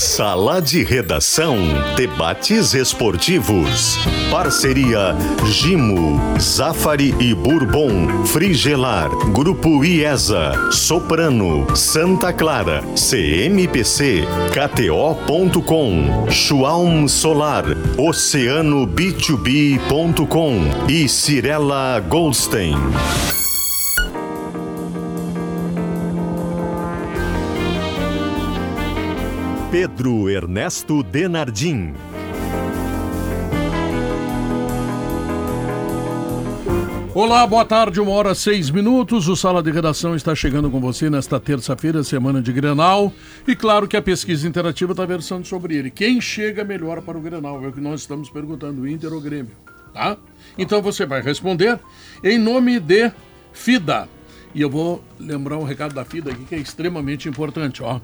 Sala de Redação. Debates esportivos. Parceria Gimo, Zafari e Bourbon, Frigelar, Grupo IESA, Soprano, Santa Clara, CMPC, KTO.com, Schwalm Solar, Oceano B2B.com e Cirela Goldstein. Pedro Ernesto Denardim. Olá, boa tarde, uma hora seis minutos. O Sala de Redação está chegando com você nesta terça-feira, semana de Grenal. E claro que a pesquisa interativa está versando sobre ele. Quem chega melhor para o Grenal? É o que nós estamos perguntando, Inter ou Grêmio, tá? Então você vai responder em nome de FIDA. E eu vou lembrar um recado da FIDA aqui que é extremamente importante, ó.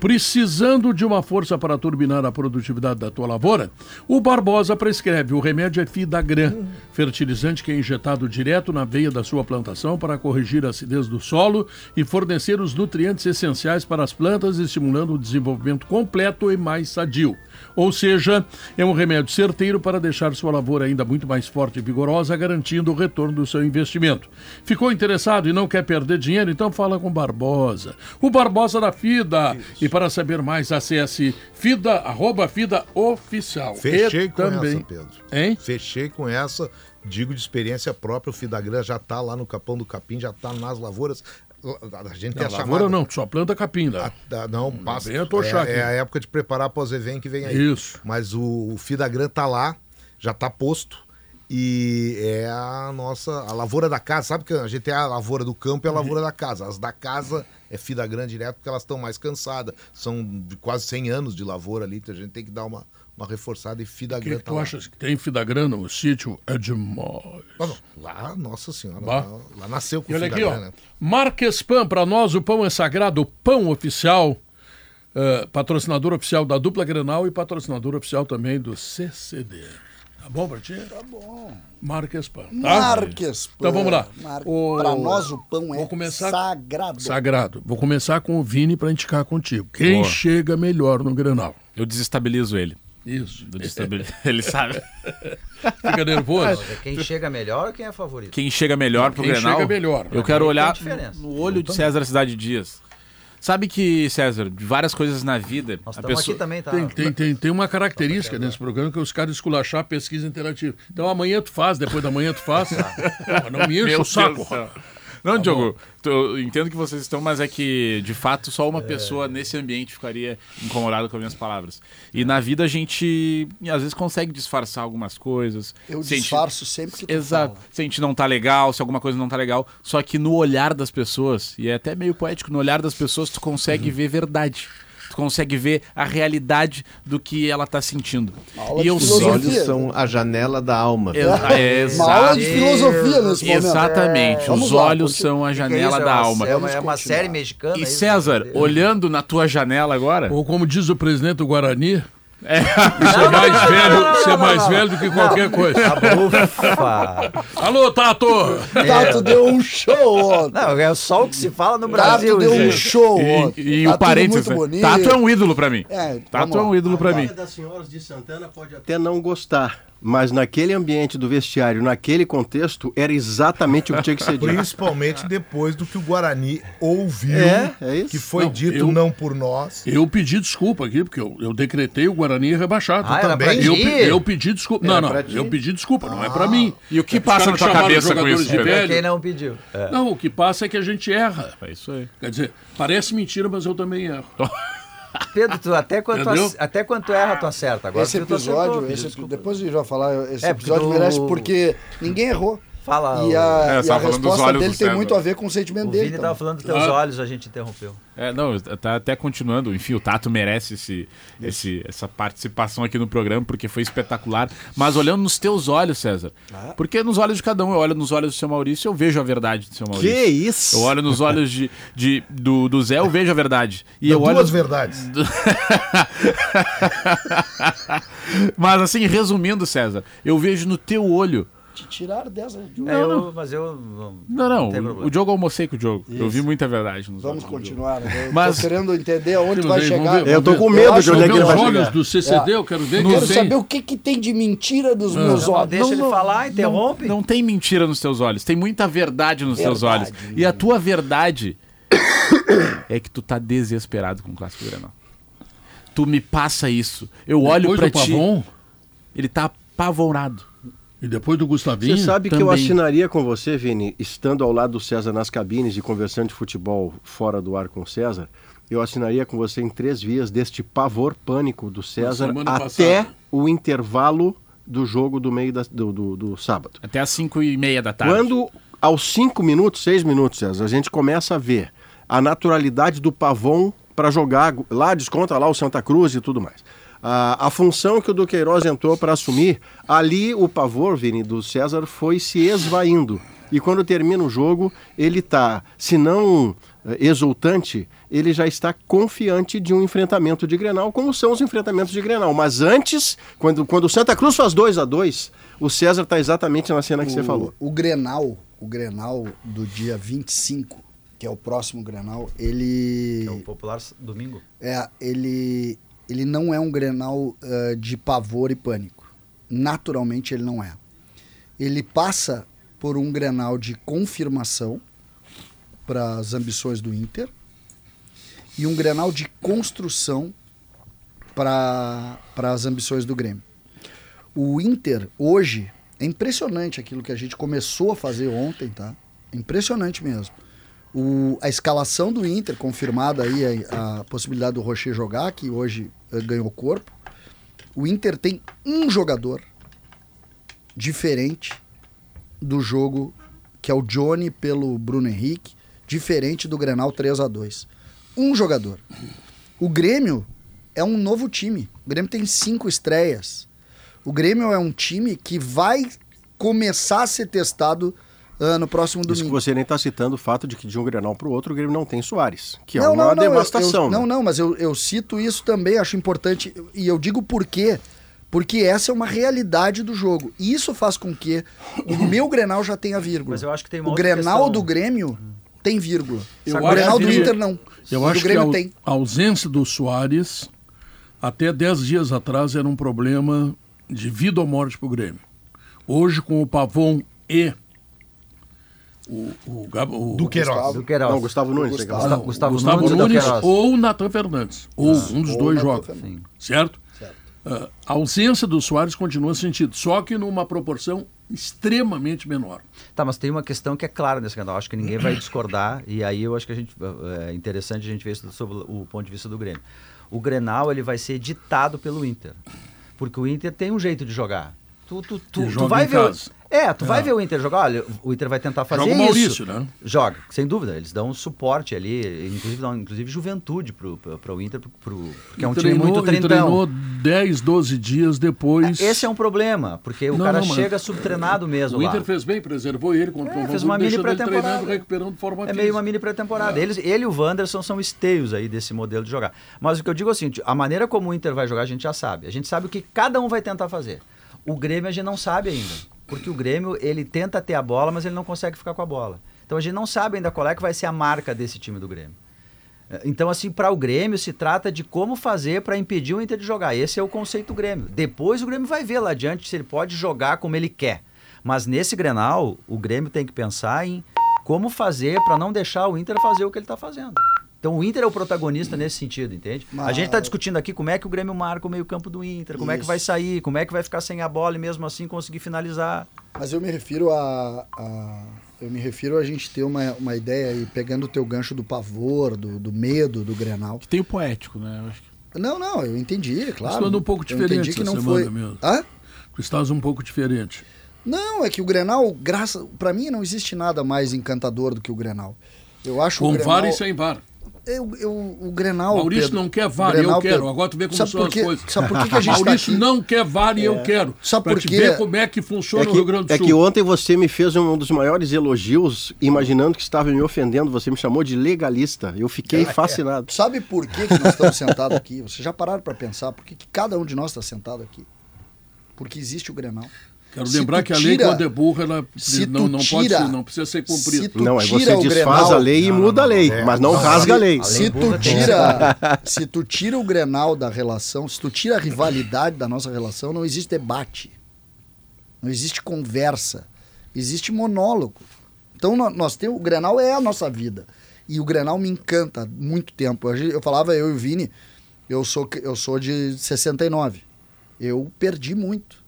Precisando de uma força para turbinar a produtividade da tua lavoura? O Barbosa prescreve. O remédio é Fidagran, fertilizante que é injetado direto na veia da sua plantação para corrigir a acidez do solo e fornecer os nutrientes essenciais para as plantas, estimulando o desenvolvimento completo e mais sadio. Ou seja, é um remédio certeiro para deixar sua lavoura ainda muito mais forte e vigorosa, garantindo o retorno do seu investimento. Ficou interessado e não quer perder dinheiro? Então fala com Barbosa. O Barbosa da FIDA. Isso. E para saber mais, acesse FIDA, arroba FIDA Oficial. Fechei e com também... essa, Pedro. Hein? Fechei com essa digo de experiência própria, o Fidagran já está lá no Capão do Capim, já está nas lavouras. A gente tem a lavoura chamada... não, só planta capim lá. A, a, não, passa. Bem a é, é, a época de preparar pós evento que vem aí. Isso. Mas o, o Fidagran está lá, já está posto. E é a nossa a lavoura da casa. Sabe que a gente tem a lavoura do campo e a uhum. lavoura da casa. As da casa é fida grande direto porque elas estão mais cansadas. São quase 100 anos de lavoura ali, então a gente tem que dar uma, uma reforçada e fida grande. que, que tu achas que tem fida grande no sítio? É demais. lá, nossa senhora, lá, lá, nasceu com fida grande. Né? Marques Pão, para nós o pão é sagrado, o pão oficial. Uh, patrocinador oficial da dupla Grenal e patrocinador oficial também do CCD. Tá bom pra ti? Tá bom. Marques Pão. Tá? Marques Pão. Então vamos lá. Mar... O... Pra nós o pão é começar... sagrado. Sagrado. Vou começar com o Vini pra indicar contigo. Quem Boa. chega melhor no Grenal? Eu desestabilizo ele. Isso. ele sabe. Fica nervoso. Quem chega melhor ou quem é favorito? Quem chega melhor pro quem Grenal? Quem chega melhor. Eu quero olhar no olho de César Cidade Dias. Sabe que, César, de várias coisas na vida. Nós estamos pessoa... aqui também, tá? Tem, tem, tem, tem uma característica nesse programa que os caras esculachar a pesquisa interativa. Então amanhã tu faz, depois da manhã tu faz. não me enche o saco. Não, tá Diogo, eu entendo que vocês estão, mas é que, de fato, só uma é... pessoa nesse ambiente ficaria incomodada com as minhas palavras. E na vida a gente, às vezes, consegue disfarçar algumas coisas. Eu se disfarço gente... sempre que tu Exato. Fala. Se a gente não tá legal, se alguma coisa não tá legal. Só que no olhar das pessoas, e é até meio poético, no olhar das pessoas tu consegue uhum. ver verdade tu consegue ver a realidade do que ela está sentindo. E os olhos são a janela da alma. É, Uma aula de filosofia nesse momento. Exatamente, é. os olhos lá, são a janela é da alma. É uma, é uma série mexicana. E César, olhando na tua janela agora... Ou como diz o presidente do Guarani, é. Ser mais velho, ser mais velho do que qualquer coisa. Ufa. Alô, Tato! Tato deu um show ontem. Não, é só o que se fala no Brasil. Tato deu um show ontem. E, e o parênteses, né? Tato é um ídolo pra mim. É, Tato é um ídolo pra mim. das senhoras de Santana pode até não gostar mas naquele ambiente do vestiário, naquele contexto, era exatamente o que tinha que ser dito. Principalmente depois do que o Guarani ouviu, é, é que foi não, dito eu, não por nós. Eu pedi desculpa aqui, porque eu, eu decretei o Guarani rebaixado. Ah, também? Eu, eu, pedi desculpa. Era não, não, eu pedi desculpa, ah. não é para mim. E o que é passa na sua cabeça com isso? De Quem não pediu. É. Não, o que passa é que a gente erra. É isso aí. Quer dizer, parece mentira, mas eu também erro. Pedro, tu, até, quando tu, até quando tu erra, tu acerta. Agora, esse episódio, esse, depois a gente vai falar, esse é, episódio merece porque ninguém errou. Fala. E a, é, e a resposta dele tem muito a ver com o sentimento o dele. Vini estava falando dos teus ah. olhos, a gente interrompeu. É, não, tá até continuando. Enfim, o Tato merece esse, esse, essa participação aqui no programa, porque foi espetacular. Mas olhando nos teus olhos, César. Ah. Porque nos olhos de cada um, eu olho nos olhos do seu Maurício, eu vejo a verdade do seu Maurício. Que isso? Eu olho nos olhos de, de, do, do Zé, eu vejo a verdade. E eu duas olho... verdades. Mas assim, resumindo, César, eu vejo no teu olho Te tiraram dessa. Diogo. É, eu, mas eu. Não, não. tem o, o Diogo eu almocei com o Diogo. Eu Isso. vi muita verdade nos Vamos olhos continuar. né? Eu Mas- tô querendo entender aonde vai ver, chegar. ver, Eu tô com Eu medo de onde é que ele vai olhos chegar. do CCD, eu quero ver Eu quem quero tem. saber o que, que tem de mentira dos meus Não, olhos. deixa ele falar, interrompe. Não tem mentira nos teus olhos, tem muita verdade nos teus olhos. E a tua verdade é que tu tá desesperado com o Clássico Grenal. Tu me passa isso. Eu olho do ti, Pavon, ele tá apavorado. E depois do Gustavinho. Você sabe que eu também. assinaria com você, Vini, estando ao lado do César nas cabines e conversando de futebol fora do ar com o César, eu assinaria com você em três vias deste pavor pânico do César até passada. o intervalo do jogo do meio da- do, do- do sábado. Até às 5 e meia da tarde. Quando, aos cinco minutos, seis minutos, César, a gente começa a ver a naturalidade do Pavon para jogar, lá desconta lá o Santa Cruz e tudo mais. A, a função que o Duqueiroz entrou para assumir, ali o pavor, Vini, do César foi se esvaindo. E quando termina o jogo, ele está, se não eh, exultante, ele já está confiante de um enfrentamento de Grenal, como são os enfrentamentos de Grenal. Mas antes, quando, quando o Santa Cruz faz 2 a 2 o César está exatamente na cena que você falou. O Grenal, o Grenal do dia 25, que é o próximo Grenal, ele É o popular domingo. é ele ele não é um Grenal eh, de pavor e pânico. Naturalmente ele não é. Ele passa por um Grenal de confirmação para as ambições do Inter e um Grenal de construção para as ambições do Grêmio. O Inter, hoje, é impressionante aquilo que a gente começou a fazer ontem, tá? Impressionante mesmo. O- a escalação do Inter, confirmada aí a, a possibilidade do Rocher jogar, que hoje eh, ganhou corpo. O Inter tem um jogador diferente do jogo que é o Johnny pelo Bruno Henrique, diferente do Grenal 3 a 2 Um jogador. O Grêmio é um novo time. O Grêmio tem cinco estreias. O Grêmio é um time que vai começar a ser testado ah, no próximo Isso que domingo. você nem está citando o fato de que de um Grenal para o outro o Grêmio não tem Soares, que é Não, uma não, não, eu- devastação. eu- né? não, não, mas eu, eu cito isso também, acho importante. E eu digo por quê? Porque essa é uma realidade do jogo. E isso faz com que o meu Grenal já tenha vírgula. Mas eu acho que tem uma O outra Grenal questão. do Grêmio tem vírgula. Eu o Grenal do Inter não. Eu o acho do que Grêmio a, tem. a ausência do Soares, até 10 dias atrás, era um problema de vida ou morte para o Grêmio. Hoje, com o Pavon e o, o, Gab- o Duqueiroz. Do Queiroz. Não, Gustavo Nunes. Gustavo. falar. Gustavo, Gustavo, Gustavo Nunes, Nunes, ou o Natan Fernandes. Ou um dos ou dois jogos. Certo? Ah, a ausência do Soares continua sentido, só que numa proporção extremamente menor. Tá, mas tem uma questão que é clara nesse canal. Acho que ninguém vai discordar. e aí eu acho que a gente é interessante a gente ver isso sobre o ponto de vista do Grêmio. O Grenal ele vai ser ditado pelo Inter. Porque o Inter tem um jeito de jogar. Tu, tu, tu, Ele tu vai ver. casa. É, tu vai É. ver o Inter jogar. Olha, o Inter vai tentar fazer Joga o isso. Maurício, né? Joga, sem dúvida. Eles dão suporte ali, inclusive dão inclusive juventude pro, pro, pro Inter, pro, pro- porque é um E time treinou- muito trintão. treinou 10, 12 dias depois. Esse é um problema, porque o Não, cara não, chega subtreinado mesmo O lá. Inter fez bem, preservou ele contra É, o fez uma mini pré-temporada. recuperando forma É física. meio uma mini pré-temporada. Eles, ele e o Wanderson são esteios aí desse modelo de jogar. Mas o que eu digo é assim, a maneira como o Inter vai jogar, a gente já sabe. A gente sabe o que cada um vai tentar fazer. O Grêmio a gente não sabe ainda. Porque o Grêmio, ele tenta ter a bola, mas ele não consegue ficar com a bola. Então a gente não sabe ainda qual é que vai ser a marca desse time do Grêmio. É, Então, assim, para o Grêmio se trata de como fazer para impedir o Inter de jogar. Esse é o conceito do Grêmio. Depois o Grêmio vai ver lá adiante se ele pode jogar como ele quer. Mas nesse Grenal, o Grêmio tem que pensar em como fazer para não deixar o Inter fazer o que ele está fazendo. Então o Inter é o protagonista nesse sentido, entende? A Mas- gente está discutindo aqui como é que o Grêmio marca o meio-campo do Inter, como é que Isso. vai sair, como é que vai ficar sem a bola e mesmo assim conseguir finalizar. Mas eu me refiro a, a- eu me refiro a gente ter uma, uma ideia aí, pegando o teu gancho do pavor, do, do medo do Grenal. Que tem o poético, né? Eu acho que- Não, não, eu entendi, claro. Mas um pouco Eu diferente entendi que essa não foi. mesmo. Hã? Estás um pouco diferente. Não, é que o Grenal, graça, para mim não existe nada mais encantador do que o Grenal. Eu acho Com o Grenal, VAR e sem VAR. Eu, eu, o Grenal. Maurício Pedro, não quer VAR, Grenal, eu quero. Pedro, Agora tu vê como sabe são as coisas. Sabe por que, que a gente tá Maurício aqui? não quer VAR e eu quero. Sabe pra por te quê? ver como é que É funciona que, o Rio Grande do é Sul. que ontem você me fez um dos maiores elogios, imaginando que estava me ofendendo. Você me chamou de legalista. Eu fiquei fascinado. Sabe por que, que nós estamos sentados aqui? Vocês já pararam para pensar por que, que cada um de nós está sentado aqui? Porque existe o Grenal. Quero Se lembrar que a lei, tira- quando é burra, ela se não, não pode tira- ser, não precisa ser cumprida. Não, tira você desfaz Grenal- a lei e muda a lei, mas não rasga a lei. Se tu tira, se tu tira o Grenal da relação, se tu tira a rivalidade da nossa relação, não existe debate. Não existe conversa. Existe monólogo. Então nó- nós temos o Grenal é a nossa vida. E o Grenal me encanta há muito tempo. Eu, eu falava eu e o Vini, eu sou eu sou de 69. Eu perdi muito.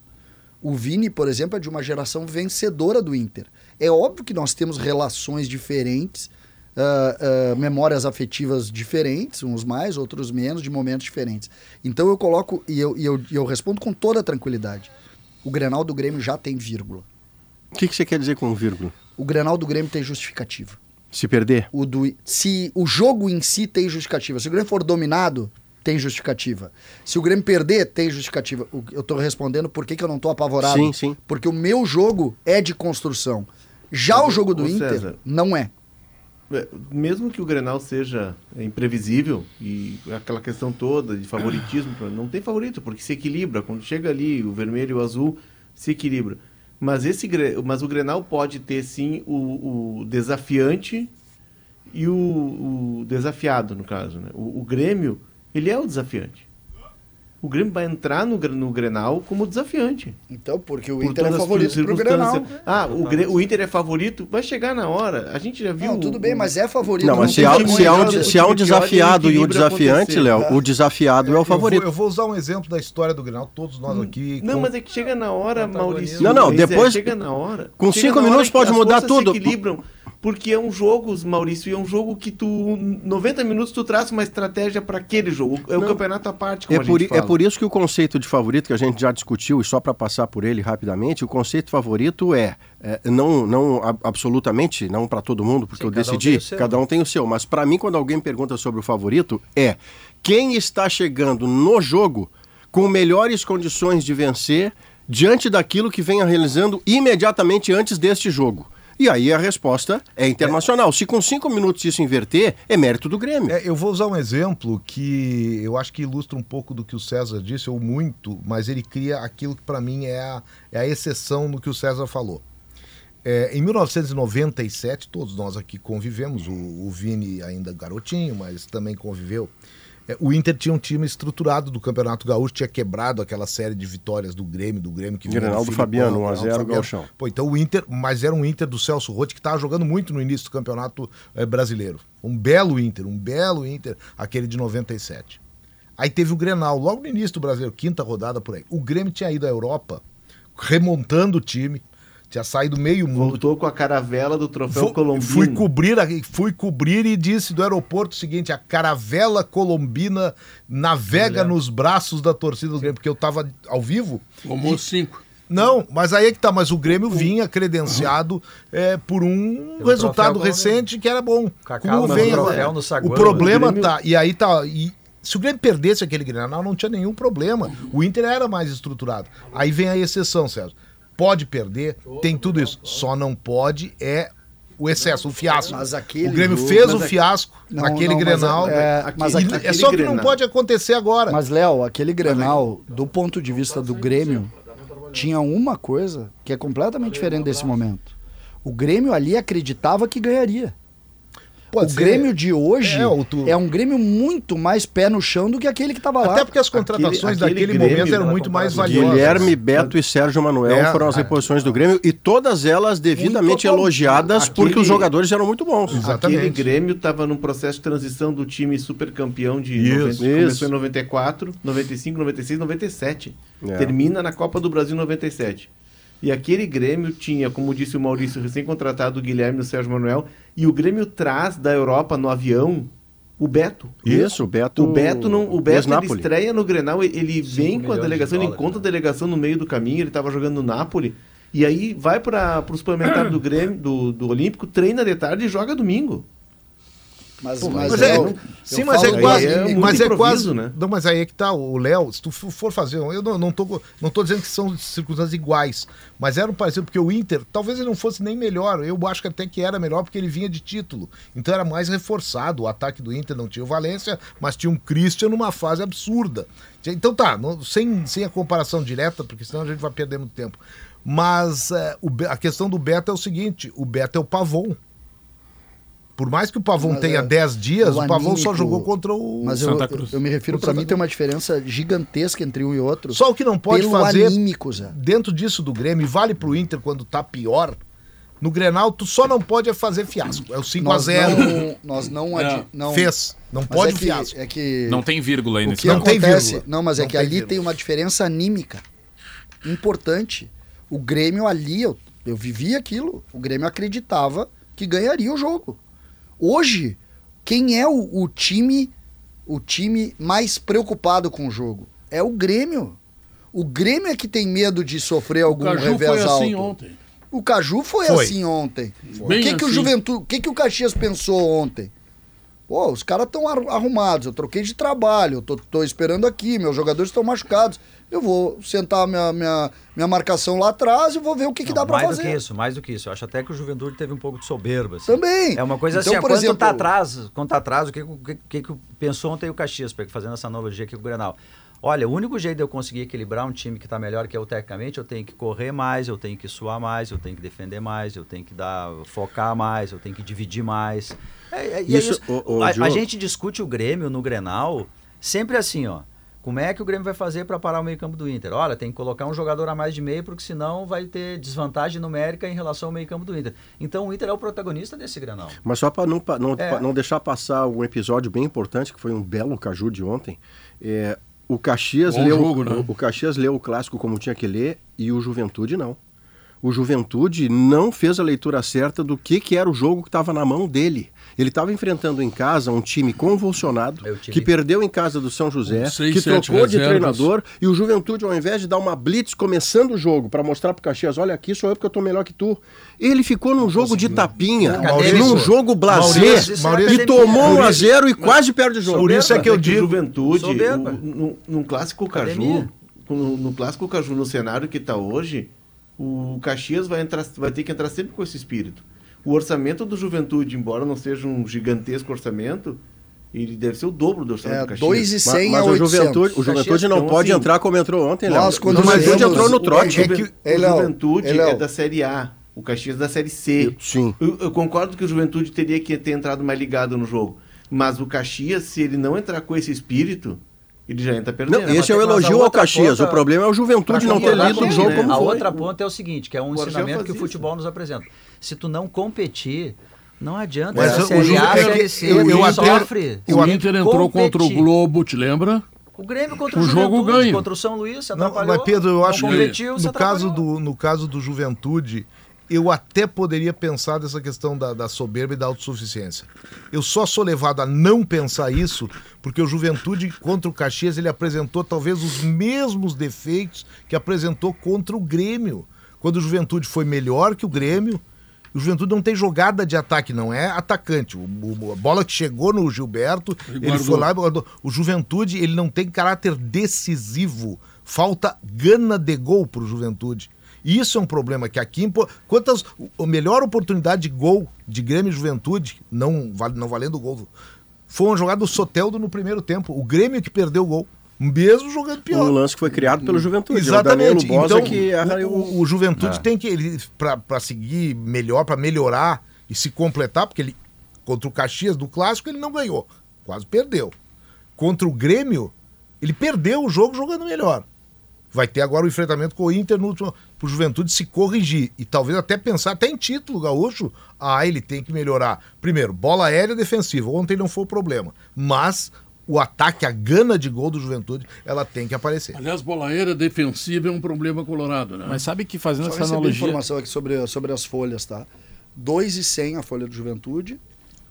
O Vini, por exemplo, é de uma geração vencedora do Inter. É óbvio que nós temos relações diferentes, ah, ah, memórias afetivas diferentes, uns mais, outros menos, de momentos diferentes. Então eu coloco, e eu, e eu, e eu respondo com toda tranquilidade: o Grenal do Grêmio já tem vírgula. O que, que você quer dizer com vírgula? O Grenal do Grêmio tem justificativa. Se perder? O do, se o jogo em si tem justificativa. Se o Grêmio for dominado, tem justificativa. Se o Grêmio perder, tem justificativa. Eu tô respondendo por que, que eu não tô apavorado. Sim, sim. Porque o meu jogo é de construção. Já o jogo do Inter César. não é. É, Mesmo que o Grenal seja imprevisível e aquela questão toda de favoritismo, não tem favorito, porque se equilibra. Quando chega ali o vermelho e o azul, se equilibra. Mas, esse, mas o Grenal pode ter sim o, o desafiante e o, o desafiado, no caso. Né? O, o Grêmio, ele é o desafiante. O Grêmio vai entrar no, no Grenal como desafiante. Então, porque o Por Inter é favorito pro Grenal. circunstâncias. Ah, o, Gre- o Inter é favorito, vai chegar na hora. A gente já viu. Não, tudo o- bem, mas é favorito. Não, mas se há, se há um, de- o se há um desafiado e o desafiante. Léo, o desafiado é o Eu favorito. vou, eu vou usar um exemplo da história do Grenal, todos nós aqui. Não, com- mas é que chega na hora, Maurício. Não, não, é, depois- chega na hora. com Chega cinco hora minutos pode mudar tudo. Se equilibram, porque é um jogo, Maurício, e é um jogo que tu 90 minutos tu traça uma estratégia para aquele jogo. É o campeonato à parte, como É a por, é por isso que o conceito de favorito, que a gente já discutiu, e só para passar por ele rapidamente, o conceito favorito é, é, não, não a- absolutamente, não para todo mundo, porque Sim, eu cada um decidi, seu. cada um tem o seu, mas para mim, quando alguém pergunta sobre o favorito, é quem está chegando no jogo com melhores condições de vencer diante daquilo que venha realizando imediatamente antes deste jogo. E aí a resposta é internacional. Se com cinco minutos isso inverter, é mérito do Grêmio. É, eu vou usar um exemplo que eu acho que ilustra um pouco do que o César disse, ou muito, mas ele cria aquilo que para mim é a, é a exceção no que o César falou. É, em 1997, todos nós aqui convivemos, o, o Vini ainda garotinho, mas também conviveu. É, o Inter tinha um time estruturado do Campeonato Gaúcho, tinha quebrado aquela série de vitórias do Grêmio, do Grêmio que vinha Grenal do Filipão, Fabiano, 1 a Grenal do 0 Fabiano. Gauchão. Pô, então o Inter, mas era um Inter do Celso Rotti que estava jogando muito no início do campeonato eh, brasileiro. Um belo Inter, um belo Inter, aquele de 97. Aí teve o Grenal, logo no início do brasileiro, quinta rodada por aí. O Grêmio tinha ido à Europa, remontando o time, tinha saído meio mundo. Voltou com a caravela do troféu Fu- Colombino. Fui cobrir, fui cobrir e disse do aeroporto o seguinte: a caravela colombina navega nos braços da torcida do Grêmio, porque eu tava ao vivo. Tomou cinco. Não, mas aí é que tá, mas o Grêmio vinha credenciado é, por um Pelo resultado recente que era bom. Cacau, Como vem o no saguão, o problema o Grêmio- tá, e aí tá, e se o Grêmio perdesse aquele Grenal, não tinha nenhum problema. O Inter era mais estruturado. Aí vem a exceção, César. Pode perder, tem tudo isso. Só não pode é o excesso, o fiasco. O Grêmio jogo- fez o é- fiasco Não, naquele não, mas Grenal. é- é- mas e aquele é só que não pode acontecer agora. Mas, Léo, aquele Grenal, do ponto de vista do Grêmio, tinha uma coisa que é completamente diferente desse momento. O Grêmio ali acreditava que ganharia. Pode o ser. Grêmio de hoje É, é, tu- um Grêmio muito mais pé no chão do que aquele que estava lá. Até porque as contratações aquele daquele Grêmio, momento eram muito mais valiosas. Guilherme, Beto e Sérgio Manuel É, foram as a- reposições do Grêmio e todas elas devidamente elogiadas Aquele- porque os jogadores eram muito bons. Exatamente. Aquele Grêmio estava num processo de transição do time supercampeão de Isso, 90, isso. começou em 94, 95, 96, 97. É. Termina na Copa do Brasil 97. E aquele Grêmio tinha, como disse o Maurício, recém-contratado o Guilherme e o Sérgio Manuel, e o Grêmio traz da Europa no avião o Beto. Isso, o Beto. O Beto, não, o Beto ele estreia no Grenal, ele- vem com a milhões de delegação, ele encontra a né? delegação no meio do caminho, ele estava jogando no Napoli, e aí vai para o suplementar do Grêmio, do, do Olímpico, treina de tarde e joga domingo. Mas, Pô, mas, Mas é, eu- sim, eu mas é quase, é mas é quase, né? não, mas aí é que tá o Léo, se tu for fazer, eu não, não tô não tô dizendo que são circunstâncias iguais, mas era um parecido porque o Inter, talvez ele não fosse nem melhor, eu acho que até que era melhor porque ele vinha de título. Então era mais reforçado, o ataque do Inter não tinha o Valência, mas tinha um Christian numa fase absurda. Então tá, não- sem, sem a comparação direta, porque senão a gente vai perder muito tempo. Mas é, o a questão do Beto é o seguinte: o Beto é o Pavon. Por mais que o Pavon Mas tenha é, 10 dias, o, o Pavon só anímico- jogou contra o. Mas eu, Santa eu, Cruz. eu me refiro, Santa mim, tem uma diferença gigantesca entre um e outro. Só o que não pode fazer anímico, dentro disso do Grêmio, e vale pro Inter quando tá pior. No Grenal, tu só não pode é fazer fiasco. É o 5 a Nós 0 não, nós não, É. Fez. Não mas pode é que, fiasco. É que Não tem vírgula aí o nesse Não tem vírgula. não, mas é Não que tem ali vírgula. tem uma diferença anímica importante. O Grêmio ali, eu, eu vivi aquilo. O Grêmio acreditava que ganharia o jogo. Hoje, quem é o, o time o time mais preocupado com o jogo? É o Grêmio. O Grêmio é que tem medo de sofrer O algum Caju revés foi assim alto. ontem. O Caju foi, Foi. assim ontem. Bem O que, que o assim. Juventude, o que, que o Caxias pensou ontem? Pô, os caras estão arrumados, eu troquei de trabalho, eu tô, tô esperando aqui, meus jogadores estão machucados. Eu vou sentar minha, minha, minha marcação lá atrás e vou ver o que, que Não, dá pra mais fazer. do que isso, mais do que isso. Eu acho até que o Juventude teve um pouco de soberba. assim. Também. É uma coisa Então, assim, por quando exemplo- tá atrás, quando tá atrás, o que, que, que, que pensou ontem o Caxias, fazendo essa analogia aqui com o Grenal. Olha, o único jeito de eu conseguir equilibrar um time que tá melhor que eu tecnicamente, eu tenho que correr mais, eu tenho que suar mais, eu tenho que defender mais, eu tenho que dar, focar mais, eu tenho que dividir mais. É, é- e é Isso, isso. ô, ô, a, a gente discute o Grêmio no Grenal sempre assim, ó. Como é que o Grêmio vai fazer para parar o meio-campo do Inter? Olha, tem que colocar um jogador a mais de meio, porque senão vai ter desvantagem numérica em relação ao meio-campo do Inter. Então o Inter é o protagonista desse Grenal. Mas só para não, não, É. não deixar passar um episódio bem importante, que foi um belo caju de ontem. É, o, Caxias Bom leu, jogo, né? o, o Caxias leu o clássico como tinha que ler e o Juventude não. O Juventude não fez a leitura certa do que, que era o jogo que estava na mão dele. Ele estava enfrentando em casa um time convulsionado, É o time- que perdeu em casa do São José, seis, que trocou de reservas. treinador, e o Juventude, ao invés de dar uma blitz começando o jogo para mostrar pro Caxias, olha aqui sou eu porque eu tô melhor que tu. Ele ficou num jogo de tapinha, Maurício, num jogo é Maurício, e academia. tomou 1 a Maurício, 0 e quase perde o jogo. Por isso é que eu Mas o digo. Juventude, o- no, no clássico Caju, no, no clássico Caju, no cenário que está hoje, o Caxias vai, entrar, vai ter que entrar sempre com esse espírito. O orçamento do Juventude, embora não seja um gigantesco orçamento, ele deve ser o dobro do orçamento É, do Caxias. 2 e Mas, 100 mas a o 800. Juventude, o Juventude não Então, pode assim, entrar como entrou ontem, Léo. Nós, quando O Juventude entrou no trote. É que- o Léo, Juventude Léo. é da Série A, o Caxias da Série C. Sim. Eu, eu concordo que o Juventude teria que ter entrado mais ligado no jogo. Mas o Caxias, se ele não entrar com esse espírito, ele já entra Não, perdendo. mas esse é o mas a elogio ao Caxias. ponta- O problema é o Juventude não ter lido o jogo né? como A foi. outra ponta é o seguinte, que é um O ensinamento que o futebol nos apresenta. Se tu não competir, não adianta. Mas Série A, é que Série C, eu- eu tu até- sofre. O Inter entrou contra o competir. Globo, te lembra? O Grêmio contra o, O jogo Juventude, ganha. contra o São Luís, Não, mas Pedro, eu acho que no caso, do, no caso do Juventude, eu até poderia pensar dessa questão da, da soberba e da autossuficiência. Eu só sou levado a não pensar isso porque o Juventude contra o Caxias ele apresentou talvez os mesmos defeitos que apresentou contra o Grêmio. Quando o Juventude foi melhor que o Grêmio, o Juventude não tem jogada de ataque, não é atacante. O, o- a bola que chegou no Gilberto, Ele ele, guardou. foi lá e guardou. O Juventude, ele não tem caráter decisivo. Falta gana de gol pro Juventude. E Isso é um problema que aqui, quantas a melhor oportunidade de gol de Grêmio e Juventude, não não valendo o gol, foi uma jogada do Soteldo no primeiro tempo. O Grêmio que perdeu o gol, mesmo jogando pior. Um lance que foi criado pelo Juventude. Exatamente. O Então, que o, o... o- o Juventude É. tem que, ele, pra seguir melhor, pra melhorar e se completar, porque ele, contra o Caxias do Clássico, ele não ganhou. Quase perdeu. Contra o Grêmio, ele perdeu o jogo jogando melhor. Vai ter agora o enfrentamento com o Inter no último, pro Juventude se corrigir e talvez até pensar até em título gaúcho. Ah, ele tem que melhorar. Primeiro, bola aérea defensiva. Ontem não foi o problema, mas o ataque, a gana de gol do Juventude, ela tem que aparecer. Aliás, bola aérea defensiva é um problema colorado, né? Mas sabe que fazendo Só essa analogia. informação aqui sobre, sobre as folhas, tá? 2,100 a folha do Juventude,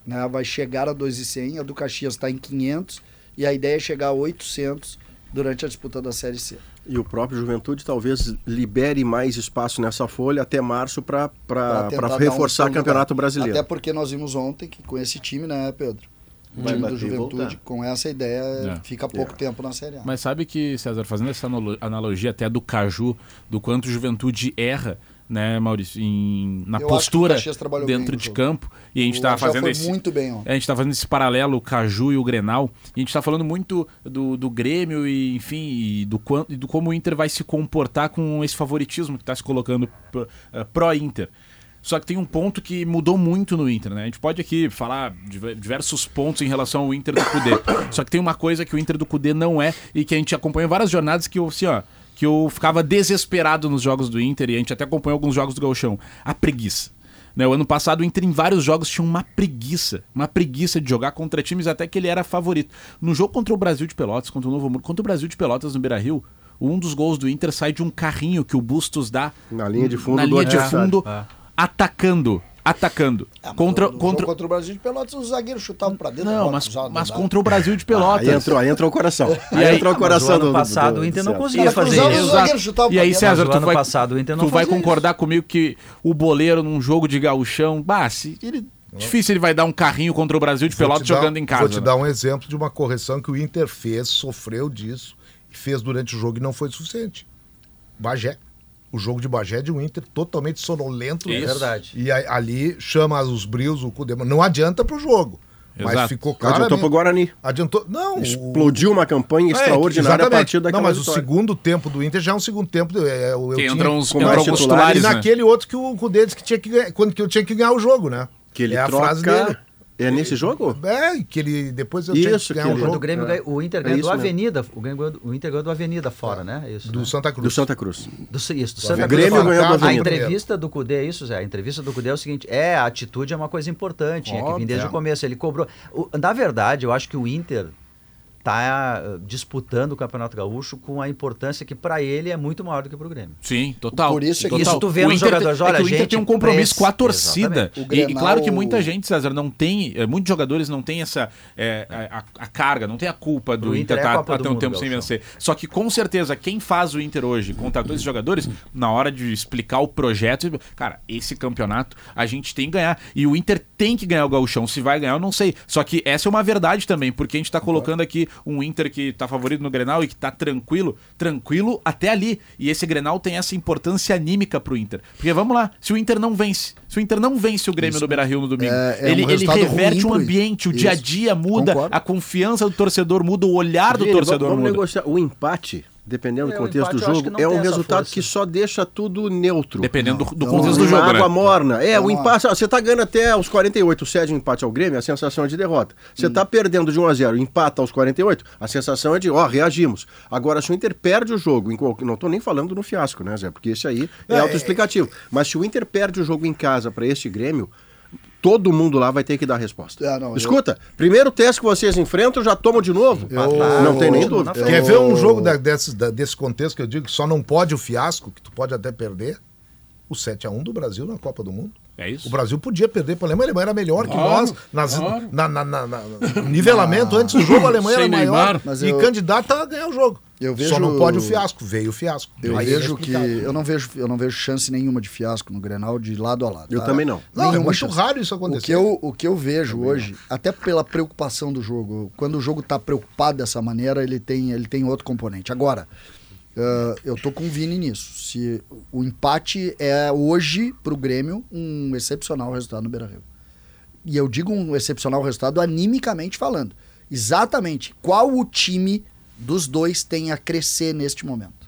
né? Vai chegar a 2,100, a do Caxias está em 500 e a ideia é chegar a 800 durante a disputa da Série C. E o próprio Juventude talvez libere mais espaço nessa folha até março para dar um reforçar o Campeonato. Brasileiro. Até porque nós vimos ontem que com esse time, né, Pedro? O Vai time do Juventude, voltar. com essa ideia, É. fica pouco tempo na Série A. Mas sabe que, César, fazendo essa analo- analogia até do Caju, do quanto o Juventude erra né, Maurício, em, na Eu postura dentro de jogo. campo. E a gente tá Argel fazendo esse. muito bem, ó. É, a gente tá fazendo esse paralelo, o Caju e o Grenal. E a gente tá falando muito do, do Grêmio e, enfim, e do, quan- e do como o Inter vai se comportar com esse favoritismo que tá se colocando pro- eh, pró-Inter. Só que tem um ponto que mudou muito no Inter, né? A gente pode aqui falar diver- diversos pontos em relação ao Inter do Cudê. Só que tem uma coisa que o Inter do Cudê não é e que a gente acompanhou várias jornadas que eu, assim, ó, que eu ficava desesperado nos jogos do Inter e a gente até acompanhou alguns jogos do Gauchão. A preguiça. Né, o ano passado o Inter em vários jogos tinha uma preguiça, uma preguiça de jogar contra times até que ele era favorito. No jogo contra o Brasil de Pelotas, contra o Novo Hamburgo, contra o Brasil de Pelotas no Beira-Rio, um dos gols do Inter sai de um carrinho que o Bustos dá Na linha de fundo na do linha de fundo, atacando, atacando. Ah, mas contra contra contra o Brasil de Pelotas, os zagueiros chutavam pra dentro. Não, mas, cruzada, mas não contra o Brasil de Pelotas. Aí entrou, aí entrou o coração. E Aí aí- entrou o coração ano do- do- passado do- o Inter não conseguia Isso, fazer isso. E aí. César, tu ano vai, passado o Inter não tu vai concordar comigo que o boleiro num jogo de gauchão, bah, se ele, difícil ele vai dar um carrinho contra o Brasil de Pelotas dar- jogando em casa. Vou te né? dar um exemplo de uma correção que o Inter fez, sofreu disso, e fez durante o jogo e não foi suficiente. Bagé. O jogo de Bagé é de um Inter totalmente sonolento. É verdade. E aí- ali chama os brios, o Cudê. Não adianta pro jogo. Mas Exato. ficou claro. Adiantou pro Guarani. Adiantou. Não, o- Explodiu uma campanha É, extraordinária a partir daquela Não, mas o vitória. segundo tempo do Inter já é um segundo tempo. É, eu, eu Que tinha- entram os, titulares, titulares, E né? naquele outro que o Cudê disse que tinha que ganhar, quando que eu tinha que ganhar o jogo, né? Que ele é a troca... frase dele. É nesse jogo? É, que ele depois eu tinha Isso, que ganhar que o ele- Quando jogo o Grêmio É. ganhou- o Inter É ganhou isso do mesmo. Avenida. O, Grêmio ganhou do- o Inter ganhou do Avenida fora, né? Isso, do né? Santa Cruz. Do Santa Cruz. Do, isso, do Do Santa Avenida Cruz. Grêmio ganhou do A Avenida. entrevista do Cudê é isso, Zé. A entrevista do Cudê é o seguinte: é, a atitude é uma coisa importante, tinha que vir desde o começo. Ele cobrou. O- na verdade, eu acho que o Inter tá eh, disputando o Campeonato Gaúcho com a importância que para ele é muito maior do que para o Grêmio. Sim, total. Por isso é que- total. Isso tu vê O nos Inter tem- jogadores, é olha, que o Inter gente, tem um compromisso com a torcida. E, e claro que muita gente, César, não tem. é, muitos jogadores não têm essa. é, a, a- carga, não tem a culpa do Pro Inter é estar tá, do ter um tempo sem vencer. Só que com certeza, quem faz o Inter hoje, contratou esses jogadores, na hora de explicar o projeto, cara, esse campeonato a gente tem que ganhar. E o Inter tem que ganhar o Gauchão. Se vai ganhar, eu não sei. Só que essa é uma verdade também, porque a gente tá colocando aqui um Inter que tá favorito no Grenal e que tá tranquilo, tranquilo até ali. E esse Grenal tem essa importância anímica pro Inter. Porque vamos lá, se o Inter não vence, se o Inter não vence o Grêmio no Beira-Rio no domingo, é- é um ele, ele resultado reverte o ambiente, o dia a Isso. dia muda, Concordo. a confiança do torcedor muda, o olhar do torcedor vamos muda. negociar. O empate, dependendo É, do o contexto empate do jogo, não é um resultado força. que só deixa tudo neutro. Dependendo do, do Não, contexto não, do Uma jogo, água né? morna. É, o empate. Você tá ganhando até os 48, cede um empate ao Grêmio, a sensação é de derrota. Você tá perdendo de 1 a 0, empata aos 48, a sensação é de, ó, reagimos. Agora, se o Inter perde o jogo, em qual- não tô nem falando no fiasco, né, Zé? Porque esse aí é É, autoexplicativo. Mas se o Inter perde o jogo em casa para este Grêmio, todo mundo lá vai ter que dar a resposta. Ah, não, eu- Escuta, primeiro teste que vocês enfrentam, já tomam de novo. Eu- não tem nem eu- dúvida. eu- Quer ver um jogo da- desse, da- desse contexto que eu digo que só não pode o fiasco, que tu pode até perder? O 7x1 do Brasil na Copa do Mundo. É isso? O Brasil podia perder para a Alemanha, a Alemanha era melhor que Claro, nós. Nas, claro. na, na- na- na- no nivelamento antes do jogo, a Alemanha Sem era maior Neymar. Mas e eu- candidata a ganhar o jogo. Eu Só vejo- não pode o fiasco. Veio o fiasco. Eu Aí é vejo que eu não vejo, eu não vejo chance nenhuma de fiasco no Grenal de lado a lado. Eu tá? também não. Não, é Nenhuma muito chance. raro isso O acontecer. que eu, o que eu vejo hoje, até pela preocupação do jogo, quando o jogo está preocupado dessa maneira, ele tem, ele tem outro componente. Agora, ah, eu tô com o Vini nisso. Se o empate é hoje pro Grêmio um excepcional resultado no Beira-Rio. E eu digo um excepcional resultado animicamente falando. Exatamente qual o time dos dois tem a crescer neste momento.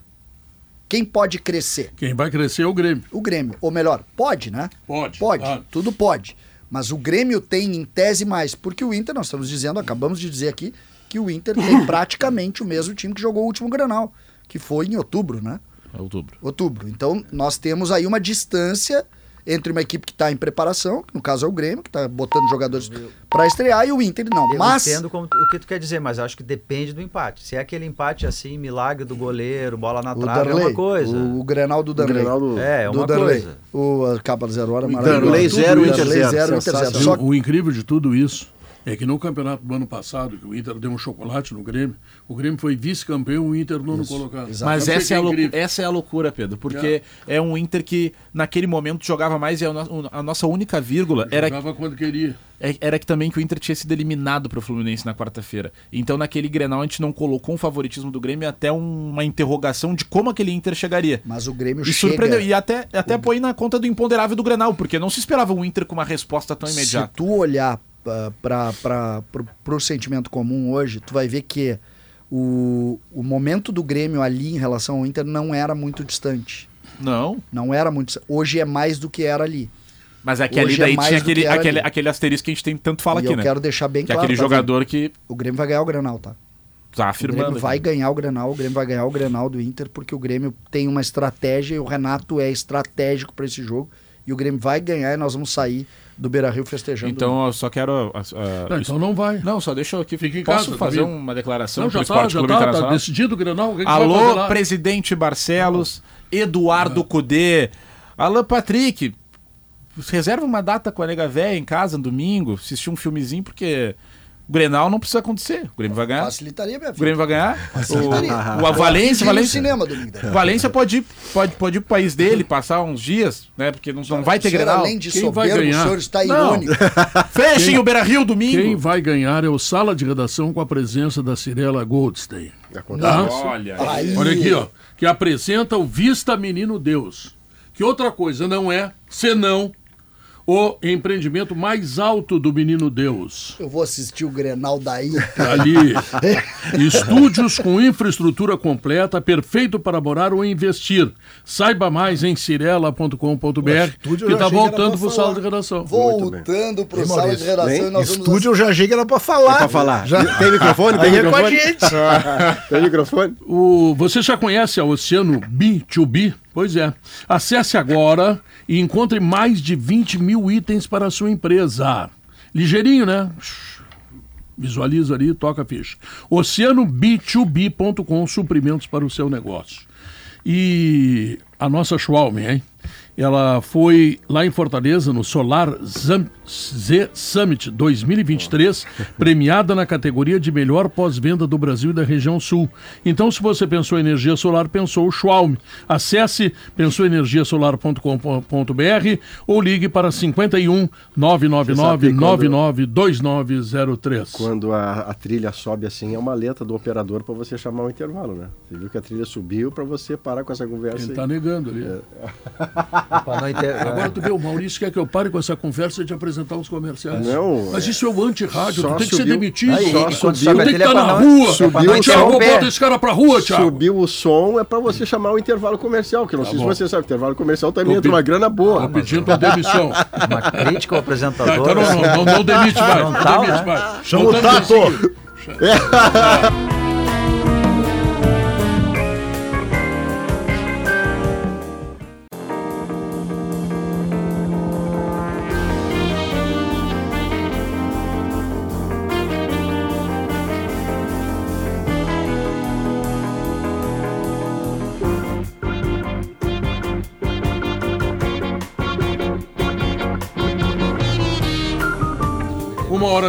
Quem pode crescer? Quem vai crescer é o Grêmio. O Grêmio. Ou melhor, pode, né? Pode, Pode, claro. tudo pode. Mas o Grêmio tem em tese mais, porque o Inter, nós estamos dizendo, acabamos de dizer aqui, que o Inter tem praticamente o mesmo time que jogou o último Granal, que foi em outubro, né? É outubro. Outubro. Então, nós temos aí uma distância entre uma equipe que está em preparação, que no caso é o Grêmio, que está botando jogadores para estrear, e o Inter não. Eu Mas entendo como- o que tu quer dizer, mas acho que depende do empate. Se é aquele empate assim, milagre do goleiro, bola na o trave, é uma coisa. o, o Grenal do. Grenal do- É, é do uma Darley. coisa. O a capa zero hora O maravilhosa. Darley Tudo zero. Inter zero. zero, Inter zero. O incrível de tudo isso É que no campeonato do ano passado, que o Inter deu um chocolate no Grêmio, o Grêmio foi vice-campeão, o Inter nono colocado. Mas Eu essa é, a essa é a loucura, Pedro, porque é. um Inter que naquele momento jogava mais e a, no- a nossa única vírgula era, Jogava quando queria. é- era que também que o Inter tinha sido eliminado pro Fluminense na quarta-feira. Então naquele Grenal a gente não colocou um favoritismo do Grêmio até um- uma interrogação de como aquele Inter chegaria. Mas o Grêmio E chega... surpreendeu. E até, até põe na conta do imponderável do Grenal, porque não se esperava um Inter com uma resposta tão Se imediata. tu olhar para o sentimento comum hoje, tu vai ver que o, o momento do Grêmio ali em relação ao Inter não era muito distante. Não. Não era muito distante. Hoje é mais do que era ali. Mas é que ali Hoje é daí mais tinha que aquele, aquele, ali. aquele asterisco que a gente tem tanto fala e aqui, eu né? quero deixar bem Que é claro. aquele tá, jogador que Vini? O Grêmio vai ganhar o Grenal, tá? tá O afirmando. Grêmio vai ganhar o Grenal, o Grêmio vai ganhar o Grenal do Inter, porque o Grêmio tem uma estratégia e o Renato é estratégico para esse jogo. E o Grêmio vai ganhar e nós vamos sair do Beira Rio festejando. Então eu só quero. ah, ah, Não, então não vai. Não, só deixa eu aqui. Fica em Posso casa, fazer uma declaração Não, pro já tá, Esporte já Clube tá, tá Internacional? decidido o Grenal. Alô, presidente Barcelos, Eduardo Cudê, Alan Patrick. Reserva uma data com a Nega Véia em casa, no domingo, assistir um filmezinho, porque o Grenal não precisa acontecer. O Grêmio vai ganhar. Facilitaria, minha O Grêmio vai ganhar. Facilitaria. O, o, a Valência, no Valência, cinema domingo. né? Valência pode ir, pode, pode ir pro país dele, passar uns dias, né? Porque não, não vai ter O senhor, Grenal. Além de Quem vai soberbo, o ganhar? senhor está irônico. Fechem o Beira Rio domingo. Quem vai ganhar é o Sala de Redação com a presença da Cirela Goldstein. Tá? Olha. Aí, Olha aqui, ó. Que apresenta o Vista Menino Deus. Que outra coisa não é, senão o empreendimento mais alto do Menino Deus. Eu vou assistir o Grenal daí. Ali, estúdios com infraestrutura completa, perfeito para morar ou investir. Saiba mais em cirela.com.br, que está era voltando para o sala de redação. Voltando pro Hein, sala de redação Bem, e nós vamos Estúdio eu já achei que era pra falar. É pra falar. Já... Tem microfone? Tem Aí é com a microfone? gente. Tem microfone? O, você já conhece a Oceano B2B? Pois é. Acesse agora e encontre mais de 20 mil itens para a sua empresa. Ligeirinho, né? Visualiza ali, toca a ficha. OceanoB2B.com, suprimentos para o seu negócio. E a nossa Schwalm, hein? Ela foi lá em Fortaleza, no Solar Z Summit 2023, premiada na categoria de melhor pós-venda do Brasil e da região sul. Então, se você pensou em energia solar, pensou o Schwalm. Acesse pensouenergiasolar.com.br ou ligue para 51 999 992903. Quando a, a trilha sobe assim, é uma letra do operador para você chamar o intervalo, né? Você viu que a trilha subiu para você parar com essa conversa Ele está negando ali. Inter- Agora tu vê, o Maurício quer que eu pare com essa conversa de apresentar os comerciais. Não, Mas isso é o anti-rádio, tu tem que ser demitido. Aí, Só subiu- quando Tu tem que estar é pra na rua. é pra Subiu bota esse cara pra rua, Thiago. Subiu o som é para você chamar o intervalo comercial, que eu não sei Tá bom. se você sabe, o intervalo comercial também entra uma grana boa. Tô pedindo demissão. Uma crítica ao Tá, apresentador. então não, não, não, não demite mais. Não demite né? mais. Chama o Tato.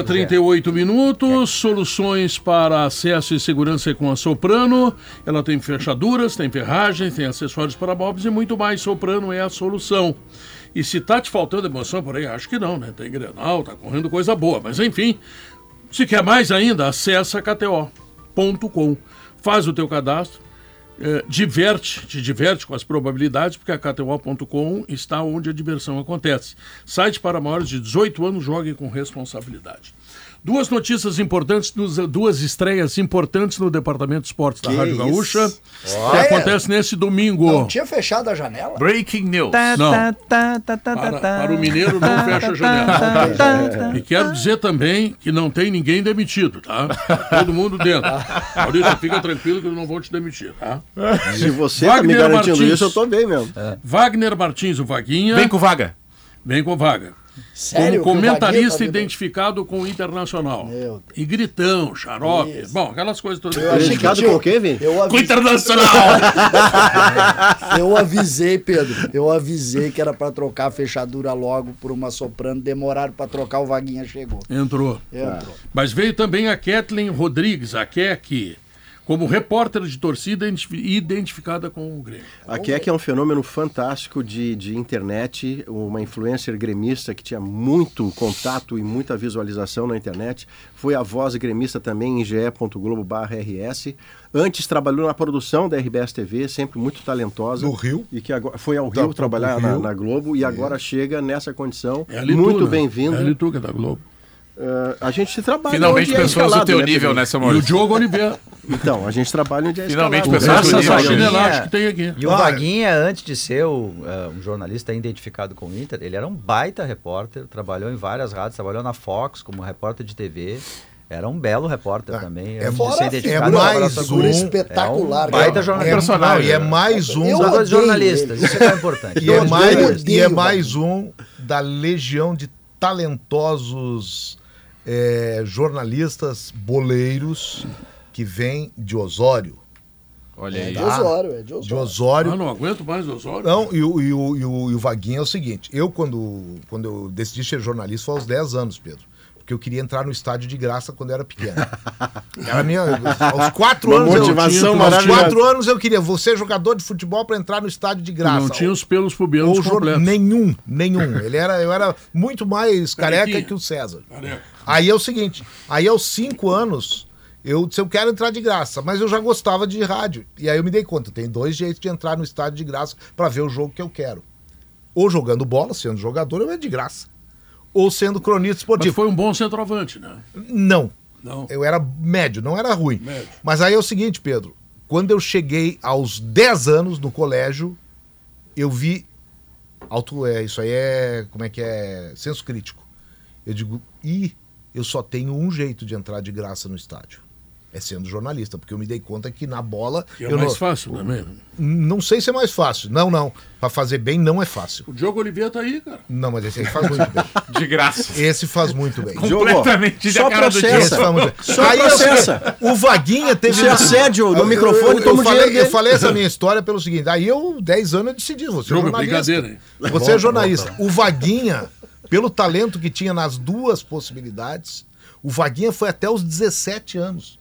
38 minutos, soluções para acesso e segurança com a Soprano. Ela tem fechaduras, tem ferragens, tem acessórios para móveis e muito mais. Soprano é a solução. E se tá te faltando emoção por aí, acho que não, né? Tem Grenal, tá correndo coisa boa. Mas enfim, se quer mais ainda, acessa kto.com. Faz o teu cadastro, eh, diverte, te diverte com as probabilidades, porque a KTO.com está onde a diversão acontece. Site para maiores de 18 anos, jogue com responsabilidade. Duas notícias importantes, duas, duas estreias importantes no Departamento de Esportes da Que Rádio isso? Gaúcha, que Olha. acontece nesse domingo. Não tinha fechado a janela? Breaking news. Não. Tá, tá, tá, tá, Para, tá. para o mineiro não fecha a janela. E quero dizer também que não tem ninguém demitido, tá? Todo mundo dentro. Maurício, fica tranquilo que eu não vou te demitir, tá? Se você tá me Wagner garantindo Martins. isso, eu tô bem mesmo. Wagner Martins, o Vaguinha. Vem com vaga. Vem com vaga. Sério? Como comentarista tá identificado com o Internacional. Meu Deus. E gritão, xarope. Isso. Bom, aquelas coisas todas. Eu achei que Identificado tinha- com o quê? Eu Com o Internacional! eu avisei, Pedro. Eu avisei que era pra trocar a fechadura logo por uma soprano. Demoraram pra trocar, o Vaguinha chegou. Entrou. Entrou. Mas veio também a Kathleen Rodrigues, a Kek, como repórter de torcida identifi- identificada com o Grêmio. A Keck é um fenômeno fantástico de, de internet, uma influencer gremista que tinha muito contato e muita visualização na internet. Foi a voz gremista também em ge.globo.rs. Antes trabalhou na produção da RBS TV, sempre muito talentosa. No Rio? E que agora foi ao Tá, Rio pro trabalhar Rio. Na, na Globo e agora chega nessa condição. É ali muito né? bem-vindo. É que é da Globo. Eh, a gente se trabalha Finalmente onde é pessoas do escalado, teu né, nível, né, E o Samuel? Diogo Oliveira. Então, a gente trabalha onde é Finalmente escalado. pessoas do nível. Vaguinha- que tem aqui. E o Ah, Vaguinha, antes de ser o, eh, um jornalista identificado com o Inter, ele era um baita repórter, trabalhou em várias rádios, trabalhou na Fox como repórter de TV. Era um belo repórter Ah, também. é fora- ser é mais um- Figura É espetacular. um baita jornalista. É, personagem, não, e é né? mais um. Eu odeio jornalistas, ele. isso que é importante. E é, mais, odeio e é mais um da legião de talentosos é, jornalistas boleiros que vem de Osório. Olha É aí. de. Osório, é de De Osório. Osório. Ah, não aguento mais Osório. Não, e o, e, o, e, o, e o Vaguinho é o seguinte: eu, quando, quando eu decidi ser jornalista, foi aos 10 anos, Pedro. Porque eu queria entrar no estádio de graça quando eu era pequeno. Era minha, aos 4 Uma anos. eu motivação tinha, aos. 4 anos eu queria. Vou ser jogador de futebol para entrar no estádio de graça. não tinha os pelos pubianos Ou completos. Nenhum, nenhum. Ele era, eu era muito mais careca Carequinha. que o César. Careca. Aí é o seguinte, aí aos cinco anos, eu disse, eu quero entrar de graça, mas eu já gostava de rádio. E aí eu me dei conta, tem dois jeitos de entrar no estádio de graça para ver o jogo que eu quero. Ou jogando bola, sendo jogador, eu é de graça. Ou sendo cronista Mas esportivo. foi um bom centroavante, né? Não. Não. Eu era médio, não era ruim. Médio. Mas aí é o seguinte, Pedro. Quando eu cheguei aos 10 anos no colégio, eu vi. Auto, é, isso aí é. Como é que é? Senso crítico. Eu digo, e eu só tenho um jeito de entrar de graça no estádio. É sendo jornalista, porque eu me dei conta que na bola. Que é eu mais não, fácil também. não sei se é mais fácil. Não, não. Para fazer bem não é fácil. O Diogo Oliveira tá aí, cara. Não, mas esse aí faz muito bem. De graça. Esse faz muito bem. Diogo, Completamente só cara do processa. Esse faz muito bem. Só Aí, eu- processa. O Vaguinha teve. Isso é assédio no Eu- microfone, eu, eu, toma o falei, dinheiro eu falei essa minha história pelo seguinte: aí eu, 10 anos, eu decidi, você é Jogo, jornalista. brincadeira, hein? Você Volta, é jornalista. O Vaguinha, pelo talento que tinha nas duas possibilidades, o Vaguinha foi até os 17 anos.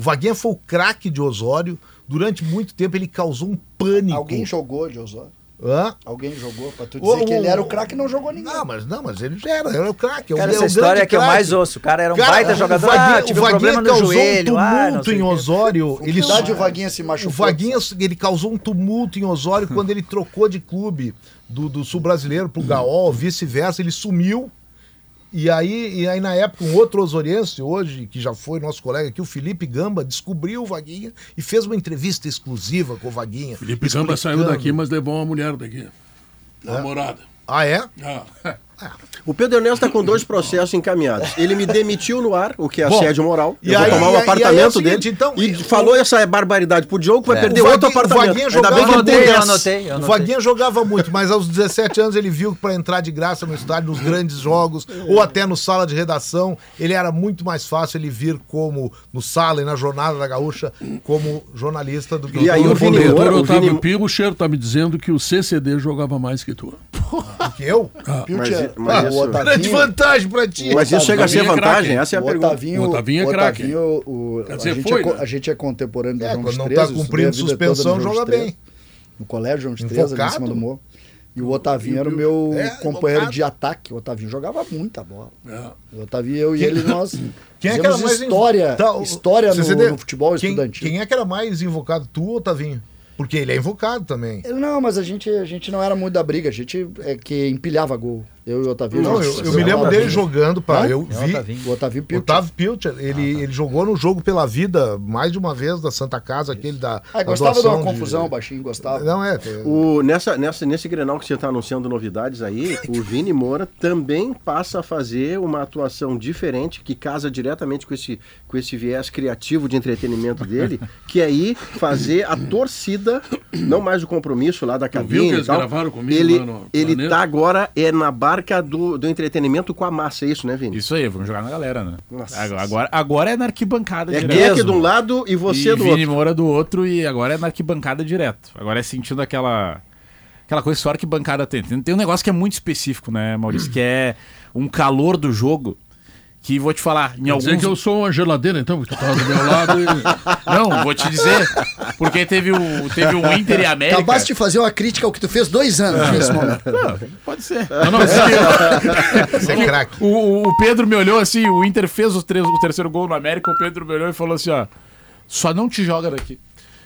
O Vaguinha foi o craque de Osório. Durante muito tempo ele causou um pânico. Alguém jogou de Osório? Hã? Alguém jogou pra tu O- dizer que o- ele era o craque e não jogou ninguém. Não, mas não, mas ele já era, era o craque. é o- é essa o história grande é que eu craque. mais ouço. O cara era um Cara, baita o jogador. Vaguinha- ah, tive o um Vaguinha problema no causou joelho. um ah, tumulto sei em o. Osório. Que Ele idade o Vaguinha se O machucou? Vaguinha, ele causou um tumulto em Osório quando ele trocou de clube do, do sul brasileiro pro Gaol, vice-versa, ele sumiu. E aí, e aí, na época, um outro osoriense, hoje, que já foi nosso colega aqui, o Felipe Gamba, descobriu o Vaguinha e fez uma entrevista exclusiva com o Vaguinha. Felipe Gamba saiu explicando. daqui, mas levou uma mulher daqui. Namorada. Ah, é? Ah. O Pedro Ernesto está com dois processos encaminhados. Ele me demitiu no ar, o que é Bom, assédio moral. e Eu vou aí- tomar e o aí- e aí é o apartamento seguinte, dele. então, e o- falou essa barbaridade pro Diogo que vai É. perder O outro Vaguinha- o apartamento. Vaguinha Ainda bem jogava que ele tem anotei, eu anotei, eu O anotei. Vaguinha jogava muito, mas aos 17 anos ele viu que para entrar de graça no estádio, nos grandes jogos, ou até no sala de redação, ele era muito mais fácil ele vir como no sala e na jornada da gaúcha como jornalista do que E aí o Vini doutor Moura, o Otávio Vini- Pilcher tá me dizendo que o CCD jogava mais que tu. do que eu. Pilcher, mas o isso- Grande Otavinho, vantagem para ti. Mas isso chega a ser Otavinho é vantagem? Essa é a o pergunta. Otavinho, O Otavinho é craque. Otavinho, o- a, dizer, gente foi, é, né? a gente é contemporâneo do É, João quando não 13, tá estudei cumprindo a vida suspensão, joga dos 13, bem. No colégio João dos 13, ali em cima do morro. E o Otavinho era o meu É, companheiro invocado. de ataque. O Otavinho jogava muita bola. É. O Otavinho, eu e ele, nós Quem é que era mais história, Tá, o- história no, no futebol quem, estudantil. Quem é que era mais invocado, tu ou Tavinho? Porque ele é invocado também. Não, mas a gente, a gente não era muito da briga, a gente é que empilhava gol. Eu e o Otávio. Não, eu, eu me lembro dele jogando para eu É o vi Otavinho. O Otávio Pilcher. Otávio Pilcher, ele, ele jogou no jogo pela vida mais de uma vez da Santa Casa, aquele da Ah, da gostava de uma confusão, o baixinho gostava. Não é, O, nessa, nessa, nesse Grenal que você está anunciando novidades aí, o Vini Moura também passa a fazer uma atuação diferente, que casa diretamente com esse, com esse viés criativo de entretenimento dele, que é ir fazer a torcida, não mais o compromisso lá da viu que cabine eles e tal. gravaram comigo ele, lá no ele tá agora é na barca do, do entretenimento com a massa, é isso, né, Vini? Isso aí, vamos jogar na galera, né? Nossa. Agora, agora, é na arquibancada É direto. Keck de um lado e você e do Vini outro. Moura do outro e agora é na arquibancada direto. Agora é sentindo aquela aquela coisa que só arquibancada tem. tem. Tem um negócio que é muito específico, né, Maurício, que é um calor do jogo que vou te falar, em Quer dizer alguns que eu sou uma geladeira, então, porque tu tava do meu lado e... Não, vou te dizer, porque teve o teve o Inter e América. Acabaste de fazer uma crítica ao que tu fez dois anos nesse momento. Não, pode ser. Não, não, é Você é craque. O, o- o Pedro me olhou assim, o Inter fez os três- o terceiro gol no América, o Pedro me olhou e falou assim, ó, só não te joga daqui.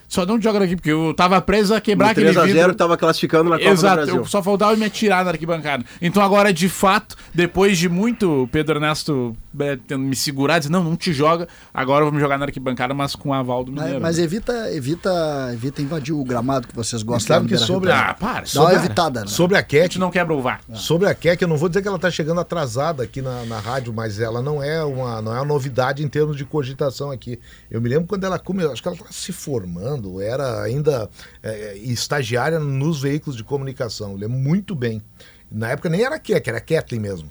Só não joga daqui, porque eu tava preso a quebrar No aquele 3x0 vidro. que tava classificando na Copa Exato, do Brasil. eu só faltava me atirar na arquibancada. Então agora, de fato, depois de muito o Pedro Ernesto é, tendo me segurar, dizer, não, não te joga, agora vamos jogar na arquibacada, mas com o aval do Mas, Mineiro. mas né? evita, evita, evita invadir o gramado que vocês gostam. sabe que sobre a- Ah, para. Dá uma evitada, né? Sobre a A Keck, gente não quebra o VAR. Sobre a Keck, eu não vou dizer que ela está chegando atrasada aqui na, na rádio, mas ela não é, uma, não é uma novidade em termos de cogitação aqui. Eu me lembro quando ela começou, acho que ela estava se formando, era ainda é, estagiária nos veículos de comunicação. Eu lembro muito bem. Na época nem era Keck, era Kathleen mesmo.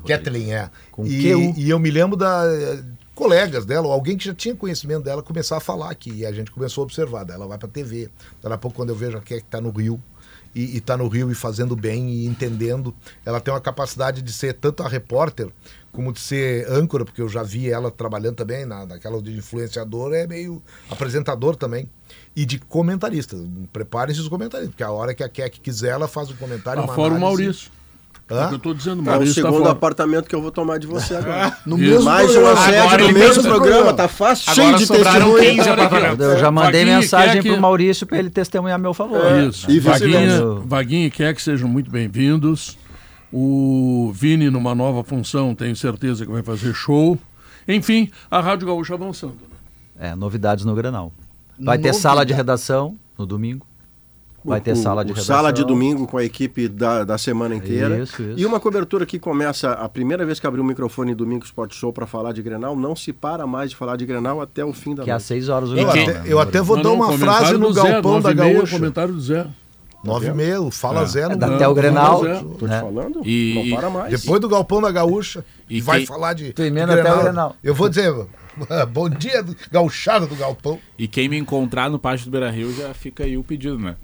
Rodrigo. Kathleen, é. Com e, e eu me lembro da eh, colegas dela, ou alguém que já tinha conhecimento dela, começar a falar aqui. E a gente começou a observar. Daí ela vai para TV. Daqui a pouco, quando eu vejo a Keck está no Rio, e está no Rio e fazendo bem e entendendo, ela tem uma capacidade de ser tanto a repórter como de ser âncora, porque eu já vi ela trabalhando também na, naquela de influenciador, é meio apresentador também. E de comentarista. Preparem-se os comentaristas, porque a hora que a Keck quiser, ela faz um comentário. Tá uma fora o análise. Maurício. É Hã? o que eu tô dizendo, o o Maurício tá segundo fora. apartamento que eu vou tomar de você agora. No Isso. mesmo Mais programa. uma sede no ele mesmo programa, tá fácil, cheio Agora de sobraram testemunho. 15 apartamentos. Eu já mandei Vaguinho, mensagem Keck- pro Maurício para ele testemunhar a meu favor. Isso. E Vaguinha. Vaguinha e Keck sejam muito bem-vindos. O Vini, numa nova função, tenho certeza que vai fazer show. Enfim, a Rádio Gaúcha avançando. né? É, novidades no Granal. Vai ter sala de redação no domingo. Vai ter O- sala de o redação. Sala de domingo com a equipe da, da semana inteira. Isso, isso. E uma cobertura que começa a primeira vez que abriu o microfone domingo Sport Show para falar de Grenal, não se para mais de falar de Grenal até o fim da Que é às noite. 6 horas do Eu, até, eu até vou Não, dar não, uma comentário frase no galpão da meia, Gaúcha. comentário do Zé. Nove e meia, o Fala Zé no É, Até Galpão o Grenal. Tô te né? falando, E- não para mais. Depois do Galpão da Gaúcha, E vai quem- falar de. Tu emenda até o Grenal. Eu vou dizer, bom dia, do- gauchada do Galpão. E quem me encontrar no pátio do Beira Rio já fica aí o pedido, né?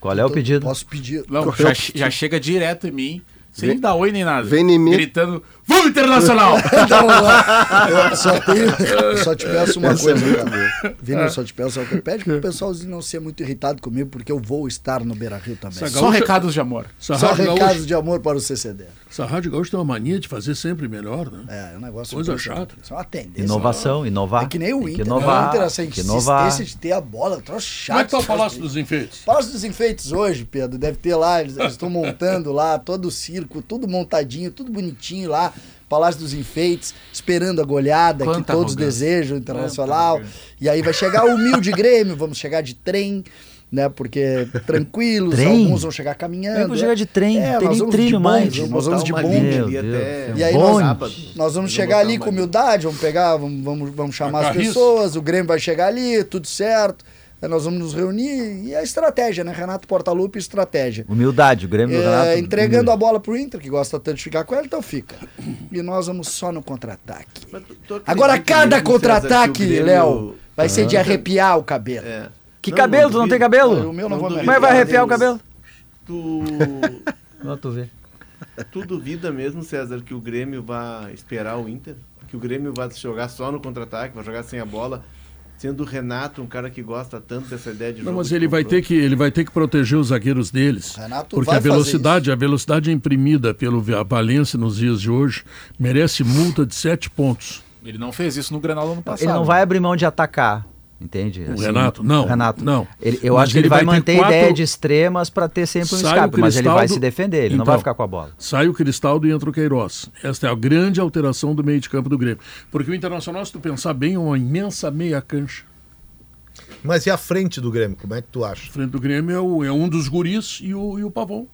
Qual é o pedido? Posso pedir. Não, já, já chega direto em mim, sem Vem- dar oi nem nada. vem em mim. Gritando, vamos Internacional! Eu só, tenho, só te peço uma coisa, cara. Vini, eu só te peço coisa. Pede pro pessoalzinho não ser muito irritado comigo, porque eu vou estar no Beira Rio também. Essa Só Gaúcha- recados de amor. Essa Só recados Gaúcha, de amor para o CCD. essa Rádio Gaúcha tem uma mania de fazer sempre melhor, né? É, é um negócio. Coisa chata. Isso é uma tendência. Inovação, inovar. É que nem o Inter. Que né? inovar. O Inter, essa inovar. insistência de ter a bola, troço chato. Como é que tá o Palácio dos Enfeites? Palácio dos Enfeites hoje, Pedro, deve ter lá, eles estão montando lá todo o circo, tudo montadinho, tudo bonitinho lá. Palácio dos Enfeites, esperando a goleada que Quanta todos arrogância. desejam, internacional. E aí vai chegar o humilde Grêmio, vamos chegar de trem, né? Porque tranquilos, Trem? alguns vão chegar caminhando. Vamos chegar de trem, é, tem nós nem vamos de trilho mais. Nós vamos de bonde. Meu Deus. até E aí Bonde. sábado. Nós vamos chegar ali com humildade, vamos pegar, vamos, vamos, vamos chamar as pessoas, o Grêmio vai chegar ali, tudo certo. Aí nós vamos nos reunir e a estratégia, né? Renato Portaluppi, estratégia. Humildade, o Grêmio do É, Renato. entregando a bola pro Inter, que gosta tanto de ficar com ela, então fica. E nós vamos só no contra-ataque. Agora, cada contra-ataque, que Grêmio- Léo, vai ser de arrepiar o cabelo. É. Que Não, cabelo? não Tu não tem cabelo? O meu não, Não vou duvido. me Mas vai arrepiar o cabelo? Tu, Ó, tu vê. tu duvida mesmo, César, que o Grêmio vai esperar o Inter? Que o Grêmio vai jogar só no contra-ataque, vai jogar sem a bola? Sendo o Renato um cara que gosta tanto dessa ideia de Não, jogo mas ele vai ter que ele vai ter que proteger os zagueiros deles. Renato porque vai a velocidade, a velocidade imprimida pelo Valência nos dias de hoje merece multa de sete pontos. Ele não fez isso no Grenal do ano passado. Ele não vai abrir mão de atacar, Entende? O Renato? Não, Renato. não. Ele- eu Mas acho que ele, ele vai, vai ter manter quatro- ideia de extremas para ter sempre um Sai escape, mas ele vai se defender, ele não Então, vai ficar com a bola. Sai o Cristaldo e entra o Queiroz. Esta é a grande alteração do meio de campo do Grêmio. Porque o Internacional, se tu pensar bem, é uma imensa meia cancha. Mas e a frente do Grêmio? Como é que tu acha? frente do Grêmio é, o- é um dos guris e o, e o Pavão.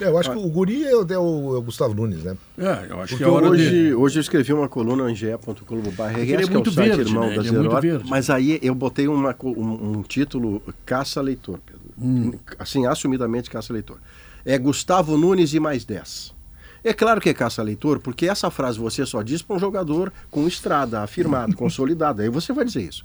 É, eu acho que o Guri é, o- é o, é o Gustavo Nunes, né? É, eu acho Porque que é hoje, dele. hoje eu escrevi uma coluna em ge.globo.br, ele é que é o muito site verde, irmão né? da Ele é muito Zero, verde. mas aí eu botei uma um, um título caça-leitor, Pedro. Hum. Assim, assumidamente caça-leitor. É Gustavo Nunes e mais 10. É claro que é caça-leitor, porque essa frase você só diz para um jogador com estrada, afirmado, consolidado. Aí você vai dizer isso.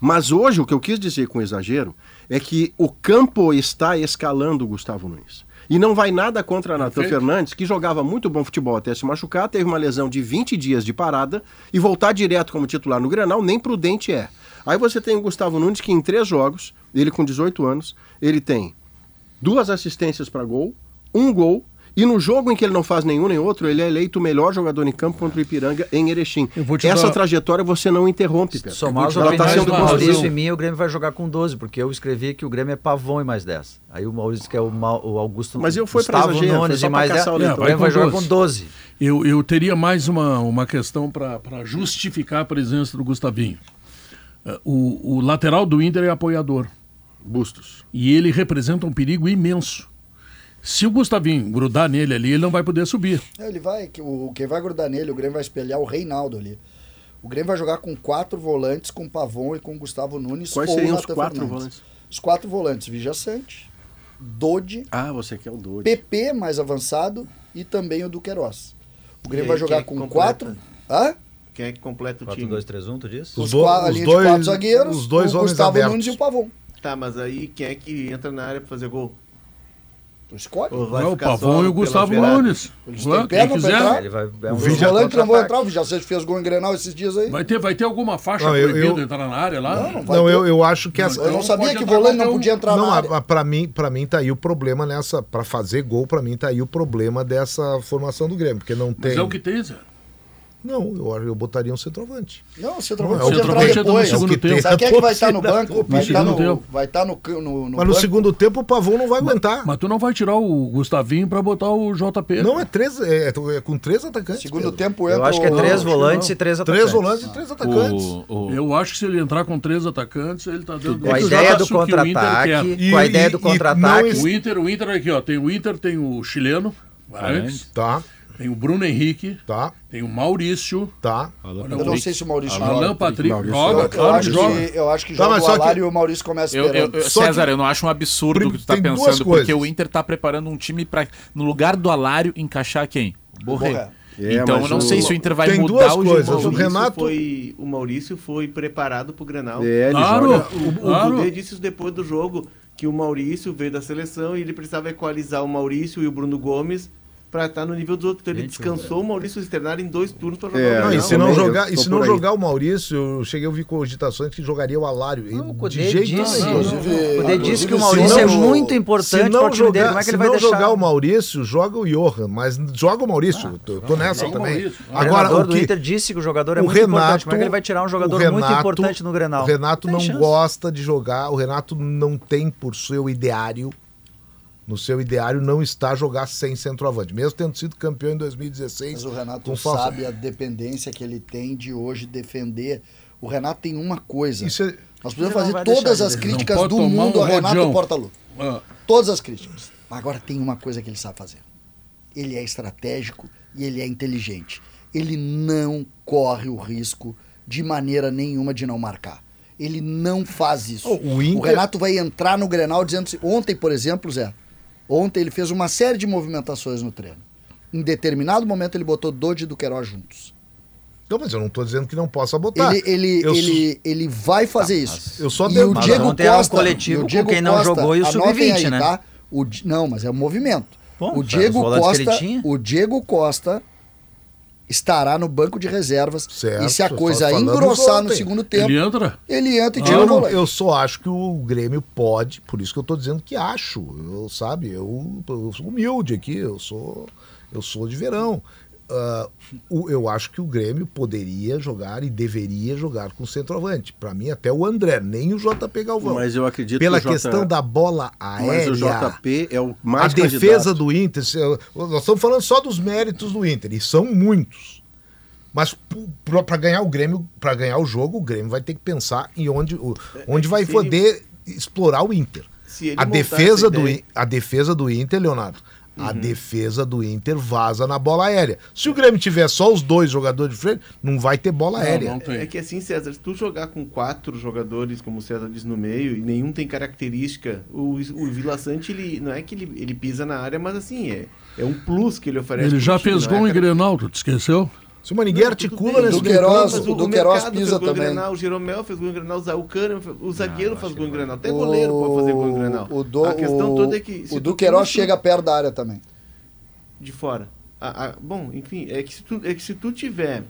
Mas hoje o que eu quis dizer com exagero é que o campo está escalando o Gustavo Nunes. E não vai nada contra Natan. Fernandes, que jogava muito bom futebol até se machucar, teve uma lesão de 20 dias de parada e voltar direto como titular no Grenal nem prudente é. Aí você tem o Gustavo Nunes que em três jogos, ele com 18 anos, ele tem duas assistências para gol, um gol, e no jogo em que ele não faz nenhum nem outro, ele é eleito o melhor jogador em campo contra o Ipiranga em Erechim. Essa dar- trajetória você não interrompe, Pedro. Somar as te dar opiniões mais do uma Maurício razão. e minha, o Grêmio vai jogar com 12, porque eu escrevi que o Grêmio é pavão e mais 10. Aí o Maurício que é o, Mau- o Augusto Mas eu fui Gustavo exagero, Nunes e mais 10. caçar o O leitor. Grêmio É, vai jogar com 12. Eu, eu teria mais uma, uma questão para justificar a presença do Gustavinho. Eh, O, o lateral do Inter é apoiador. Bustos. E ele representa um perigo imenso. Se o Gustavinho grudar nele ali, ele não vai poder subir. É, Ele vai, que o, quem vai grudar nele, o Grêmio vai espelhar o Reinaldo ali. O Grêmio vai jogar com quatro volantes, com Pavon e com Gustavo Nunes. Quais ou seriam os quatro Fernandes. volantes? Os quatro volantes, Vija Sante, Dodi, Ah, você quer o doido. PP mais avançado e também o Duqueiroz. O Grêmio E vai jogar é com completa? quatro. Hã? Quem é que completa o 4, time? 2, 3, 1, tu disse? Os Os, do- a os linha dois- de quatro zagueiros, os dois o homens Gustavo abertos. Nunes e o Pavon. Tá, mas aí quem é que entra na área pra fazer gol? Tu escolhe. Vai Não, o Pavão e o Gustavo? Nunes. Eles têm pra entrar? Ele vai, é um jogo volantes não contra-ataque. entrar, o Vija Sante fez gol em Grenal esses dias aí. Vai ter, vai ter alguma faixa Não, eu- proibida eu- entrar na área lá? Não, não vai Não, ter. eu, eu acho que essa. Eu não Não sabia que entrar volante não podia entrar Não, na área. pra mim, para mim tá aí o problema nessa, Pra fazer gol, pra mim tá aí o problema dessa formação do Grêmio, porque não Mas tem. é o que tem, Zé. Não, eu, eu botaria um centroavante. Não, o Não, centroavante é o pode entrar centroavante entra no depois. segundo É tempo. tem. Sabe quem é que vai estar no banco? Vai estar no, tempo. vai estar no, no, no Mas no banco. segundo tempo o Pavão não vai aguentar. Mas tu não vai tirar o Gustavinho pra botar o JP. Não, é três, é, é com três atacantes. Segundo Pedro. tempo entra Eu acho que é três que volantes não. e três Três atacantes. volantes e três atacantes. O, o- Eu acho que se ele entrar com três atacantes, ele tá dando Com a É ideia do contra-ataque. E- com a ideia do não contra-ataque. O Inter, o Inter aqui, ó. Tem o Inter, tem o chileno, Tá, tem o Bruno Henrique, tá, tem o Maurício, tá. olha, Eu não sei se o Maurício Alan joga. Patrick, Maurício joga, Eu, eu claro que acho joga. que, eu acho que Tá, joga mas o só que- Alário e o Maurício começam Eu, eu, eu- Só que- César, eu não acho um absurdo o que tu tá pensando, porque o Inter tá preparando um time pra, no lugar do Alário, encaixar quem? O Borré. Borré. É, então eu não o- sei se o Inter vai tem mudar duas o coisas, jogo. o Maurício Renato- Foi, o Maurício foi preparado pro Grenal. É, ele Claro. joga. O, o Claro. Cudê disse isso depois do jogo, que o Maurício veio da seleção e ele precisava equalizar o Maurício e o Bruno Gomes para estar no nível dos outros. Então ele descansou o Maurício Sternar em dois turnos para jogar É, o Não, e se não, jogar, e se não jogar o Maurício, eu cheguei a ouvir cogitações que jogaria o Alário. Não, o de jeito disse, nenhum. inclusive, O Cudê disse que o se Maurício não é muito Se importante não para o time dele. jogar, Como é que se ele vai não deixar? jogar o Maurício, joga o Johan, mas joga o Maurício. tô, tô nessa também. Maurício. O Agora, o do que, Inter disse que o jogador é o muito Renato, importante. Como é que ele vai tirar um jogador o muito Renato- importante no Grenal? O Renato não gosta de jogar, o Renato não tem por seu ideário, no seu ideário não está jogar sem centroavante, mesmo tendo sido campeão em 2016. Mas o Renato com sabe a dependência que ele tem de hoje defender. O Renato tem uma coisa. Isso é- Nós podemos fazer todas as críticas do mundo um ao Renato rodeão. Portaluppi. Ah, Todas as críticas. Mas agora tem uma coisa que ele sabe fazer. Ele é estratégico e ele é inteligente. Ele não corre o risco de maneira nenhuma de não marcar. Ele não faz isso. Oh, o Inter- Renato vai entrar no Grenal dizendo assim, ontem, por exemplo, Zé, ontem ele fez uma série de movimentações no treino. Em determinado momento ele botou Dodge e Duqueiroz juntos. Não, mas eu não estou dizendo que não possa botar. Ele, ele, eu, ele, ele vai fazer isso. eu só E o um Diego ontem era um Costa, coletivo e o com Diego quem não Costa, jogou e o anotem sub-20, aí, né? Tá? O não, mas é o movimento. Bom, o Diego Costa, o Diego Costa estará no banco de reservas. Certo, e se a coisa engrossar no segundo tempo, ele ele, entra? entra e tira Eu, o não- eu só acho que o Grêmio pode, por isso que eu tô dizendo que acho. Eu, sabe, eu, eu sou humilde aqui, eu sou, eu sou de verão. Ah, o- eu acho que o Grêmio poderia jogar e deveria jogar com centroavante. Para mim, até o André, nem o JP Galvão. Mas eu acredito Pela que o J- questão da bola Mas aérea. o JP é o a mais defesa candidato. do Inter, nós estamos falando só dos méritos do Inter, e são muitos. Mas para ganhar o Grêmio, para ganhar o jogo, o Grêmio vai ter que pensar em onde, o- onde que vai se ele- poder explorar o Inter. A defesa, do, a defesa do Inter, Leonardo, a Uhum. defesa do Inter vaza na bola aérea. Se o Grêmio tiver só os dois jogadores de frente, não vai ter bola aérea. não. É que assim, César, se tu jogar com quatro jogadores, como o César diz, no meio, e nenhum tem característica, o, o Vila Sante, ele, não é que ele, ele pisa na área, mas assim, é, é um plus que ele oferece. Ele já fez não é gol em Grenal, tu te esqueceu? Se uma ninguém Não, articula nesse Do meio Queiroz, campo, o do Queiroz mercado pisa fez gol em também. O Jeromel fez gol em Grenal, o Kahneman, o zagueiro faz gol em Grenal, até goleiro pode fazer gol em Grenal. O, do, a questão o, toda é que... o tu do tem Queiroz isso chega perto da área também. De fora. Ah, ah, bom, enfim, é que, se tu, é que se tu tiver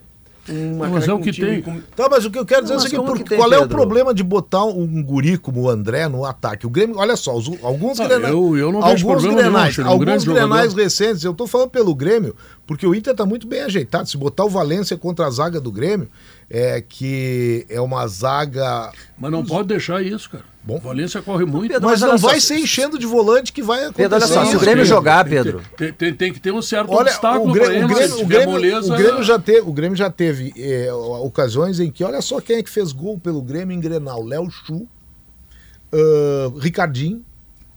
uma... Mas é o um que time tem. com- Tá, mas o que eu quero dizer é o Mas seguinte, como por- que tem, qual é o Pedro? problema de botar um guri como o André no ataque? O Grêmio, olha só, os- alguns Ah, grenais, eu- eu não vejo alguns nenhum, grenais, um grande alguns grenais recentes, eu tô falando pelo Grêmio, porque o Inter tá muito bem ajeitado. Se botar o Valência contra a zaga do Grêmio, é que é uma zaga Mas não pode deixar isso, cara. Bom. O Valência corre muito. Pedro, mas olha não vai se- ser enchendo de volante que vai acontecer. Pedro, olha só, se o Grêmio jogar, Pedro. Tem, tem- tem que ter um certo Olha, obstáculo o Grêmio, ele. o Grêmio, o tiver Grêmio- moleza, o Grêmio já teve, o Grêmio já teve é, ocasiões em que, olha só quem é que fez gol pelo Grêmio em Grenal, Léo Chu, ah, Ricardinho,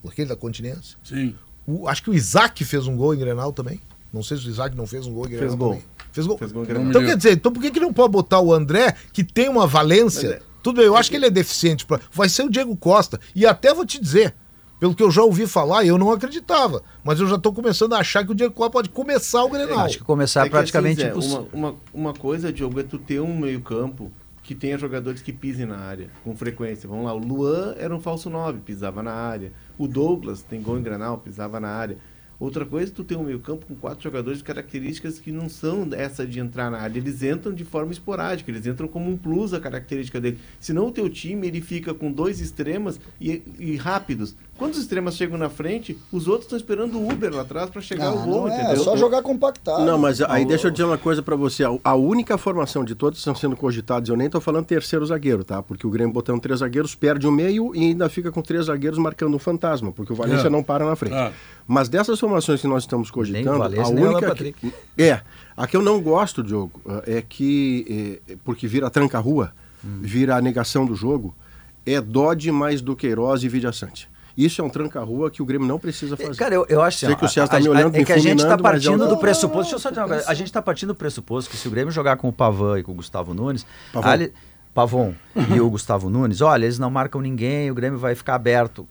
aquele da Continência. Sim. O- acho que o Isaac fez um gol em Grenal também. Não sei se o Isaac não fez um gol em Grenal Fez gol. também. Fez gol. Fez gol em Não Grenal. Então quer dizer, então por que, que não pode botar o André, que tem uma valência? Mas é- Tudo bem, eu acho que ele é deficiente. Pra... Vai ser o Diego Costa. E até vou te dizer, pelo que eu já ouvi falar, eu não acreditava. Mas eu já estou começando a achar que o Diego Costa pode começar o Grenal. Acho que começar É que praticamente assim, Zé, impossível. Uma, uma, uma coisa, Diogo, é tu ter um meio-campo que tenha jogadores que pisem na área com frequência. Vamos lá, o Luan era um falso 9, pisava na área. O Douglas tem gol em Granal, pisava na área. Outra coisa, tu tem um meio-campo com quatro jogadores de características que não são essa de entrar na área. Eles entram de forma esporádica, eles entram como um plus a característica dele. Senão o teu time ele fica com dois extremas e, e rápidos. Quando os extremas chegam na frente, os outros estão esperando o Uber lá atrás para chegar Ah, ao gol, não é, é entendeu? só jogar compactado. Não, mas aí deixa eu dizer uma coisa pra você. A, a única formação de todos que estão sendo cogitados, eu nem tô falando terceiro zagueiro, tá? Porque o Grêmio botando três zagueiros perde o meio e ainda fica com três zagueiros marcando um fantasma, porque o Valência É. não para na frente. Ah. Mas dessas formações que nós estamos cogitando, Valência, a única Alan que, é, a que eu não gosto, Diogo, é que é, porque vira tranca-rua, Hum. vira a negação do jogo, é Dodge mais do Queiroz e Vidia Sante. Isso é um tranca-rua que o Grêmio não precisa fazer. Cara, eu, eu acho assim, Sei que o César tá a- me a- olhando, é me que a gente tá fulminando, mas é um- partindo do pressuposto. Deixa eu só dizer uma coisa. A gente tá partindo do pressuposto que se o Grêmio jogar com o Pavan e com o Gustavo Nunes. Pavon. ali- Pavon e o Gustavo Nunes, olha, eles não marcam ninguém, o Grêmio vai ficar aberto.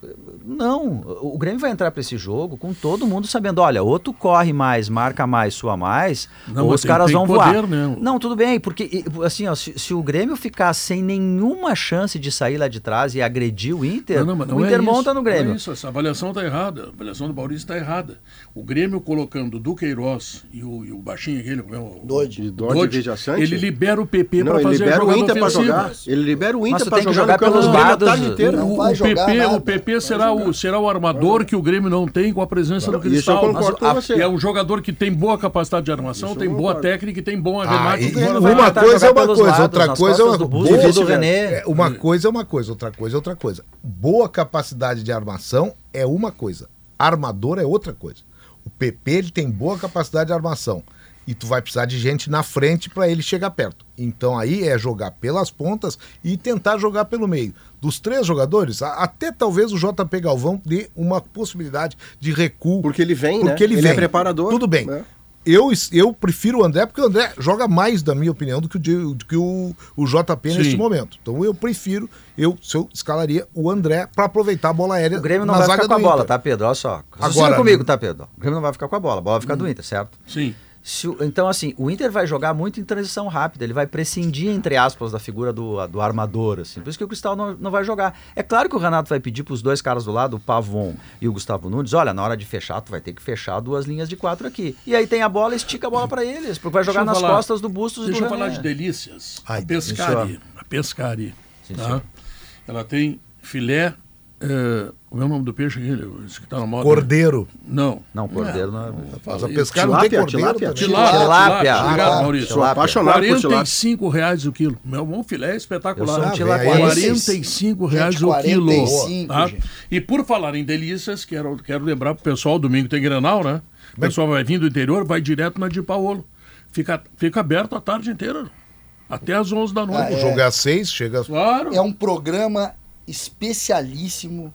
Não, o Grêmio vai entrar para esse jogo com todo mundo sabendo, olha, ou tu corre mais, marca mais, sua mais, Não, ou os tem- caras tem vão poder, voar. né? Não, tudo bem, porque assim, ó, se, se o Grêmio ficar sem nenhuma chance de sair lá de trás e agredir o Inter, Não, não, o Inter é isso, monta no Grêmio. Não é isso, essa avaliação está errada. A avaliação do Maurício está errada. O Grêmio colocando o Duqueiroz e o, e o baixinho aquele, como é o Doide. De Dodge e Dodge, Vidia Sante? ele libera o PP para fazer a libera o Inter para ofensiva. Jogar. Ele libera o Inter para tem que jogar, jogar pelos lados, tarde inteira. Não O, o PP, o PP será, o, será o armador que o Grêmio não tem com a presença do Isso eu Cristal. você. É um jogador que tem boa capacidade de armação, tem boa técnica e tem bom Ah, arremate. e- e uma tentar coisa é uma coisa, lados, outra coisa é uma e. É, uma coisa é uma coisa, outra coisa é outra coisa. Boa capacidade de armação é uma coisa, armador é outra coisa. O PP ele tem boa capacidade de armação e tu vai precisar de gente na frente para ele chegar perto. Então aí é jogar pelas pontas e tentar jogar pelo meio. Dos três jogadores, até talvez o JP Galvão dê uma possibilidade de recuo. Porque ele vem, né? Porque ele, Ele vem. é preparador, Tudo bem. né? Eu, eu prefiro o André, porque o André joga mais, da minha opinião, do que o, do que o, o JP Sim. nesse momento. Então eu prefiro, eu, se eu escalaria o André para aproveitar a bola aérea O Grêmio não na vai ficar com a bola, Inter. tá, Pedro? Olha só. Agora, comigo, né? tá, Pedro? O Grêmio não vai ficar com a bola, a bola vai ficar do Inter, certo? Sim. O- então, assim, o Inter vai jogar muito em transição rápida, ele vai prescindir, entre aspas, da figura do, do armador, assim. Por isso que o Cristal não, não vai jogar. É claro que o Renato vai pedir para os dois caras do lado, o Pavon e o Gustavo Nunes, olha, na hora de fechar, tu vai ter que fechar duas linhas de quatro aqui. E aí tem a bola, estica a bola para eles, porque vai Deixa jogar eu nas falar- costas do Bustos Deixa e eu do falar René. de delícias. Ai, a pescaria. A pescaria. Sim, tá? Ela tem filé É, como é o nome do peixe aquele? Esse que tá na moda? Cordeiro. Não. Não, cordeiro não é. Mas a pescar não tem Tilápia, cordeiro tilápia. também. Tilápia. Tilápia. Obrigado, Ah, Maurício. Sou Tilápia. apaixonado por tilápia. 45 reais o quilo. Meu bom filé é Eu espetacular. sou um Ah, tilápia. vem aí. 45 reais Gente, o quilo. 45, tá? gente. E por falar em delícias, quero, quero lembrar pro pessoal, domingo tem Grenal, né? O pessoal vai vir do interior, vai direto na de Paolo. Fica, fica aberto a tarde inteira. Até às 11 da noite. O jogo é às seis, chega às... Claro. É um programa especialíssimo,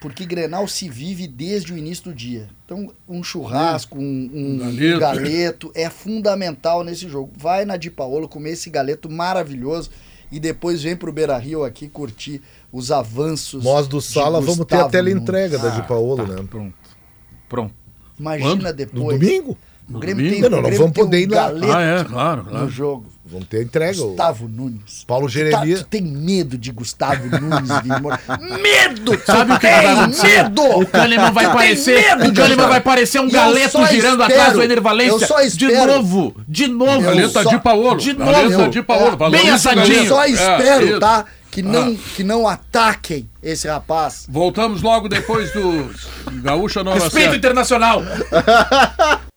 porque Grenal se vive desde o início do dia. Então, um churrasco, um, um- um galeto. galeto. é fundamental nesse jogo. Vai na Di Paolo comer esse galeto maravilhoso e depois vem pro Beira Rio aqui curtir os avanços. Nós do de Sala vamos ter a teleentrega da Nunes. de Paolo, Tá, né? pronto. Pronto. Imagina Quando? No depois. domingo? O Grêmio domingo? tem, Não, o não Grêmio vamos tem poder um ir lá. Ah, é, claro, no claro. jogo. Vamos ter entrega. Gustavo Nunes. Paulo Tu, tá, Jeremias. tu tem medo de Gustavo Nunes? Medo! Sabe o que, que vai? Medo! O Kahneman vai tem parecer. medo O de Kahneman vai parecer um galeto girando espero- atrás do Ener Valência. eu só De espero- novo. De novo. Galeta só- de Paolo. de Galeta novo. de Paolo. É, bem assadinho. Eu só É, espero, tá? Que não, que não ataquem esse rapaz. Voltamos logo depois do Gaúcha Nova Respeito Série. internacional.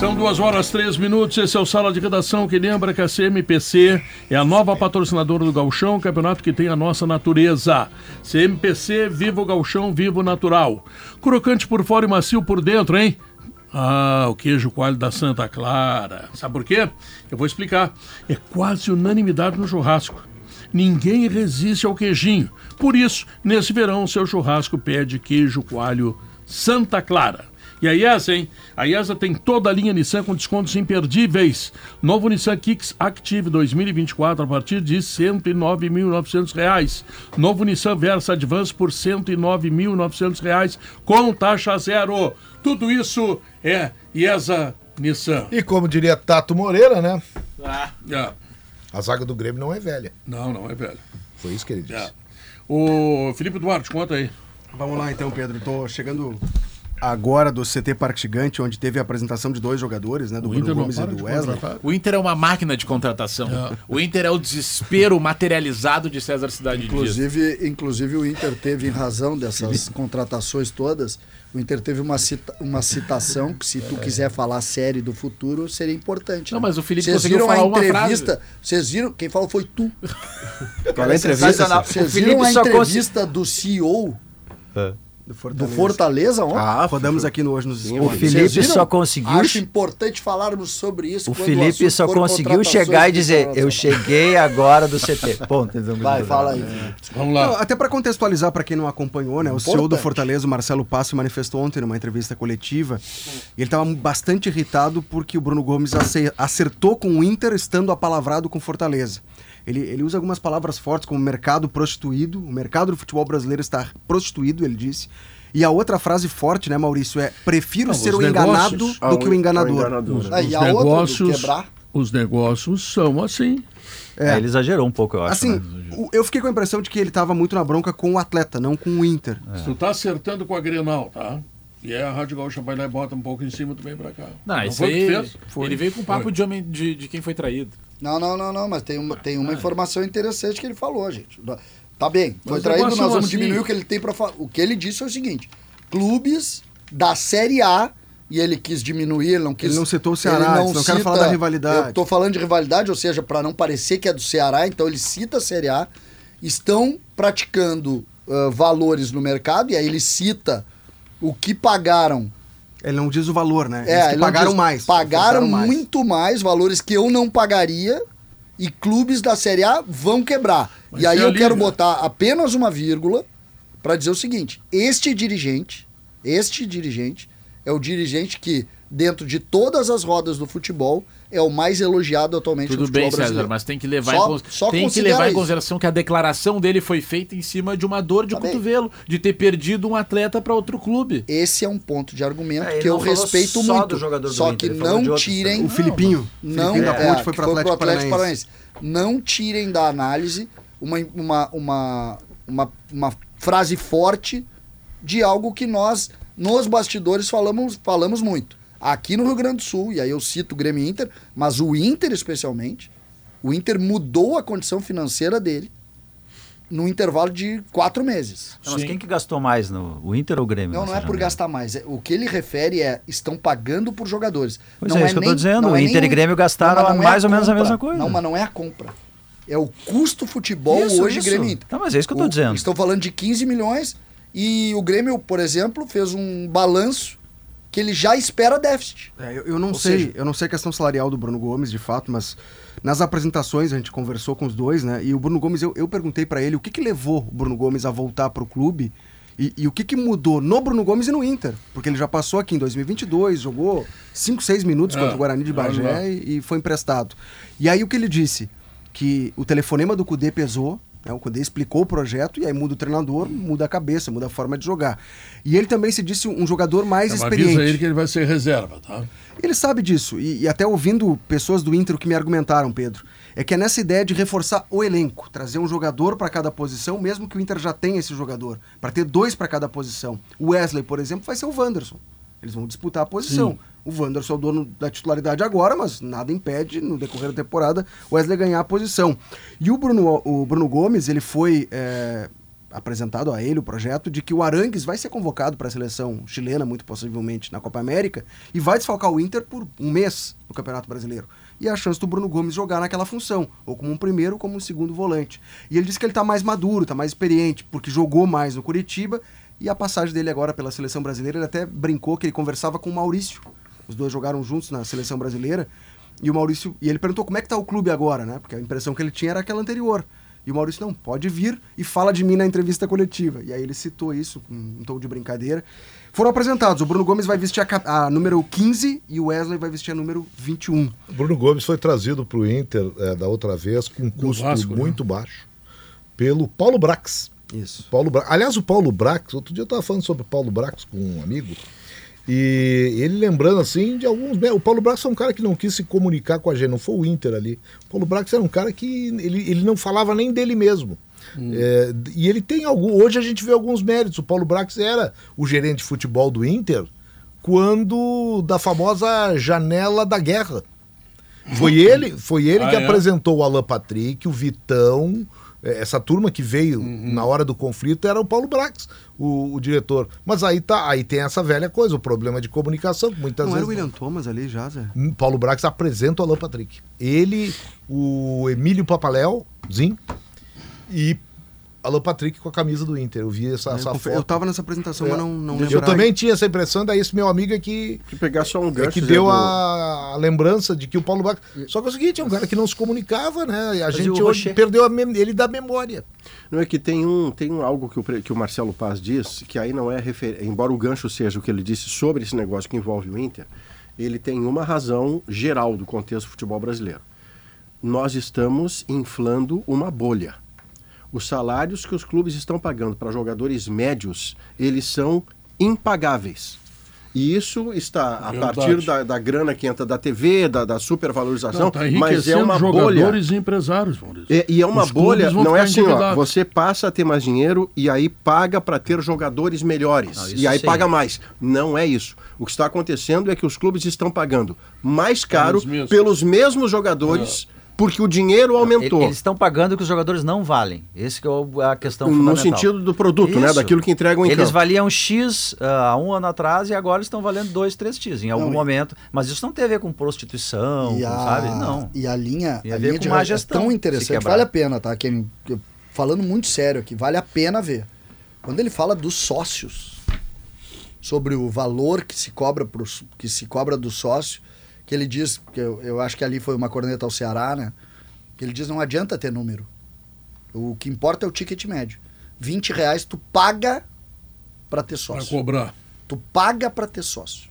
São duas horas, três minutos. Esse é o Sala de Redação que lembra que a CMPC é a nova patrocinadora do Gauchão, campeonato que tem a nossa natureza. CMPC, viva o Gauchão, viva o natural. Crocante por fora e macio por dentro, hein? Ah, o queijo coalho da Santa Clara. Sabe por quê? Eu vou explicar. É quase unanimidade no churrasco. Ninguém resiste ao queijinho. Por isso, nesse verão, seu churrasco pede queijo coalho Santa Clara. E a IESA, hein? A IESA tem toda a linha Nissan com descontos imperdíveis. Novo Nissan Kicks Active 2024 a partir de 109.900 reais. Novo Nissan Versa Advance por 109.900 reais com taxa zero. Tudo isso é IESA Nissan. E como diria Tato Moreira, né? É. A zaga do Grêmio não é velha. Não, não é velho. Foi isso que ele disse. É. O Felipe Duarte, conta aí. Vamos lá então, Pedro. Tô chegando agora do CT Parque Gigante, onde teve a apresentação de dois jogadores, né? Do O Bruno Inter Gomes e do Wesley. O Inter é uma máquina de contratação. O Inter é o desespero materializado de César Cidade Dias. Inclusive, inclusive o Inter teve, em razão dessas contratações todas, o Inter teve uma, cita- uma citação que, se tu quiser falar série do futuro, seria importante. Não, né? mas o Felipe Vocês conseguiu viram falar uma entrevista? Vocês viram? Quem falou foi tu. Qual é a entrevista? Vocês viram a só entrevista do CEO Do do Fortaleza ontem? Ah, rodamos aqui no Hoje nos O Esportes. Felipe só conseguiu. Acho importante falarmos sobre isso. O Felipe assunto só conseguiu chegar e dizer. Eu cheguei agora do CT. Ponto. Vai, fala aí. Vamos Não, lá. até para contextualizar para quem não acompanhou, né? O CEO do. Fortaleza, o Marcelo Passo, manifestou ontem numa entrevista coletiva. E ele estava bastante irritado porque o Bruno Gomes ace- acertou com o Inter estando apalavrado com o Fortaleza. Ele, ele usa algumas palavras fortes como mercado prostituído. O mercado do futebol brasileiro está prostituído, ele disse. E a outra frase forte, né, Maurício, é prefiro Não, ser o enganado do que o enganador. Ah, e Os a outra do negócios, quebrar? os negócios são assim. É, ele exagerou um pouco, eu acho. Assim, né? o- eu fiquei com a impressão de que ele estava muito na bronca com o atleta, não com o Inter. Se tu tá acertando com a Grenal, tá? E aí a Rádio Gaúcha vai lá e bota um pouco em cima, tu vem pra cá. Não, isso foi o que aí. fez? Ele veio com papo Foi. de homem de, de quem foi traído. Não, não, não, não, mas tem uma, tem uma informação interessante que ele falou, gente. Tá bem, foi Mas traído, nós vamos assim- diminuir o que ele tem para falar. O que ele disse é o seguinte: clubes da Série A, e ele quis diminuir, ele não quis. Ele não citou o Ceará, disse, não quero falar da rivalidade. Eu tô falando de rivalidade, ou seja, para não parecer que é do Ceará, então ele cita a Série A, estão praticando ah, valores no mercado, e aí ele cita o que pagaram Ele não diz o valor, né? é, pagaram diz- mais. Pagaram ofertaram mais. muito mais, valores que eu não pagaria, e clubes da Série A vão quebrar. Mas e aí eu ali, quero botar apenas uma vírgula para dizer o seguinte: este dirigente, este dirigente é o dirigente que, dentro de todas as rodas do futebol, é o mais elogiado atualmente no Tudo futebol bem, César, brasileiro. mas tem que levar, Só- em, cons- só tem que levar em consideração que a declaração dele foi feita em cima de uma dor de Tá bem. cotovelo, de ter perdido um atleta para outro clube. Esse é um ponto de argumento É, que eu respeito só muito. do jogador do só Inter, que falou não tirem. O Filipinho. não Filipinho da é, Ponte foi que pro Atlético, Paranaense. Não tirem da análise uma, uma, uma, uma, uma frase forte de algo que nós, nos bastidores, falamos, falamos muito. Aqui no Rio Grande do Sul, e aí eu cito o Grêmio e Inter, mas o Inter especialmente, o Inter mudou a condição financeira dele no intervalo de quatro meses. Não, mas quem que gastou mais, no, o Inter ou o Grêmio? Não, não é por gastar mais. é- O que ele refere é estão pagando por jogadores. Pois não é, isso que eu tô dizendo, não o é Inter nem e Grêmio gastaram mas não é mais ou menos a mesma coisa. Não, mas não é a compra. É o custo futebol Isso, hoje isso. Grêmio e Inter. Tá, mas é isso que eu tô O- dizendo. Estão falando de 15 milhões e o Grêmio, por exemplo, fez um balanço que ele já espera déficit. É, eu, eu não Ou sei, seja- eu não sei a questão salarial do Bruno Gomes, de fato, mas nas apresentações a gente conversou com os dois, né? E o Bruno Gomes, eu, eu perguntei pra ele o que, que levou o Bruno Gomes a voltar pro clube e, e o que, que mudou no Bruno Gomes e no Inter. Porque ele já passou aqui em 2022, jogou 5, 6 minutos É, contra o Guarani de lá. Bagé e, e foi emprestado. E aí o que ele disse? Que o telefonema do Cudê pesou, né? o Cudê explicou o projeto e aí muda o treinador, muda a cabeça, muda a forma de jogar. E ele também se disse um jogador mais mas experiente. avisa ele que ele vai ser reserva, tá? Ele sabe disso, e, e até ouvindo pessoas do Inter que me argumentaram, Pedro, é que é nessa ideia de reforçar o elenco, trazer um jogador para cada posição, mesmo que o Inter já tenha esse jogador, para ter dois para cada posição. O Wesley, por exemplo, vai ser o Wanderson. Eles vão disputar a posição. O Wanderson é o dono da titularidade agora, mas nada impede, no decorrer da temporada, o Wesley ganhar a posição. E o Bruno, o Bruno Gomes, ele foi é, apresentado a ele o projeto de que o Arangues vai ser convocado para a seleção chilena, muito possivelmente, na Copa América, e vai desfalcar o Inter por um mês no Campeonato Brasileiro. E a chance do Bruno Gomes jogar naquela função, ou como um primeiro ou como um segundo volante. E ele disse que ele está mais maduro, está mais experiente, porque jogou mais no Curitiba, e a passagem dele agora pela seleção brasileira, ele até brincou que ele conversava com o Maurício. Os dois jogaram juntos na seleção brasileira. E o Maurício, e ele perguntou como é que tá o clube agora, né? Porque a impressão que ele tinha era aquela anterior. E o Maurício, não, pode vir e fala de mim na entrevista coletiva. E aí ele citou isso com um tom de brincadeira. Foram apresentados. O Bruno Gomes vai vestir a, a número 15 e o Wesley vai vestir a número 21. O Bruno Gomes foi trazido para o Inter eh, da outra vez com um custo Vasco, né? muito baixo pelo Paulo Brax. Isso. Paulo Bra... Aliás, o Paulo Brax, outro dia eu estava falando sobre o Paulo Brax com um amigo, e ele lembrando assim de alguns. O Paulo Brax foi um cara que não quis se comunicar com a gente, não foi o Inter ali. O Paulo Brax era um cara que ele, ele não falava nem dele mesmo. É, e ele tem algum. Hoje a gente vê alguns méritos. O Paulo Brax era o gerente de futebol do Inter quando da famosa janela da guerra. Foi ele, foi ele Ah, que é? apresentou o Alan Patrick, o Vitão, essa turma que veio Uhum. na hora do conflito era o Paulo Brax, o, o diretor. Mas aí tá, aí tem essa velha coisa, o problema de comunicação, que muitas não era vezes o William Thomas ali já, Zé? Hum, Paulo Brax apresenta o Alan Patrick. Ele, o Emílio Papaléu, Zin, e Alan Patrick com a camisa do Inter. Eu vi essa, Eu, essa foto. eu tava nessa apresentação, É. mas não, não Eu também tinha essa impressão, daí esse meu amigo é que Que pegar só um é gancho. que Zé, deu do- a, a lembrança de que o Paulo Brax. Só que é o seguinte, é um cara que não se comunicava, né? E a Mas gente hoje perdeu a mem- ele da memória. Não é que tem um tem um algo que o, que o Marcelo Paz diz, que aí não é refer... embora o gancho seja o que ele disse sobre esse negócio que envolve o Inter, ele tem uma razão geral do contexto do futebol brasileiro. Nós estamos inflando uma bolha. Os salários que os clubes estão pagando para jogadores médios, eles são impagáveis. E isso está a Verdade. partir da, da grana que entra da TV, da, da supervalorização, Não, tá mas é uma bolha. jogadores e empresários, Maurício. É, e é uma Os bolha, não é assim, ó, você passa a ter mais dinheiro e aí paga para ter jogadores melhores. Não, isso e aí sim. paga mais. Não é isso. O que está acontecendo é que os clubes estão pagando mais caro Pelos mesmos. pelos mesmos jogadores porque o dinheiro aumentou. Eles estão pagando o que os jogadores não valem. Esse que é o- a questão no fundamental. sentido do produto, né? Isso. Daquilo que entregam em Eles campo. valiam X ah, há um ano atrás e agora estão valendo 2, 3 X em algum Não, momento. Mas isso não tem a ver com prostituição, E com, a, sabe? Não. e a linha, Tem a a linha com de má ra- é gestão, tão interessante, vale a pena, tá? Quem, falando muito sério aqui, vale a pena ver. Quando ele fala dos sócios, sobre o valor que se cobra pros, que se cobra do sócio, que ele diz, que eu, eu acho que ali foi uma corneta ao Ceará, né? Que ele diz não adianta ter número. O que importa é o ticket médio. 20 reais tu paga para ter Vai sócio. cobrar. Tu paga para ter sócio.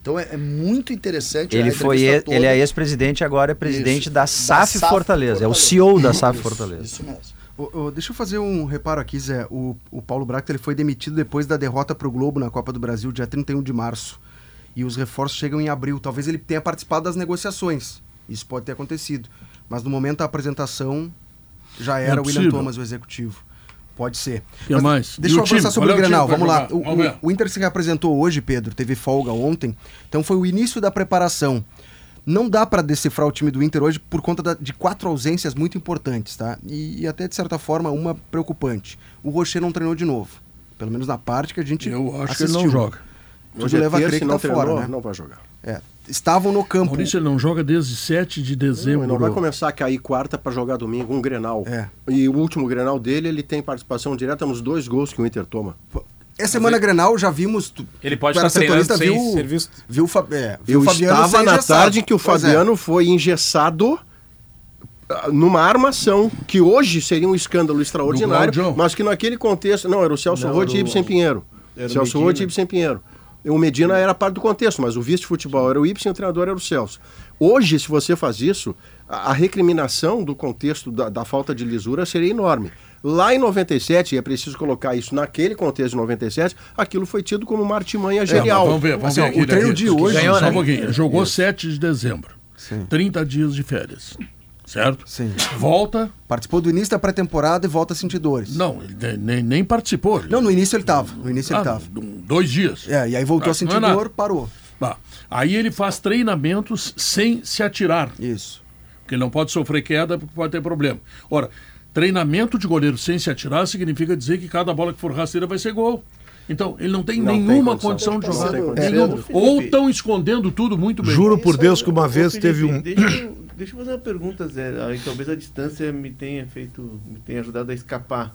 Então é, é muito interessante. a Ele foi toda. ele é ex-presidente agora é presidente Isso. da SAF, SAF Fortaleza. É o Fortaleza. CEO da SAF Isso, Fortaleza. Isso mesmo. Deixa eu fazer um reparo aqui, Zé. O, o Paulo Bracto ele foi demitido depois da derrota para o Globo na Copa do Brasil, dia 31 de março. E os reforços chegam em abril. Talvez ele tenha participado das negociações. Isso pode ter acontecido. Mas no momento da apresentação, já era o William. Thomas o executivo. Pode ser. que mais? Deixa E eu o time? avançar sobre Qual o é Grenal. Vamos lá. O, o- o Inter se reapresentou hoje, Pedro. Teve folga ontem. Então foi o início da preparação. Não dá pra decifrar o time do Inter hoje por conta da- de quatro ausências muito importantes, tá? E, e até, de certa forma, uma preocupante. O Rocher não treinou de novo. Pelo menos na parte que a gente Eu acho que ele não assistiu. joga. Tudo Hoje é leva a crer que não tá fora, treinou, né? não vai jogar. É. Estavam no campo. Maurício ele não joga desde 7 de Não, dezembro. ele não vai começar a cair quarta para jogar domingo, um Grenal. É. E o último Grenal dele, ele tem participação direta nos dois gols que o Inter toma. Essa semana Grenal já vimos. tu- Ele pode estar treinando setorista, sem viu, ser visto. Viu, o Fa- é, viu Eu Fabiano estava na engessado. tarde em que o Pois é. Fabiano foi engessado ah, numa armação que hoje seria um escândalo extraordinário, mas que naquele contexto... Não, era o Celso Não, Roth e Ibsen Pinheiro. era o Celso. Roth e Ibsen Pinheiro. O Medina era parte do contexto, mas o vice-futebol era o Ibsen e o treinador era o Celso. Hoje, se você faz isso, a, a recriminação do contexto da, da falta de lisura seria enorme. Lá em 97, e é preciso colocar isso naquele contexto de 97, aquilo foi tido como uma artimanha É, genial. mas vamos ver, vamos Assim, ver aqui. o treino daqui. de hoje- Ganhou, Só né? um Jogou 7 de dezembro. 30 dias de férias. Certo? Sim. Volta. Participou do início da pré-temporada e volta a sentir dores. Não, ele ne- nem, nem participou. Não, no início ele tava. No início ele Ah, tava. um- dois dias. É, e aí voltou Ah, a sentir é dor, parou. Aí ele faz treinamentos sem se atirar. Isso. Porque ele não pode sofrer queda porque pode ter problema. Ora, treinamento de goleiro sem se atirar significa dizer que cada bola que for rasteira vai ser gol. Então, ele não tem Não tem nenhuma condição. condição, de jogar. tem. É, Ou estão escondendo tudo muito bem. Juro por Deus aí, que uma vez teve um. Deixa eu, fazer uma pergunta, Zé. Aí talvez a distância me tenha feito, me tenha ajudado a escapar.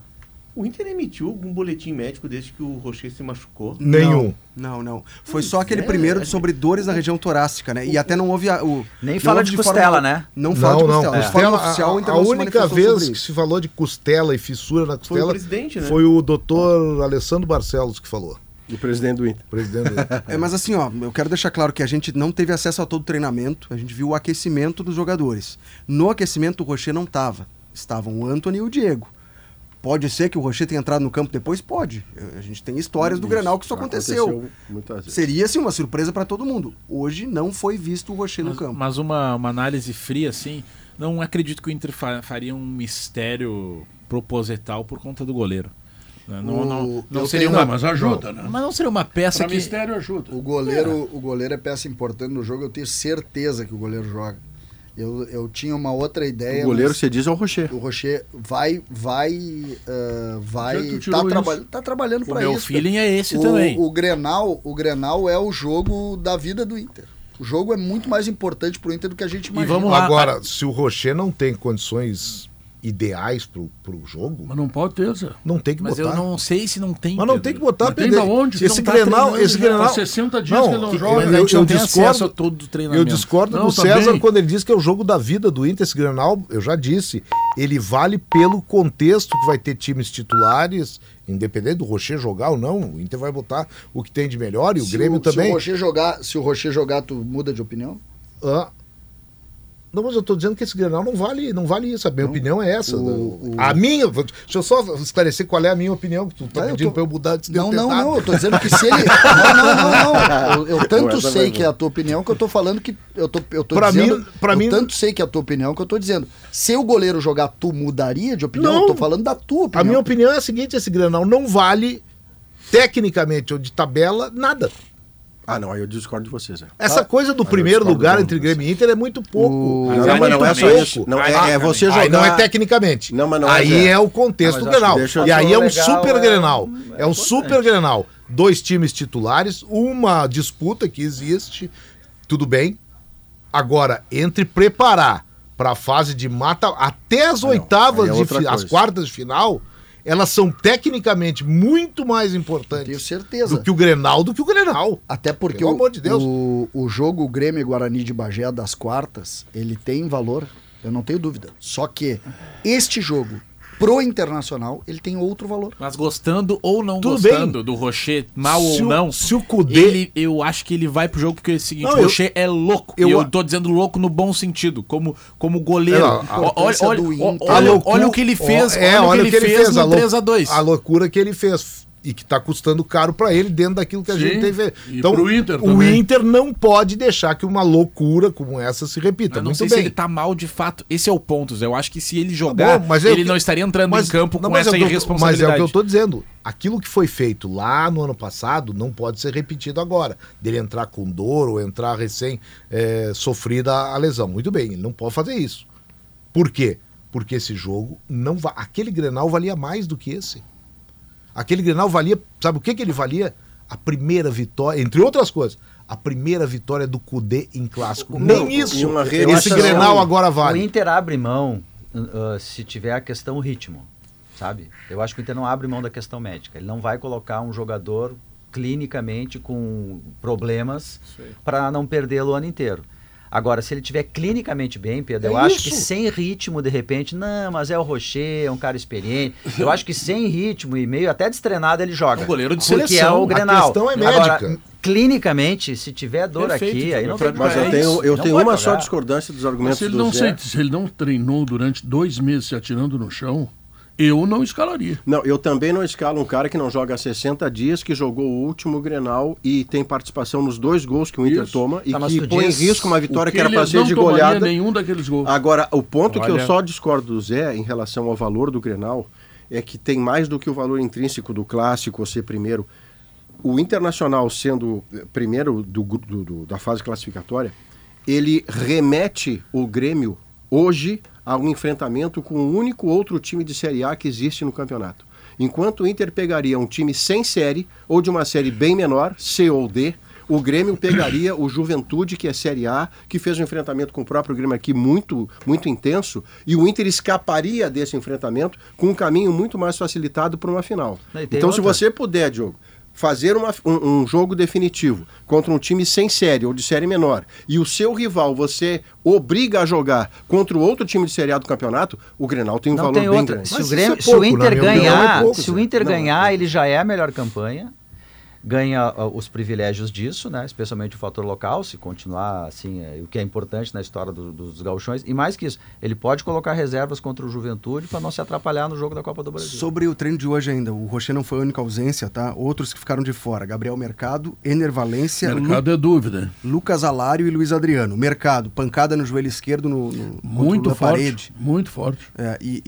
O Inter emitiu algum boletim médico desde que o Rocher se machucou? Nenhum. Não, não. Foi só aquele é, primeiro gente- sobre dores na região torácica, né? E até não houve a, o. Nem não fala de forma- costela, né? Não fala de Não, não. costela. De Costela, forma oficial, o a, a não única vez que se falou de costela e fissura na Foi o costela presidente, né? foi o doutor Alessandro Barcelos que falou. O presidente do Inter. Presidente do... É, mas assim, ó, eu quero deixar claro que a gente não teve acesso a todo o treinamento, a gente viu o aquecimento dos jogadores. No aquecimento o Rocher não tava. Estavam o Anthony e o Diego. Pode ser que o Rocher tenha entrado no campo depois? Pode. A gente tem histórias do Grenal que isso aconteceu. vezes. Seria, assim, uma surpresa para todo mundo. Hoje não foi visto o Rocher no Mas, campo. mas uma, uma análise fria, assim, não acredito que o Inter fa- faria um mistério proposital por conta do goleiro. Né? Não, O- não, não seria uma. Não, mas ajuda, né? Mas não seria uma peça Pra que. mistério ajuda. O goleiro, o goleiro é peça importante no jogo, eu tenho certeza que o goleiro joga. Eu, eu tinha uma outra ideia. O goleiro, você diz, é o Rocher. o Rocher vai vai ah, vai tá, traba isso. tá trabalhando O para meu isso. feeling é esse o, também. O Grenal, o Grenal é o jogo da vida do Inter. O jogo é muito mais importante pro Inter do que a gente imagina. vamos lá. Agora, se o Rocher não tem condições ideais pro, pro jogo, Mas não pode ter, Zé. não tem que Mas botar. eu não sei se não tem. Mas não Pedro. tem que botar, Mas tem Pedro. da onde? Esse Não tá Grenal, treinando esse já. Grenal... Faz 60 dias que ele não joga. Mas Eu, eu não tem acesso discordo, a todo o eu treinamento. discordo Não, do tá César bem. quando ele diz que é o jogo da vida do Inter. Esse Grenal, eu já disse, ele vale pelo contexto que vai ter times titulares, independente do Rocher jogar ou não. O Inter vai botar o que tem de melhor e o Se Grêmio Se também. o Rocher jogar, se o Rocher jogar, tu muda de opinião? Ah. Não, mas eu tô dizendo que esse Grenal não vale, não vale isso. A minha opinião é essa. o- A minha. Deixa eu só esclarecer qual é a minha opinião, que tu tá Ah, eu pedindo tô- pra eu mudar de Não, não, tentar. não. Eu tô dizendo que se ele. Não, não, não, não. Eu, eu tanto sei que é a tua opinião que eu tô falando que. Eu tô, eu tô Pra dizendo. mim- pra eu mim- tanto sei que é a tua opinião que eu tô dizendo. Se o goleiro jogar, tu mudaria de opinião? Não. Eu tô falando da tua opinião. A minha opinião é a seguinte: esse Grenal não vale, tecnicamente ou de tabela, nada. Ah, não, aí eu discordo de vocês. É. Essa coisa do primeiro lugar entre. Grêmio e Inter é muito pouco. O- É Não, mas não é só pouco. isso. Não, é, Ah, é você jogar. Aí não é tecnicamente. Não, mas não é, aí Zé. é o contexto Não, do Grenal. E aí é um legal, super é- Grenal. é É um super Grenal. Dois times titulares, uma disputa que existe, tudo bem. Agora, entre preparar para a fase de mata até as não. oitavas, é de as quartas de final, elas são tecnicamente muito mais Tenho importantes certeza. do que o Grenal, do que o Grenal. Até porque Pelo o, amor de Deus. o, o jogo Grêmio Guarani de Bagé das quartas, ele tem valor, eu não tenho dúvida. Só que este jogo, pro Internacional, ele tem outro valor. Mas gostando ou não Tudo gostando do Rocher, mal Se ou o- não, se o Cudê- ele, eu acho que ele vai pro jogo porque é o seguinte, Não, o eu- Rocher é louco. eu- e eu tô dizendo louco no bom sentido, como, como goleiro. É, a olha, olha, olha, olha, o que ele fez, É, olha, o que ele, fez, a no lou- 3x2. A loucura que ele fez. E que está custando caro para ele dentro daquilo que a Sim, gente tem e Então, pro Inter o. Inter não pode deixar que uma loucura como essa se repita. Eu não Muito sei bem. se ele tá mal de fato. Esse é o ponto, Zé. Eu acho que se ele jogar, Bom, mas é o ele que- não estaria entrando mas- em campo não, com mas é essa o que eu tô- irresponsabilidade. Mas é o que eu tô dizendo. Aquilo que foi feito lá no ano passado não pode ser repetido agora. Dele entrar com dor ou entrar recém eh, sofrida a lesão. Muito bem, ele não pode fazer isso. Por quê? Porque esse jogo não va... aquele Grenal valia mais do que esse. Aquele Grenal valia, sabe o que que ele valia? A primeira vitória, entre outras coisas, a primeira vitória do Cudê em clássico. Não, Nem isso. Esse Grenal agora O vale. Inter abre mão uh, se tiver a questão ritmo, sabe? Eu acho que o Inter não abre mão da questão médica. Ele não vai colocar um jogador clinicamente com problemas para não perdê-lo o ano inteiro. Agora, se ele tiver clinicamente bem, Pedro, É eu acho que sem ritmo, de repente, não, mas é o Rocher, é um cara experiente. Eu acho que sem ritmo e meio até destreinado ele joga. Um goleiro de Porque é seleção. o A Grenal. questão é Agora, médica. clinicamente, se tiver dor Perfeito, aqui, aí não tem Mas eu É tenho, eu não tenho uma só jogar. discordância dos Mas argumentos se ele, do não Zé. se, se ele não treinou durante dois meses se atirando no chão, eu não escalaria. Não, eu também não escalo um cara que não joga há 60 dias, que jogou o último Grenal e tem participação nos dois gols que o Inter Isso. toma e Tá, que põe em risco uma vitória O que era para ser não de goleada. nenhum daqueles gols. Agora, o ponto que eu Olha. só discordo do Zé em relação ao valor do Grenal é que tem mais do que o valor intrínseco do clássico ou ser primeiro. O Internacional sendo eh, primeiro do, do- do- da fase classificatória, ele remete o Grêmio hoje a um enfrentamento com o único outro time de Série A que existe no campeonato. Enquanto o Inter pegaria um time sem série ou de uma série bem menor, C ou D, o Grêmio pegaria o Juventude, que é Série A, que fez um enfrentamento com o próprio Grêmio aqui muito, muito intenso, e o Inter escaparia desse enfrentamento com um caminho muito mais facilitado para uma final. Então, se outra. você puder, Diogo, fazer uma- um, um jogo definitivo contra um time sem série ou de série menor, e o seu rival você obriga a jogar contra o outro time de Série A do campeonato, o Grenal tem um Não valor tem bem outra. grande. Se o, Grêmio, isso é pouco, se o Inter opinião, ganhar, é pouco, se o. Inter Não, ganhar, é. ele já é a melhor campanha. Ganha ah, os privilégios disso, né? Especialmente o fator local, se continuar assim, é, o que é importante na história do- dos gauchões. E mais que isso, ele pode colocar reservas contra o Juventude para não se atrapalhar no jogo da Copa do Brasil. Sobre o treino de hoje ainda, o Rocher não foi a única ausência, tá? Outros que ficaram de fora, Gabriel Mercado, Ener Valência, Lu- Mercado é dúvida. Lucas Alário e Luiz Adriano. Mercado, pancada no joelho esquerdo no, no Muito forte. parede. Muito forte. É, e,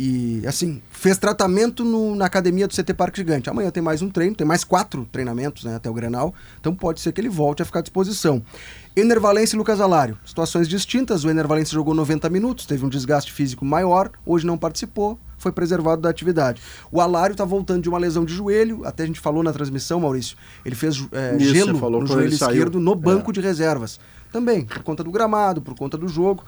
e, assim, fez tratamento no- na academia do CT Parque Gigante. Amanhã tem mais um treino, tem mais quatro treinamentos né, até o Grenal. Então pode ser que ele volte a ficar à disposição. Ener Valência e Lucas Alário. Situações distintas. O Ener Valência jogou 90 minutos, teve um desgaste físico maior, hoje não participou, foi preservado da atividade. O Alário está voltando de uma lesão de joelho, até a gente falou na transmissão, Maurício. Ele fez é, Isso, gelo no joelho ele saiu. esquerdo no banco É. de reservas. Também, por conta do gramado, por conta do jogo.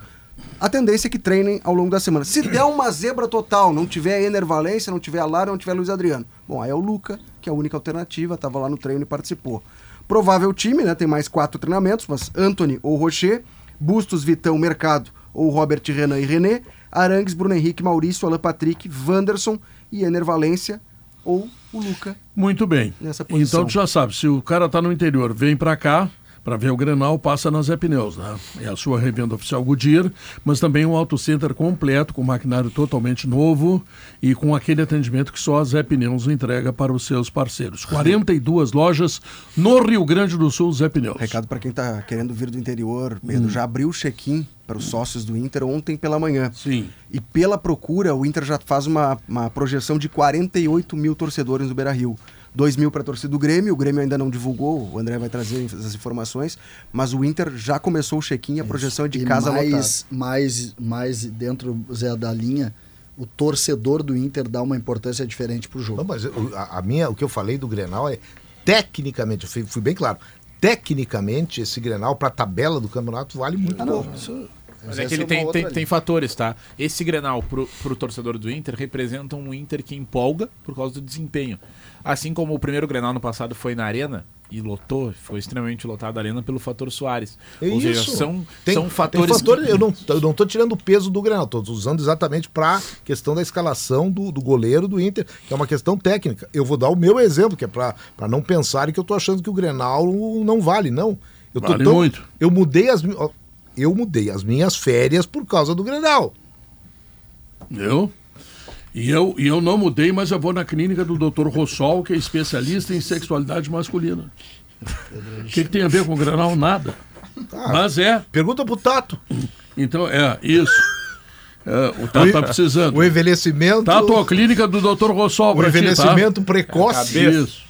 A tendência é que treinem ao longo da semana. Se der uma zebra total, não tiver Ener Valência, não tiver Alário, não tiver Luiz Adriano. Bom, aí é o Luca, que é a única alternativa, estava lá no treino e participou. Provável time, né? Tem mais quatro treinamentos, mas Anthony ou Rocher, Bustos, Vitão, Mercado ou Robert Renan e René, Arangues, Bruno Henrique, Maurício, Alan Patrick, Wanderson e Ener Valência ou o Luca. Muito bem. Nessa posição. Então tu já sabe, se o cara tá no interior, vem pra cá para ver o Grenal, passa na Zé Pneus, né? É a sua revenda oficial Goodyear, mas também um auto center completo com maquinário totalmente novo e com aquele atendimento que só a Zé Pneus entrega para os seus parceiros. 42 lojas no Rio Grande do Sul, Zé Pneus. Recado para quem tá querendo vir do interior, Pedro, já abriu o check-in para os sócios do Inter ontem pela manhã. Sim. E pela procura, o Inter já faz uma, uma projeção de 48 mil torcedores no Beira Rio. 2 mil para a torcida do Grêmio, o Grêmio ainda não divulgou, o André vai trazer essas informações, mas o Inter já começou o check-in e a projeção é de E casa lotada. mais, mais, mais dentro, Zé, da linha, o torcedor do Inter dá uma importância diferente pro jogo. Não, mas o- a, a minha, o que eu falei do Grenal é tecnicamente, eu fui, fui bem claro, tecnicamente esse Grenal para a tabela do campeonato vale muito pouco. Mas é que ele tem, tem, tem fatores, tá? Esse Grenal pro, pro torcedor do Inter representa um Inter que empolga por causa do desempenho. Assim como o primeiro Grenal no passado foi na Arena e lotou, foi extremamente lotado a Arena pelo fator Soares. É Ou seja, isso. são, Tem- são tem fatores. fatores- que- eu, não, eu não tô tirando o peso do Grenal, tô usando exatamente para questão da escalação do, do goleiro do Inter, que é uma questão técnica. Eu vou dar o meu exemplo, que é para não pensarem que eu tô achando que o Grenal não vale, não. Eu tô Vale tão- muito. Eu mudei as eu mudei as minhas férias por causa do Grenal. Viu? E eu, e eu não mudei, mas eu vou na clínica do Dr. Rossol, que é especialista em sexualidade masculina. O que, que tem a ver com o Granal? Nada. Mas é. Pergunta pro Tato. Então, é, isso. É, o Tato tá precisando. O envelhecimento. Tato, a clínica do Dr. Rossol O pra ti, tá? envelhecimento precoce. Isso.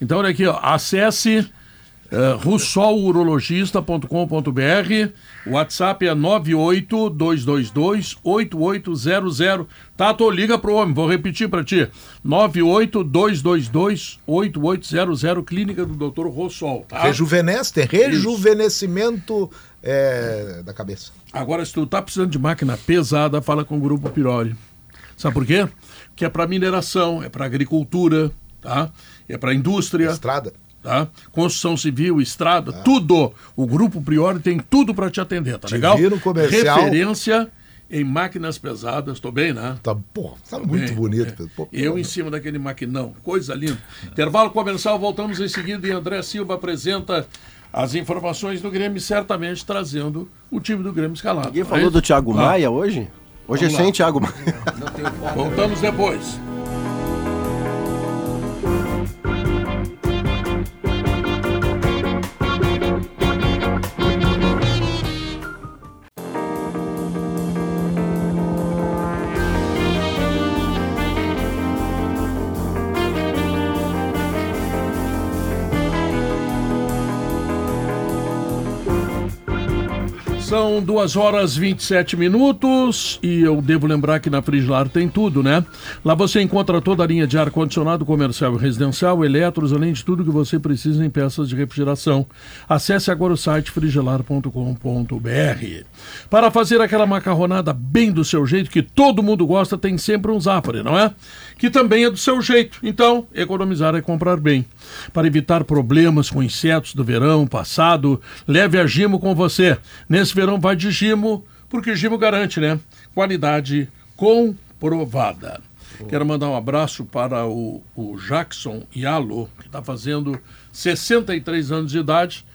Então, olha aqui, ó, acesse uh, russolurologista.com.br. O WhatsApp é 982228800. Tato, liga pro homem, vou repetir para ti. 982228800, clínica do Dr. Rossol, tá? Rejuvenesce, tem rejuvenescimento é, da cabeça. Agora, se tu tá precisando de máquina pesada, fala com o Grupo Piroli. Sabe por quê? Que é para mineração, é para agricultura, tá? É para indústria, Estrada. Tá? Construção civil, estrada, tudo. O Grupo Priori tem tudo para te atender, tá Te legal? comercial. Referência em máquinas pesadas, tô bem, né? Tá, pô, tá Tô muito bem, bonito. é. Pô, Eu em cima daquele maquinão, coisa linda. Intervalo comercial, voltamos em seguida e André Silva apresenta as informações do Grêmio, certamente trazendo o time do Grêmio escalado. Ninguém é falou isso? do Thiago Ah, Maia hoje? Hoje Vamos é lá. sem Thiago Maia. Voltamos depois. São 2 horas 27 minutos e eu devo lembrar que na Frigilar tem tudo, né? Lá você encontra toda a linha de ar-condicionado comercial e residencial, eletros, além de tudo que você precisa em peças de refrigeração. Acesse agora o site frigilar.com.br. Para fazer aquela macarronada bem do seu jeito, que todo mundo gosta, tem sempre um Zafari, não é? Que também é do seu jeito. Então, economizar é comprar bem. Para evitar problemas com insetos do verão passado, leve a Gimo com você. Nesse verão vai de Gimo, porque Gimo garante, né? Qualidade comprovada. Quero mandar um abraço para o, o Jackson Yalo, que está fazendo 63 anos de idade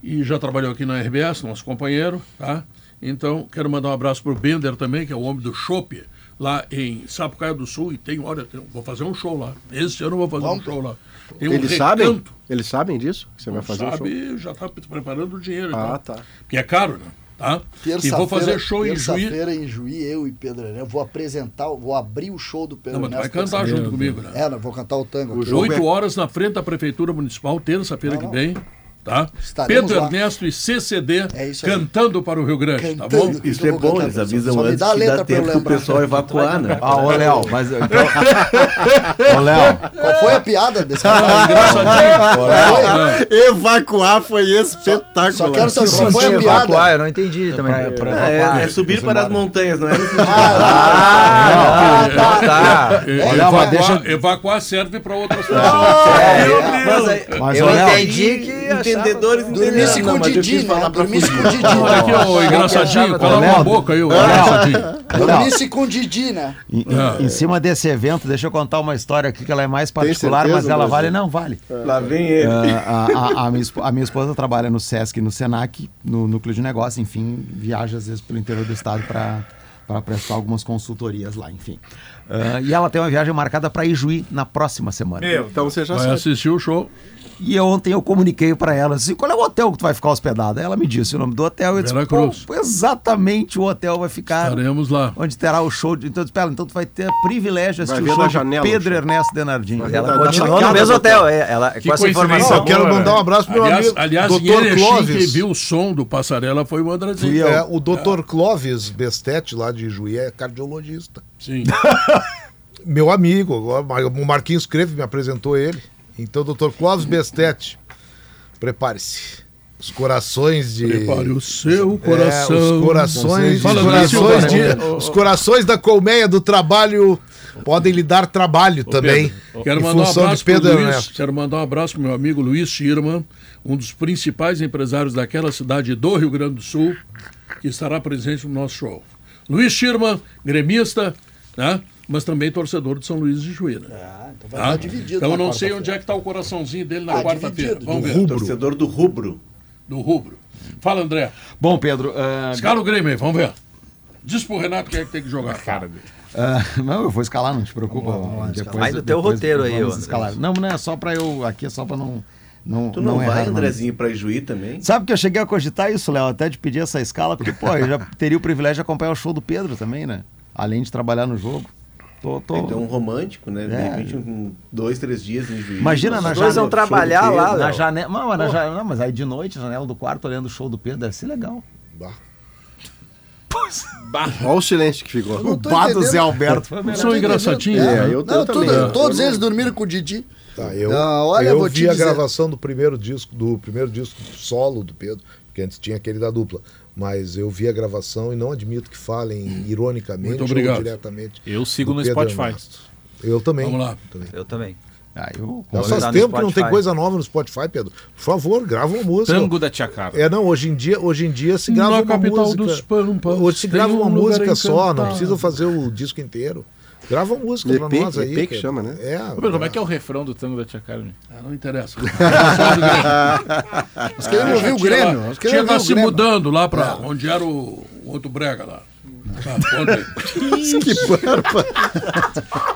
e já trabalhou aqui na RBS, nosso companheiro, tá? Então, quero mandar um abraço para o Bender também, que é o homem do Chopp, lá em Sapucaia do Sul, e tem, olha, vou fazer um show lá. Esse ano eu vou fazer um show lá. Tem um Eles sabem? Eles sabem disso? Que você vai fazer um show? Sabe, já está preparando o dinheiro. Ah, tal. tá. Porque é caro, né? Tá? E vou fazer show em Juiz. Terça-feira em Juí, eu e Pedro Ernesto. Vou apresentar, vou abrir o show do Pedro Não, mas tu vai cantar junto comigo, né? É, não, vou cantar o tango. Oito horas na frente da Prefeitura Municipal, terça-feira Não, que não. vem. Tá? Estaremos Pedro lá. Ernesto e CCD É cantando para o Rio Grande, tá Cantando. bom? que Isso é bom, eles avisam Só me antes dá a que letra dá pra eu tempo pro lembrar. pessoal evacuar, né? Ah, ô Léo, mas então. ô Léo, Qual foi a piada desse Ah, cara? engraçadinho. Evacuar foi espetacular. Só quero saber qual foi a Evacuar, piada. eu não entendi também. pra, pra É, evacuar. é subir para as montanhas, não é? Ah, tá, tá. É, Olha, mas evacuar, deixa- evacuar serve para outras coisas. É, mas aí, Mas, eu entendi que Entendedores Dormisse com o Didi, né? Dormisse com o Didi. Olha aqui, ô, engraçadinho, cala uma boca aí, ô, engraçadinho. Dormisse com o Didi, né? Em, Ah. em cima desse evento, deixa eu contar uma história aqui que ela é mais particular, mas ela vale, não vale. Lá vem ele. Ah, a, a- a minha, espo- a minha esposa trabalha no SESC e no SENAC, no núcleo de negócio, enfim, viaja às vezes pelo interior do estado para prestar algumas consultorias lá, enfim. Ah, e ela tem uma viagem marcada para Ijuí na próxima semana. Então você já Vai sabe. assistir o show. E ontem eu comuniquei para ela assim, qual é o hotel que tu vai ficar hospedada? Ela me disse o nome do hotel. Eu disse, Vera "Pô, Cruz. exatamente o hotel vai ficar Estaremos lá. onde terá o show. De... Então, eu disse, "Pera, então tu vai ter privilégio de Vai assistir ver o show janela o Pedro show. Ernesto Denardim. Ela Da- da continuou no mesmo do hotel. é, Ela, com essa informação. Eu quero mandar um né? abraço pro meu aliás, amigo, aliás, Dr. Quem Clóvis. viu o som do Passarela foi o Andrezinho. Eu. É, o Dr. Clóvis Bestete, lá de Juí, é cardiologista. Sim. Meu amigo, o Marquinhos Creve me apresentou ele. Então, Dr. Clóvis Bestete, prepare-se. Os corações de. Prepare o seu É, coração. os corações, os Fala corações, nisso, de- os corações da colmeia do trabalho podem lhe dar trabalho também. Quero em mandar um abraço de Pedro pro Luiz, quero mandar um abraço pro meu amigo Luiz Schirman, um dos principais empresários daquela cidade do Rio Grande do Sul, que estará presente no nosso show. Luiz Schirman, gremista, né? Mas também torcedor de São Luís de Juí. Né? Ah, então vai estar dividido. Então eu não sei onde é que está o coraçãozinho dele na Ah, quarta-feira. Vamos ver. rubro. Torcedor do rubro. Do rubro. Fala, André. Bom, Pedro, ah, Escala o Grêmio aí, vamos ver. Diz pro Renato quem é que tem que jogar. Cara, Ah, não, eu vou escalar, não te preocupa. Vamos lá, vamos lá, Depois-. Vai do teu depois roteiro aí, vamos ô, escalar. Não, não é só pra eu. Aqui é só pra não. Não, Tu não, errar vai, nada. Andrezinho, pra Ijuí também? Sabe que eu cheguei a cogitar isso, Léo, até de pedir essa escala, porque, pô, eu já teria o privilégio de acompanhar o show do Pedro também, né? Além de trabalhar no jogo. Tô, tô... Então, um romântico, né? De É. repente, um, dois, três dias em Juiz. Imagina na janela. vão trabalhar lá, Na janela. Não, mas na ja- não, mas aí de noite, janela do quarto, olhando o show do Pedro, deve ser legal. Bah. Olha o silêncio que ficou. não tô Bá do entendendo. Zé Alberto. São engraçadinhos. É, né? eu, Não, eu tudo- também. todos eles dormiram com o Didi. Tá, eu, Não, olha, eu vou vi a dizer- gravação do primeiro disco, do primeiro disco solo do Pedro, porque antes tinha aquele da dupla. Mas eu vi a gravação e não admito que falem ironicamente Muito obrigado. ou diretamente. Eu sigo no Pedro Spotify. Ernesto. Eu também. Vamos lá. também. Eu também. Ah, eu... Já faz tempo que não tem coisa nova no Spotify, Pedro. Por favor, grava uma música. Tango da Tia Carla. É, não, hoje em dia, hoje em dia se grava Na uma capital música. dos Pampas, hoje se grava um uma música só, não precisa fazer o disco inteiro. Grava uma música pra EP, nós aí. EP que Pedro. chama, né? É. Ô, como é que é o refrão do Tango da Tia Carmen? Ah, não interessa. Nós queremos ouvir o Grêmio. Nós Tinha queremos ouvir o se Grêmio. mudando lá pra onde era o outro brega lá. Conta aí.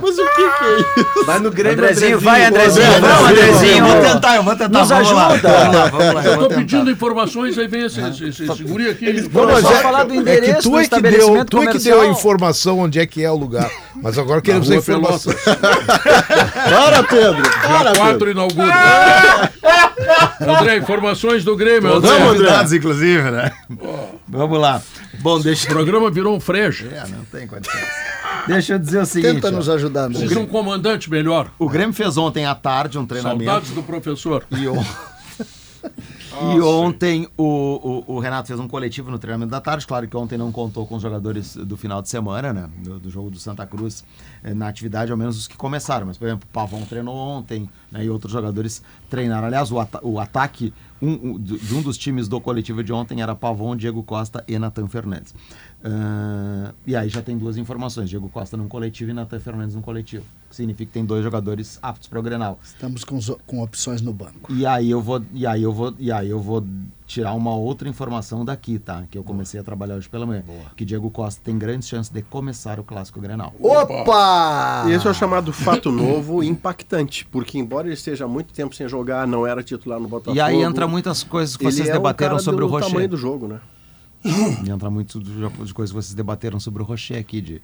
Mas o que, que é isso? Vai no Grêmio, Andrezinho, vai, Andrezinho. Andrezinho, Não, Andrezinho. Eu vou tentar, eu vou tentar. Nos vamos lá. ajuda. Vamos lá, vamos lá. Eu tô pedindo informações, aí vem esse, esse, esse, esse guri aqui. Vamos só falar do É que endereço tu do é que deu, estabelecimento tu é que deu a informação onde é que é o lugar. Mas agora queremos a informação. Para, Pedro! Para, Dia 4 Pedro! inaugura. André, informações do Grêmio. André. Vamos, novidades, inclusive, né? Vamos lá. Bom, O deixa programa virou um frejo. É, não tem condições. Deixa eu dizer o seguinte. Tenta nos ajudar, André. Precisa de um comandante melhor. O Grêmio fez ontem à tarde um treinamento. Saudades do professor. E, on- e ontem o, o- o Renato fez um coletivo no treinamento da tarde. Claro que ontem não contou com os jogadores do final de semana, né? Do, do jogo do Santa Cruz na atividade, ao menos os que começaram. Mas, por exemplo, o Pavão treinou ontem né? e outros jogadores treinaram. Aliás, o, o ataque um- um- de um dos times do coletivo de ontem era Pavão, Diego Costa e Natan Fernandes. Ah, e aí já tem duas informações: Diego Costa num coletivo e Natan Fernandes num coletivo. Que significa que tem dois jogadores aptos para o Grenal. Estamos com, com opções no banco. E aí eu vou, e aí eu vou, e aí eu vou tirar uma outra informação daqui, tá? Que eu comecei a trabalhar hoje pela manhã. Que Diego Costa tem grandes chances de começar o clássico Grenal. Opa! Esse é o chamado fato novo e impactante, porque embora ele esteja há muito tempo sem jogar, não era titular no Botafogo. E aí entra muitas coisas que vocês é debateram o cara sobre o do Rocher. tamanho do jogo, né? E entra muito de coisas que vocês debateram sobre o Rocher aqui, de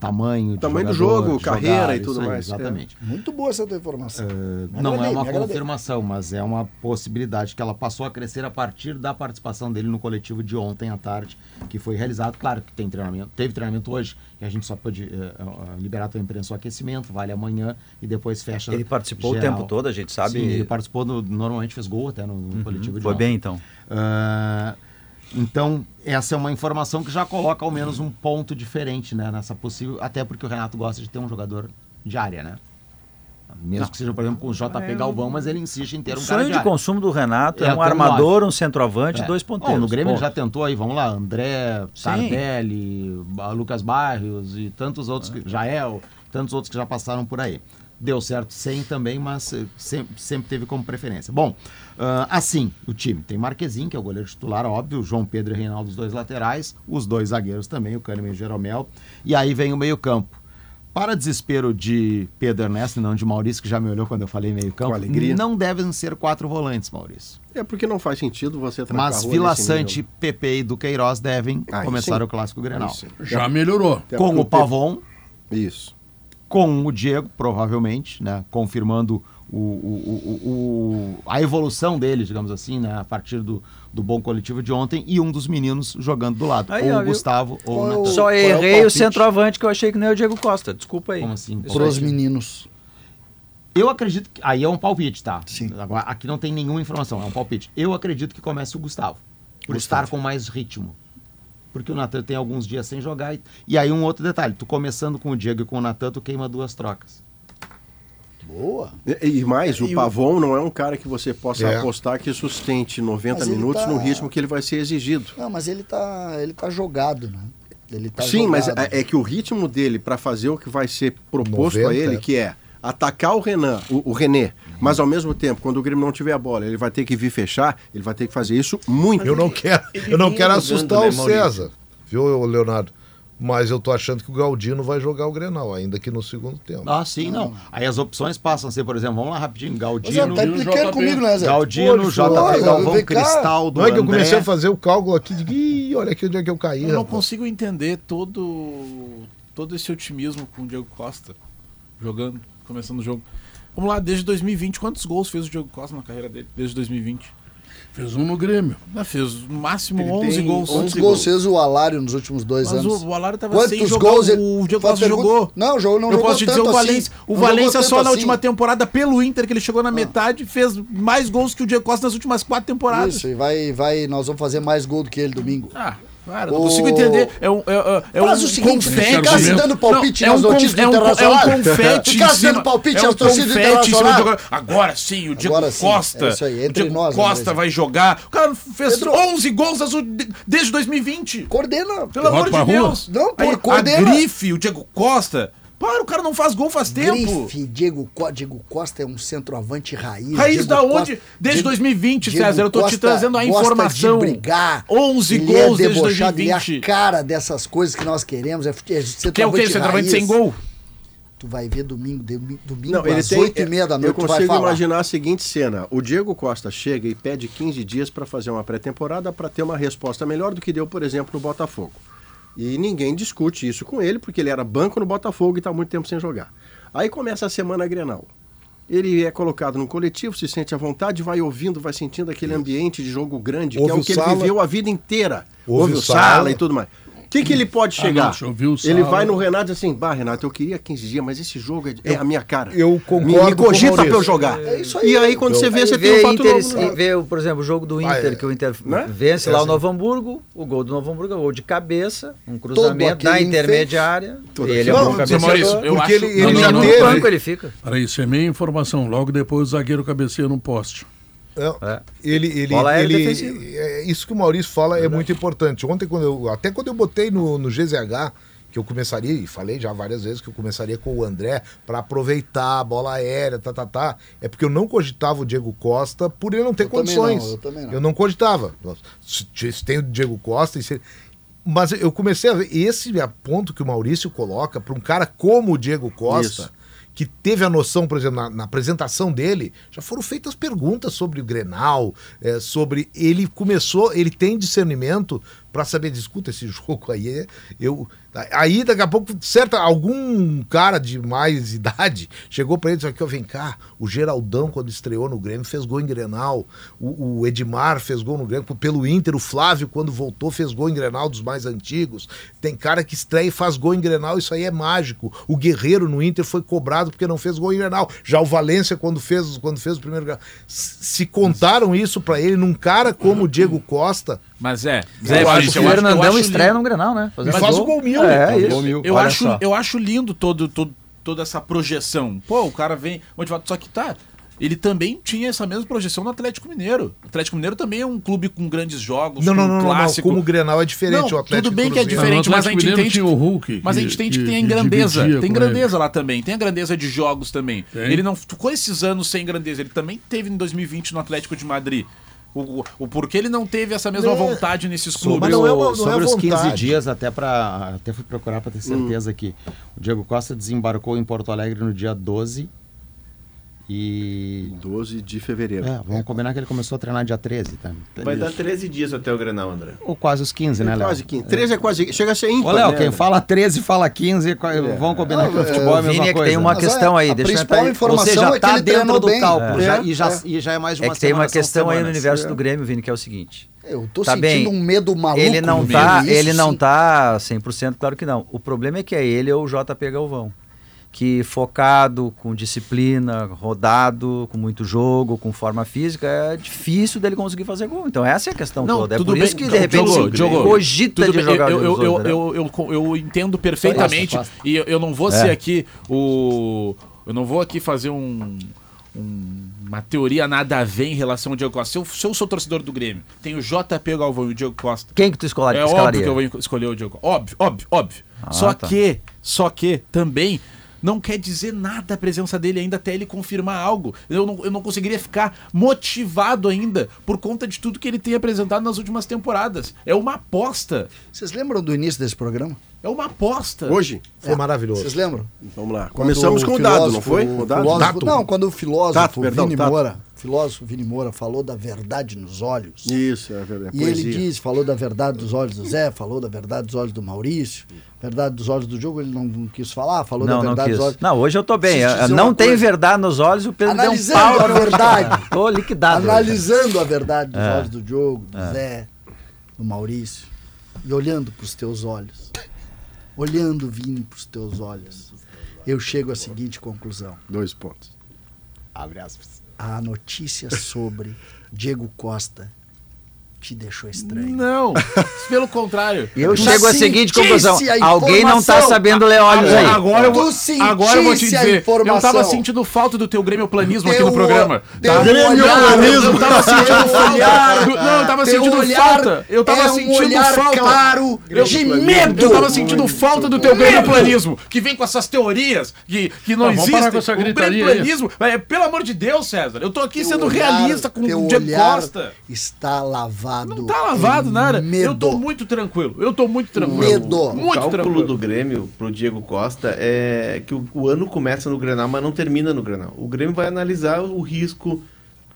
tamanho, de Tamanho do jogo, carreira jogar, e tudo aí, mais, é. Exatamente. Muito boa essa tua informação. Me Não é agradei, uma me agradei. confirmação, mas é uma possibilidade que ela passou a crescer a partir da participação dele no coletivo de ontem à tarde, que foi realizado. Claro que tem treinamento, teve treinamento hoje, que a gente só pode eh, eh, liberar a imprensa o aquecimento, vale amanhã e depois fecha. Ele participou o geral. tempo todo, a gente sabe. Sim, ele participou, no- normalmente fez gol até no, no coletivo de Foi ontem. bem, então. Ah, então, essa é uma informação que já coloca ao menos um ponto diferente né, nessa possível. Até porque o Renato gosta de ter um jogador de área, né? Mesmo que seja, por exemplo, com o JP Galvão, mas ele insiste em ter O um cara sonho de de área. consumo do Renato é, É, um armador, um centroavante, É. dois Bom, ponteiros. no Grêmio ele já tentou aí, vamos lá, André, Tardelli, Ba- Lucas Barrios e tantos outros, que, Jael, tantos outros que já passaram por aí. Deu certo sem também, mas eh, sempre, sempre teve como preferência. Bom, ah, assim, o time tem Marquezinho, que é o goleiro titular, óbvio, João Pedro e Reinaldo, os dois laterais, os dois zagueiros também, o Kahneman e o Jeromel, e aí vem o meio-campo. Para desespero de Pedro Ernesto e não de Maurício, que já me olhou quando eu falei meio-campo, não devem ser quatro volantes, Maurício. É porque não faz sentido você trancar Mas Vila Sante. Pepe e Duqueiroz devem Aí começar sim. o Clássico Grenal. Já melhorou. Com o Pavon, Isso. Com o Diego, provavelmente, né? Confirmando o, o- o- o- a evolução dele, digamos assim, né? A partir do, do bom coletivo de ontem, e um dos meninos jogando do lado. Aí, ou ó, o viu? Gustavo ou o Natan. Só Qual é o errei centroavante que eu achei que nem o Diego Costa. Desculpa aí. Como assim? Pros aí. meninos. Eu acredito que. Aí é um palpite, tá? Sim. Agora, aqui não tem nenhuma informação, é um palpite. Eu acredito que comece o Gustavo. Por Gustavo. estar com mais ritmo. Porque o Natan tem alguns dias sem jogar. E, e aí um outro detalhe: tu começando com o Diego e com o Natan, tu queima duas trocas. Boa. E, e mais, o E o- Pavon não é um cara que você possa É. apostar que sustente 90 Mas ele minutos tá- no ritmo que ele vai ser exigido. Não, mas ele tá, ele tá jogado, né? Ele tá Sim, mas jogado. é, é que o ritmo dele para fazer o que vai ser proposto 90. a ele, que é atacar o Renan, o, o René, mas ao mesmo tempo, quando o Grêmio não tiver a bola, ele vai ter que vir fechar, ele vai ter que fazer isso muito. Eu não quero, eu não quero assustar né, o? César, viu, Leonardo? Mas eu tô achando que o Galdino vai jogar o Grenal, ainda que no segundo tempo. Ah, sim, não. Aí as opções passam a ser, por exemplo, vamos lá rapidinho, Galdino, ela tá implicando comigo, né, Zé? Galdino, Pô, JP, Galvão, vem cá. Cristaldo, Não é que eu André. comecei a fazer o cálculo aqui de Ih, olha aqui onde é que eu caí. Eu não rapaz." consigo entender todo, todo esse otimismo com o Diego Costa jogando, começando o jogo. Vamos lá, desde 2020, quantos gols fez o Diego Costa na carreira dele? Desde 2020? Fez um no Grêmio. Ah, fez no máximo Ele 11 tem gols. Quantos 11 gols gols. fez o Alário nos últimos dois Mas anos? o, o Alário tava sem Quantos jogar, gols ele- o Diego Costa pergunta- jogou. Não, jogou, não eu jogou posso te dizer, tanto o Valência, assim. o Valência só na assim. última temporada, pelo Inter, que ele chegou na metade, fez mais gols que o Diego Costa nas últimas quatro temporadas. Isso, e vai, vai, nós vamos fazer mais gol do que ele domingo. Ah, cara, não consigo entender. É um, é, é, é Faz um o seguinte, confete. ficar se dando palpite Não, nas é um notícias conf- é um, é um confete Ficar se dando palpite é um torcidas. Agora sim, o Diego Agora sim, Costa. é isso aí, o entre Diego nós, Costa André. vai jogar. O cara fez Pedro. 11 gols desde 2020. Coordena. Pelo amor de rua. Deus. Não, pô, Aí, coordena. A grife, o Diego Costa. Para, o cara não faz gol faz tempo. Grife, Diego, Co- Diego Costa é um centroavante raiz. Raiz Diego da onde? Costa- Desde Diego- 2020, Diego César. Eu tô te Costa trazendo a gosta informação. De brigar. 11 ele gols é desde debochado, Ele é 2020. a cara dessas coisas que nós queremos. É, é Que é o quê? centroavante Centroavante sem gol? Tu vai ver domingo, domingo, Não, ele às tem, 8 e meia da eu noite, tu vai consigo falar. imaginar a seguinte cena: o Diego Costa chega e pede 15 dias para fazer uma pré-temporada para ter uma resposta melhor do que deu, por exemplo, no Botafogo. E ninguém discute isso com ele, porque ele era banco no Botafogo e está muito tempo sem jogar. Aí começa a semana Grenal. Ele é colocado no coletivo, se sente à vontade, vai ouvindo, vai sentindo aquele ambiente de jogo grande, que Ouve é o que ele Sala. viveu a vida inteira. Ouve Ouve o o Sala Sala. e tudo mais. O que, que ele pode Ah, chegar? não, deixa eu ouvir o ele vai no Renato e diz assim: Bah, Renato, eu queria 15 dias, mas esse jogo é, é a minha cara. eu Me- concordo Me, o cogita pra eu jogar. É isso aí. E aí, quando você vê, você vê tem um fato Inter, novo. e vê, por exemplo, o jogo do Ah, Inter, é. que o Inter Né? vence É lá o assim. Novo Hamburgo, o gol do Novo Hamburgo é gol de cabeça, um cruzamento da intermediária. Ele é aquilo. bom Não, cabeceador. Maurício, eu Porque acho... ele- ele não, não, já não, no teve- banco ele fica. Peraí, isso é meia informação. Logo depois o zagueiro cabeceia no poste. É, É. Ele, ele, Bola aérea ele, defensiva. é, isso que o Maurício fala é muito importante. Ontem, quando eu, até quando eu botei no, no GZH, que eu começaria, e falei já várias vezes que eu começaria com o André para aproveitar a bola aérea, tá, tá, tá. É porque eu não cogitava o Diego Costa por ele não ter Eu também condições. não, eu também não. Eu não cogitava. Se, se tem o Diego Costa e se- Mas eu comecei a ver esse ponto que o Maurício coloca para um cara como o Diego Costa Isso. Que teve a noção, por exemplo, na, na apresentação dele, já foram feitas perguntas sobre o Grenal, é, sobre. Ele começou, ele tem discernimento para saber, discuta esse jogo aí. Eu, aí, daqui a pouco, certa, algum cara de mais idade chegou para ele e disse: aqui, ó, vem cá, o Geraldão, quando estreou no Grêmio, fez gol em Grenal. O, o Edmar fez gol no Grêmio. Pelo Inter, o Flávio, quando voltou, fez gol em Grenal dos mais antigos. Tem cara que estreia e faz gol em Grenal, isso aí é mágico. O Guerreiro no Inter foi cobrado porque não fez gol em Grenal. Já o Valência, quando fez, quando fez o primeiro Se contaram isso para ele, num cara como o Diego Costa, Mas é, Eu Zé acho O eu acho, eu Fernandão estreia lindo. no Grenal, né? e faz o gol mil. É, isso. Eu Olha acho, só. eu acho lindo todo, todo, toda essa projeção. Pô, o cara vem motivado, só que tá. Ele também tinha essa mesma projeção no Atlético Mineiro. O Atlético Mineiro também é um clube com grandes jogos, Não, com não, não, não, não. clássico. Como o Grenal é diferente, Não, o Atlético tudo bem que é diferente, mas a gente entende. tinha o Hulk, mas a gente entende que, que- tem que grandeza. Tem grandeza lá também. Tem a grandeza de jogos também. Tem. Ele não ficou esses anos sem grandeza. Ele também teve em 2020 no Atlético de Madrid. O, o, porquê ele não teve essa mesma É. vontade nesses Sobre, clubes? Mas não é uma- não sobre é os 15 vontade. dias, até para até fui procurar para ter certeza aqui. O Diego Costa desembarcou em Porto Alegre no dia 12 e 12 de fevereiro. é, vamos combinar que ele começou a treinar dia 13, tá? Vai dar 13 dias até o Grenal, André. Ou quase os 15, né, É Léo? quase 15. 13 é quase. Chega a ser ímpar. Ô, Léo, né, quem fala 13 fala 15, qua- vamos combinar que o futebol é a Vini, mesma é que coisa. tem uma né? Mas questão a- aí, a deixa eu principal aí. informação Ou seja, é tá ele dentro do bem. cálculo, É. já- e, já, É. e já é mais de É uma que tem uma questão aí no universo É. do Grêmio, Vini, que é o seguinte. Eu tô Tá sentindo bem. um medo maluco. Ele não tá, ele isso não sim. tá 100%, claro que não. O problema é que é ele ou o JP Galvão, que focado, com disciplina, rodado, com muito jogo, com forma física, é difícil dele conseguir fazer gol. Então essa é a questão Não, toda. É tudo por bem. isso que de repente se Diogo, cogita Tudo de bem, jogar eu, eu, Jesus, eu, eu, eu, eu entendo perfeitamente e eu, eu não vou É. ser aqui o eu não vou aqui fazer um, um- uma teoria nada a ver em relação ao Diego Costa. Se eu, se eu sou torcedor do Grêmio, tem o JP Galvão e o Diego Costa. Quem que tu escolar, É escalaria? óbvio que eu vou escolher o Diego Costa. Óbvio, óbvio, óbvio. Ah, só tá. que, só que também não quer dizer nada a presença dele ainda até ele confirmar algo. Eu não, eu não conseguiria ficar motivado ainda por conta de tudo que ele tem apresentado nas últimas temporadas. É uma aposta. Vocês lembram do início desse programa? É uma aposta. Hoje? Foi maravilhoso. Vocês lembram? Vamos lá. Quando Começamos com o dado, não foi? O O dado? filósofo-. Não, quando o filósofo Tato, perdão, Vini tato. Moura, filósofo Vini Moura falou da verdade nos olhos. Isso, é verdade. E ele disse, falou da verdade dos olhos do Zé, falou da verdade dos olhos do Maurício, verdade dos olhos do jogo, ele não, não quis falar, falou Não, da verdade dos olhos. Não, hoje eu tô bem. Eu- dizer Não tem coisa. verdade nos olhos, o Pedro deu um Analisando pau. a verdade. Tô liquidado. Analisando a verdade dos É. olhos do jogo, do Zé, do Maurício, e olhando para os teus olhos, olhando Vini para os teus olhos, eu chego à seguinte conclusão. Dois pontos. Abre aspas. A notícia sobre Diego Costa te deixou estranho. Não, pelo contrário. Eu Tu chego à seguinte conclusão. a Alguém não tá sabendo ler olhos aí. Agora eu, vou, Tu agora eu vou te dizer. Eu tava sentindo falta do teu Grêmio planismo aqui no programa. teu tá? olhar- Eu, eu tava sentindo falta. Não, eu tava teu sentindo olhar falta. Eu tava é um sentindo olhar falta. claro eu, de medo. Eu tava sentindo falta do teu Grêmio planismo, que vem com essas teorias que, que não Tá, existem. o gritaria Grêmio aí. planismo, é, pelo amor de Deus, César, eu tô aqui Teu sendo olhar- realista com o Diego olhar Costa. Está lavado. Não tá lavado nada. Medo. Eu tô muito tranquilo. Eu tô muito tranquilo. Medo. O Muito cálculo tranquilo. do Grêmio pro Diego Costa é que o, o ano começa no Grenal, mas não termina no Grenal. O Grêmio vai analisar o risco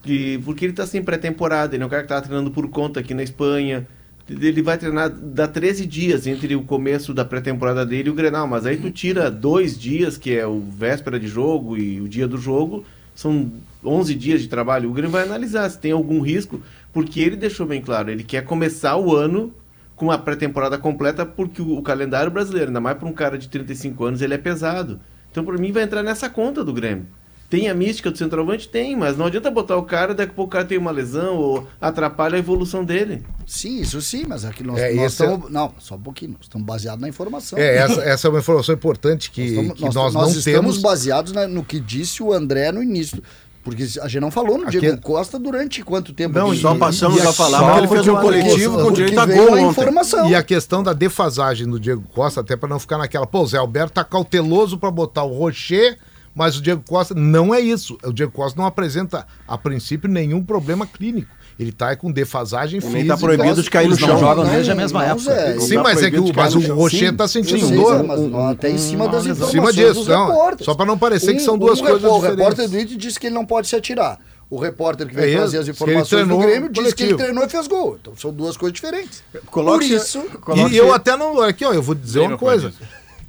de porque ele tá sem pré-temporada, ele é um cara que tá treinando por conta aqui na Espanha. Ele vai treinar dá 13 dias entre o começo da pré-temporada dele e o Grenal, mas aí tu tira dois dias, que é o véspera de jogo e o dia do jogo, são 11 dias de trabalho. O Grêmio vai analisar se tem algum risco, porque ele deixou bem claro, ele quer começar o ano com uma pré-temporada completa, porque o, o calendário brasileiro, ainda mais para um cara de 35 anos, ele é pesado. Então, para mim, vai entrar nessa conta do Grêmio. Tem a mística do centroavante? Tem, mas não adianta botar o cara, daqui a pouco o cara tem uma lesão ou atrapalha a evolução dele. Sim, isso sim, mas aqui nós, É, nós é- estamos. Não, só um pouquinho. Nós estamos baseados na informação. É, essa, essa é uma informação importante que Nós, estamos- que nós- nós, nós não estamos temos. baseados na- no que disse o André no início. Porque a gente não falou no Aqui- Diego Costa durante quanto tempo? Não, Só passamos e a falar porque ele fez um coletivo com direito a gol ontem. informação. E a questão da defasagem do Diego Costa, até para não ficar naquela, pô, o Zé Alberto tá cauteloso para botar o Rocher, mas o Diego Costa não é isso. O Diego Costa não apresenta, a princípio, nenhum problema clínico. Ele tá com defasagem E nem física. tá proibido de cair no Eles não chão. jogam desde a mesma não, época. Zé, Sim, tá mas é que o, mas o chão. Rocher Sim. tá sentindo sei, dor. Zé, mas não, até em cima das Em informações cima disso, dos não. repórteres. Só para não parecer que Um- são duas um coisas repórter- O diferentes. repórter do Inter disse que ele não pode se atirar. O repórter que É veio isso, trazer as que ele informações do Grêmio disse que ele coletivo. treinou e fez gol. Então são duas coisas diferentes. Por Coloque-se- isso, coloque-se- E eu até não. Aqui, ó, eu vou dizer uma coisa.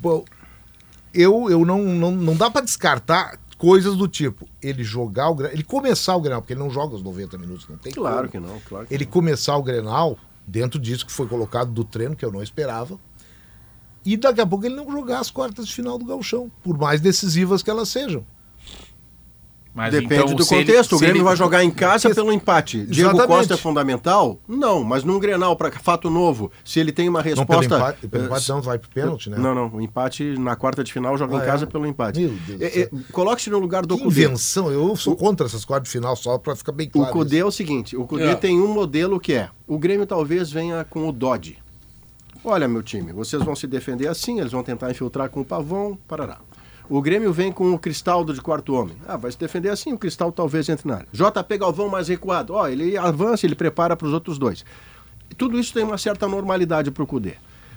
Pô, eu, eu não, não, não dá pra descartar coisas do tipo ele jogar o Grenal, ele começar o Grenal, porque ele não joga os 90 minutos, não tem Claro como. que não, claro que Ele começar o Grenal dentro disso que foi colocado do treino, que eu não esperava. E daqui a pouco ele não jogar as quartas de final do Gauchão, por mais decisivas que elas sejam. Mas Depende então, do se ele- contexto. o Grêmio ele- vai jogar em casa pelo empate. Diego Exatamente. Costa é fundamental? Não, mas num Grenal, para fato novo, se ele tem uma Não, pelo resposta. empate, pelo eh, empate não, vai pro pênalti, né? Não, não. O empate na quarta de final joga Ah, em é? casa pelo empate. Meu Deus É, é, Coloque-se no lugar do Que Cudê. invenção, eu sou contra essas quartas de final, só pra ficar bem O claro. Cudê isso. é o seguinte: o Cudê É. tem um modelo que é: o Grêmio talvez venha com o Dodge. Olha, meu time, vocês vão se defender assim, eles vão tentar infiltrar com o Pavão, parará. O Grêmio vem com o Cristaldo de quarto homem. Ah, vai se defender assim, o Cristaldo talvez entre na área. JP Galvão mais recuado. Ó, ele avança, ele prepara para os outros dois. Tudo isso tem uma certa normalidade para o Cudê.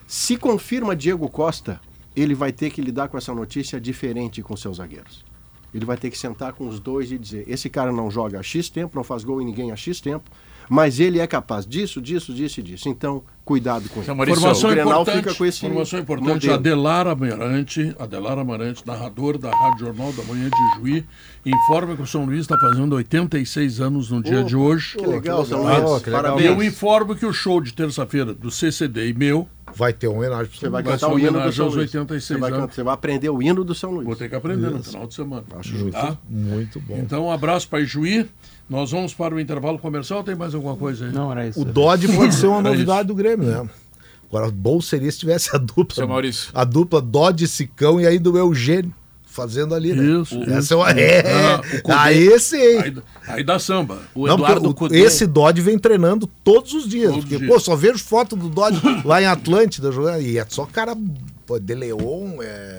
Se confirma Diego Costa, ele vai ter que lidar com essa notícia diferente com seus zagueiros. Ele vai ter que sentar com os dois e dizer: esse cara não joga há X tempo, não faz gol em ninguém há X tempo, mas ele é capaz disso, disso, disso e disso. Então, cuidado com Maurício, Informação o Grenal importante, fica com esse informação importante, modelo. Adelar Amarante, Adelar Amarante, narrador da Rádio Jornal da Manhã de Juí, informa que o São Luís está fazendo 86 anos no dia de hoje. Que legal, São legal. Luís. Oh, que legal. E Parabéns. eu informo que o show de terça-feira do CCD e meu, Vai ter uma homenagem Você vai Vai cantar ser o hino do homenagem São aos Luís. 86 você vai, você vai aprender o hino do São Luís. vou ter que aprender no final de semana. Acho justo. Tá? Muito bom. Então, um abraço para Juí. Nós vamos para o intervalo comercial. Tem mais alguma coisa aí? Não, era isso. O Dodge pode ser uma novidade do Grêmio, né? Agora, bom seria se tivesse a dupla. Seu Maurício. A dupla Dodge Sicão e aí do Eugênio fazendo ali, né? Isso, Essa isso. é uma. É, Ah, Cudê- aí sim. Aí, aí dá samba. O Não, Eduardo porque o- Cudê. esse Dodge vem treinando todos os dias. Todos porque, os pô, dias. só vejo foto do Dodge lá em Atlântida jogando. E é só cara. Pô, De Leon, é.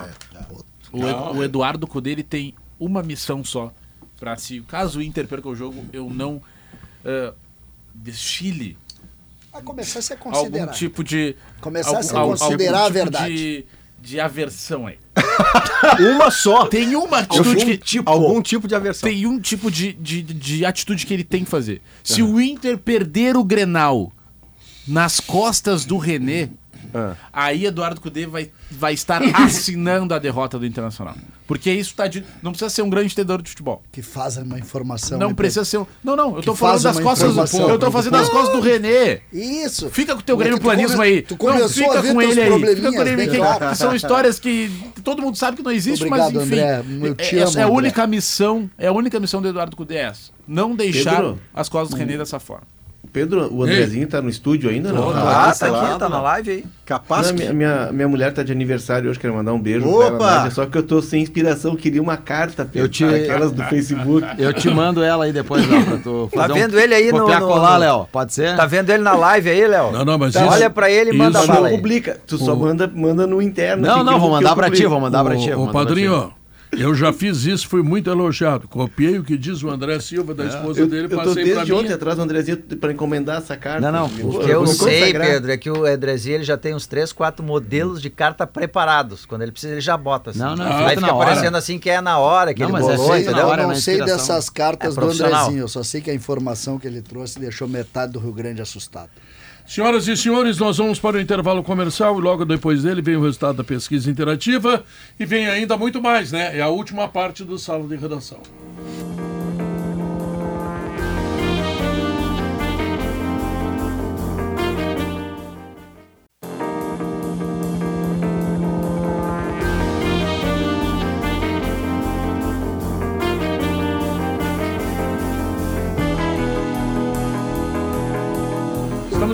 O, Ed- o Eduardo Cudê ele tem uma missão só. Pra se caso o Inter perca o jogo, eu não uh, desfile Vai começar a ser algum considerado. tipo de. Começar a algum- se algum considerar a tipo verdade. De, de aversão aí. Uma só. Tem uma atitude Algum, que. algum tipo de aversão. Tem um tipo de, de, de atitude que ele tem que fazer. Se o Inter perder o Grenal nas costas do René, Ah. aí Eduardo Cudê vai, vai estar assinando a derrota do Internacional. Porque isso tá de. Não precisa ser um grande entendedor de futebol. Que faz uma informação. Não precisa ser um. Não, não, eu tô falando das costas. informação. Eu tô fazendo das costas do René. Isso. Fica com o teu Mas Grêmio planismo aí. tu não, começou a fica com ele aí. Fica com ele que são histórias que todo mundo sabe que não existe, Obrigado, mas enfim. André. Eu te é, amo, é a André. única missão, é a única missão do Eduardo Cudê é essa. Não deixar Pedro? as costas do René dessa forma. Pedro, o Andrezinho tá no estúdio ainda, não? Ah, tá lá, aqui, tá na live aí. Capaz Não, que... minha, minha, minha mulher tá de aniversário hoje, quero mandar um beijo Opa! pra ela, Nádia, só que eu tô sem inspiração, queria uma carta, Pedro, Eu te- aquelas do Facebook. Eu te mando ela aí depois, Léo, pra tu Tá fazer um- vendo ele aí no- copiar, no- colar, no- Léo? Pode ser? Tá vendo ele na live aí, Léo? Não, não, mas Tá, isso- Olha pra ele e manda isso- Só bala não aí. publica, tu só manda, manda no interno. Não, assim, não, vou mandar pra ti, vou mandar pra ti. Ô, padrinho, eu já fiz isso, fui muito elogiado. Copiei o que diz o André Silva, da esposa É. Eu, dele, eu tô passei pra desde mim. ontem atrás do Andrezinho pra encomendar essa carta. Não, não, O que eu vou sei, consagrar. Pedro, é que o Edrezinho ele já tem uns 3, 4 modelos de carta preparados. Quando ele precisa, ele já bota. Assim. Não, não, Aí feito fica na hora. parecendo assim que é na hora, que Não, ele mas é bolou, na entendeu? hora, Eu na não sei dessas cartas É do. Andrezinho, eu só sei que a informação que ele trouxe deixou metade do Rio Grande assustado. Senhoras e senhores, nós vamos para o intervalo comercial e logo depois dele vem o resultado da pesquisa interativa e vem ainda muito mais, né? É a última parte do sala de redação.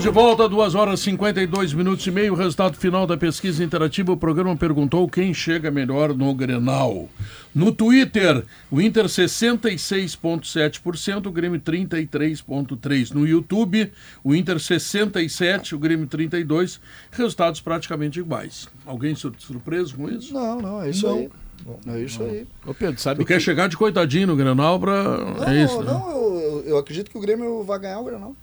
De volta, 2 horas e 52 minutos e meio. O resultado final da pesquisa interativa. O programa perguntou quem chega melhor no Grenal. No Twitter, o Inter 66,7%, o Grêmio 33,3%. No YouTube, o Inter 67%, o Grêmio 32%. Resultados praticamente iguais. Alguém sur- surpreso com isso? Não, não, é isso aí. É isso aí. Ô Pedro, sabe Tu quer chegar de coitadinho no Grenal pra. Não, é isso, né? não, eu, eu- eu acredito que o Grêmio vai ganhar o Grenal.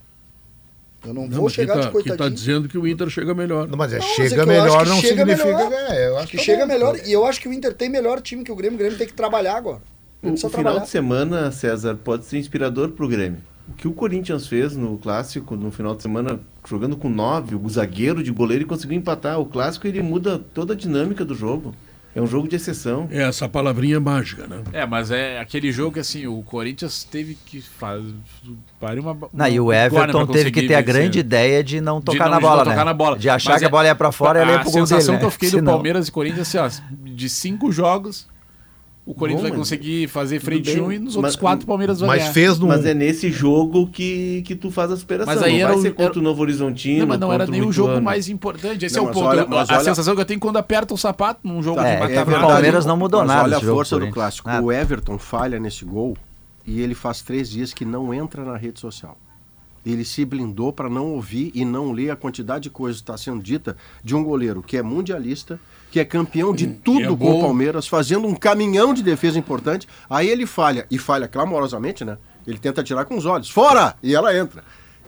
Eu não, Não, vou chegar tá, de quem coitadinho. tá dizendo que o Inter chega melhor. Não, mas é Não, mas é chega que eu melhor que não chega significa melhor. ganhar. Eu acho que tá chega bom. melhor. E eu acho que o Inter tem melhor time que o Grêmio. O Grêmio tem que trabalhar agora. O, o final trabalhar. de semana, César, pode ser inspirador pro Grêmio. O que o Corinthians fez no clássico, no final de semana, jogando com nove, o zagueiro de goleiro, e conseguiu empatar. O clássico ele muda toda a dinâmica do jogo. É um jogo de exceção. É essa palavrinha mágica, né? É, mas é aquele jogo que assim, o Corinthians teve que fazer. Pariu uma, Não, e o uma Everton teve que ter a vencer. grande ideia de não De tocar não- na de bola, não né? tocar na bola. De achar Mas que a é- bola ia pra fora e ela ia A pro gol sensação dele, que eu né? fiquei Senão- do Palmeiras e Corinthians, assim, ó, de cinco jogos, o Corinthians Bom, vai mas- conseguir fazer frente bem, um e nos mas- outros quatro o Palmeiras vai Mas ganhar. fez no. Mas é nesse jogo que, que tu faz a superação. Mas aí não era vai o- ser contra era- o Novo Horizontino. Não, mas não era nem o jogo mais importante. Esse Não, é o mas ponto. olha- a mas olha- sensação que eu tenho quando aperta o sapato num jogo É, de é verdade. Palmeiras não mudou Mas nada Olha a força do clássico. Nada. O Everton falha nesse gol e ele faz três dias que não entra na rede social. Ele se blindou para não ouvir e não ler a quantidade de coisas que está sendo dita de um goleiro que é mundialista, que é campeão de tudo é com o Palmeiras, fazendo um caminhão de defesa importante. Aí ele falha, e falha clamorosamente, né? Ele tenta tirar com os olhos. Fora! E ela entra.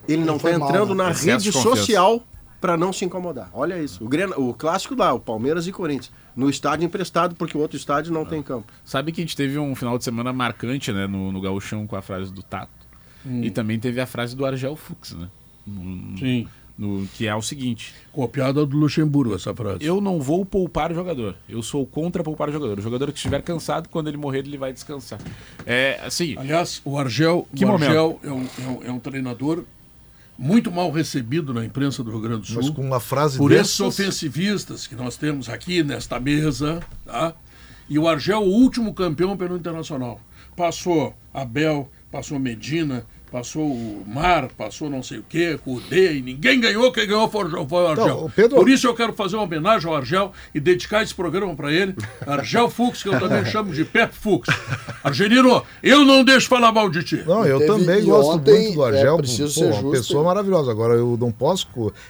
Ele não está foi mal, entrando né? na Excesso rede social para não se incomodar. Olha isso. O, Grena- o clássico lá, o Palmeiras e Corinthians. No estádio emprestado, porque o outro estádio não tem campo. Sabe que a gente teve um final de semana marcante, né, no, no Gauchão com a frase do Tato. E também teve a frase do Argel Fux, né? No- Sim. no- que é o seguinte: Copiada do Luxemburgo, essa frase. eu não vou poupar o jogador. Eu sou contra poupar o jogador. O jogador que estiver cansado, quando ele morrer, ele vai descansar. É assim. Aliás, o Argel, Que o momento? Argel é, um, é um- é um treinador muito mal recebido na imprensa do Rio Grande do Mas Sul. com uma frase por esses dessas- ofensivistas que nós temos aqui nesta mesa, tá? E o Argel, o último campeão pelo Internacional. Passou Abel, passou Medina, passou o Mar, passou não sei o quê, Cudê, e ninguém ganhou, quem ganhou foi, o- foi o Argel. Não, o Pedro- Por isso eu quero fazer uma homenagem ao Argel e dedicar esse programa para ele. Argel Fux, que eu também chamo de Pep Fux. Argelino, eu não deixo falar mal de ti. Não, eu Teve- também e gosto ontem, muito do Argel. é, preciso pô, ser uma justo, pessoa hein? maravilhosa. Agora, eu não posso.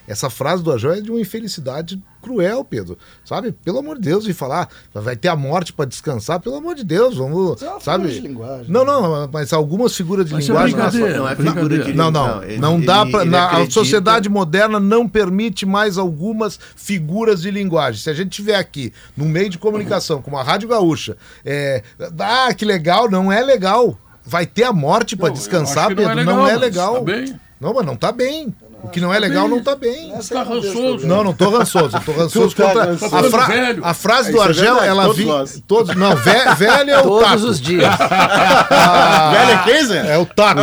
Essa frase do Argel é de uma infelicidade cruel, Pedro. Sabe? Pelo amor de Deus, e falar, vai ter a morte para descansar, pelo amor de Deus, vamos. Isso é uma sabe? de linguagem. Não, não, mas algumas figuras de Mas é linguagem. brincadeira. Não é figura de Não, não. Não, ele- não dá para. A acredita- sociedade moderna não permite mais algumas figuras de linguagem. Se a gente tiver aqui, num meio de comunicação, como a Rádio Gaúcha, é, ah, que legal, não é legal. Vai ter a morte para Não, descansar, que Pedro. Não é mas legal. Tá bem. Não, mas não tá bem. O que não é legal não tá bem. Tá é rançoso. Não, não tô rançoso. Eu tô rançoso tá contra rançoso. a, fra- velho. a frase do é Argel, ela todos vi todos não, ve- velho é o Todos tato. os dias. Ah, Velho é quem, Zé? É o tato.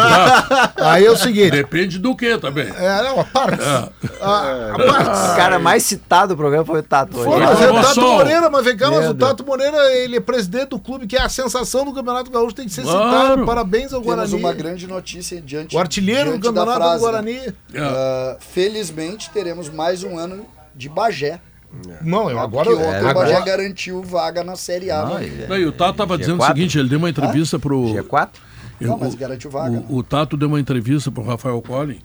Aí é o seguinte, Depende do que também. é, não, a parte. A, a parte. O cara mais citado do programa foi o Tato. Pô, mas é o. Tato Moreira, mas vem cá, mas o. Tato Moreira, ele é presidente do clube, que é a sensação do Campeonato Gaúcho, tem que ser Claro. citado. Parabéns ao Temos Guarani. uma grande notícia diante O artilheiro do Campeonato do Guarani. né? É. Ah, felizmente teremos mais um ano de Bagé. Não, eu agora... Porque ontem o agora Bagé garantiu vaga na Série A. Não, né? ele- Não, e o Tato estava dizendo o G4? seguinte, ele deu uma entrevista pro... G4? Não, o- mas garantiu vaga, né? O, o Tato deu uma entrevista pro Rafael Collin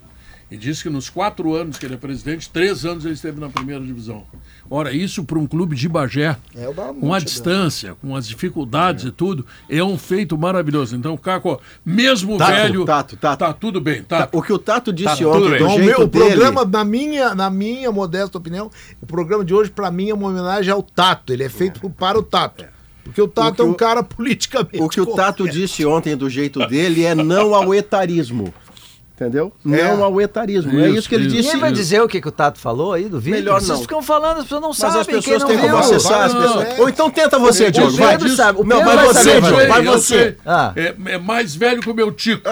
e disse que nos quatro anos que ele é presidente, três anos ele esteve na primeira divisão. Ora, isso para um clube de Bagé, É com a distância, com as dificuldades e tudo, é um feito maravilhoso. Então, Caco, mesmo Tato, velho, Tato, Tato. tá tudo bem, Tá, Tato. o que o Tato disse tudo ontem, Então, o, meu, dele... programa, na minha, na minha modesta opinião, o programa de hoje, pra mim, é uma homenagem ao Tato. Ele é feito para o Tato. Porque o Tato O é um o- cara politicamente. O que o Tato correto. disse ontem do jeito dele é não ao etarismo. Entendeu? É. Não ao etarismo. é Isso, isso que ele isso. disse. Ninguém vai dizer o que, que o Tato falou aí do vídeo? Melhor Vocês não. ficam falando, as pessoas não Mas sabem. as pessoas quem não têm como viu. acessar as Não, pessoas. é. Ou então tenta você, Diogo. O Vai. Pedro sabe. O Não, Pedro vai vai você, saber Diogo. Vai eu você. sei. Ah. É, é mais velho que o meu Tico.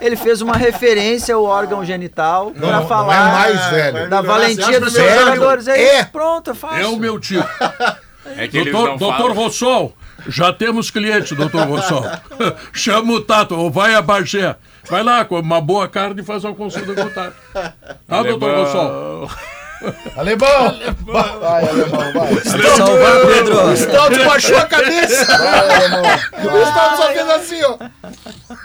Ele fez uma referência ao órgão genital Não, pra não falar é mais velho. da valentia dos seus Velho jogadores. É, é. isso, pronto, é fácil. É o meu Tico. É que eles Doutor, não doutor falam. Rossol, já temos cliente, doutor Rossol. Chama o Tato, ou vai a Bagé. Vai lá, com uma boa carne e faz uma consulta com o Tato. Ah, doutor Rossol. Alemão! Vai, alemão, vai. Salvar Pedro. O Stout baixou a cabeça! Vai, alemão. O Stout só fez assim, ó.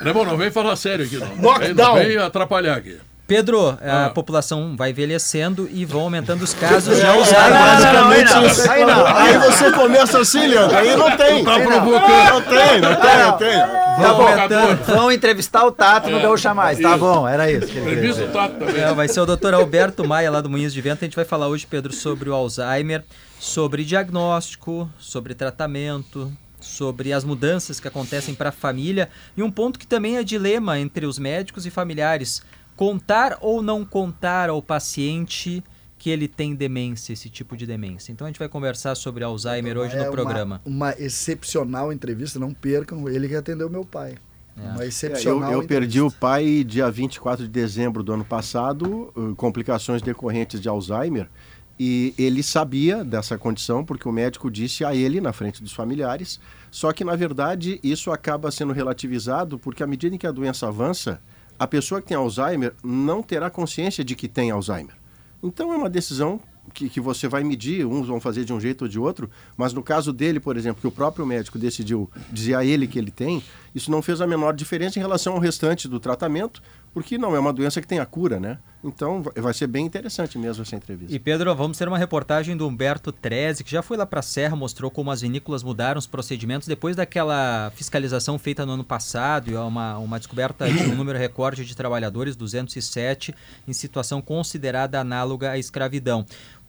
Alemão, não vem falar sério aqui, não. Knockdown. não vem atrapalhar aqui. Pedro, a Ah. população vai envelhecendo e vão aumentando os casos Não, não, não, Basicamente aí não, isso. aí não. Você começa assim, Leandro. Aí não tem. Tá Não provocando. tem, não tem, não tem. Tá bom, Provocador. vão entrevistar o Tato no Gaúcha Mais. Tá bom, era isso. que Entrevista o Tato também. É, vai ser o doutor Alberto Maia, lá do Moinhos de Vento. A gente vai falar hoje, Pedro, sobre o Alzheimer, sobre diagnóstico, sobre tratamento, sobre as mudanças que acontecem para a família e um ponto que também é dilema entre os médicos e familiares: contar ou não contar ao paciente que ele tem demência, esse tipo de demência. Então a gente vai conversar sobre Alzheimer hoje É no uma- programa. Uma, excepcional entrevista, não percam. Ele que atendeu meu pai. Uma É, Eu, excepcional eu perdi o pai dia 24 de dezembro do ano passado, uh, complicações decorrentes de Alzheimer, e ele sabia dessa condição porque o médico disse a ele na frente dos familiares. Só que na verdade isso acaba sendo relativizado porque à medida em que a doença avança, a pessoa que tem Alzheimer não terá consciência de que tem Alzheimer. Então é uma decisão que, que você vai medir, uns vão fazer de um jeito ou de outro, mas no caso dele, por exemplo, que o próprio médico decidiu dizer a ele que ele tem, isso não fez a menor diferença em relação ao restante do tratamento, porque não é uma doença que tem a cura, né? Então vai- ser bem interessante mesmo essa entrevista. E Pedro, vamos ter uma reportagem do Humberto Treze, que já foi lá para a Serra, mostrou como as vinícolas mudaram os procedimentos depois daquela fiscalização feita no ano passado e uma, uma descoberta de um número recorde de trabalhadores, 207, em situação considerada análoga à escravidão.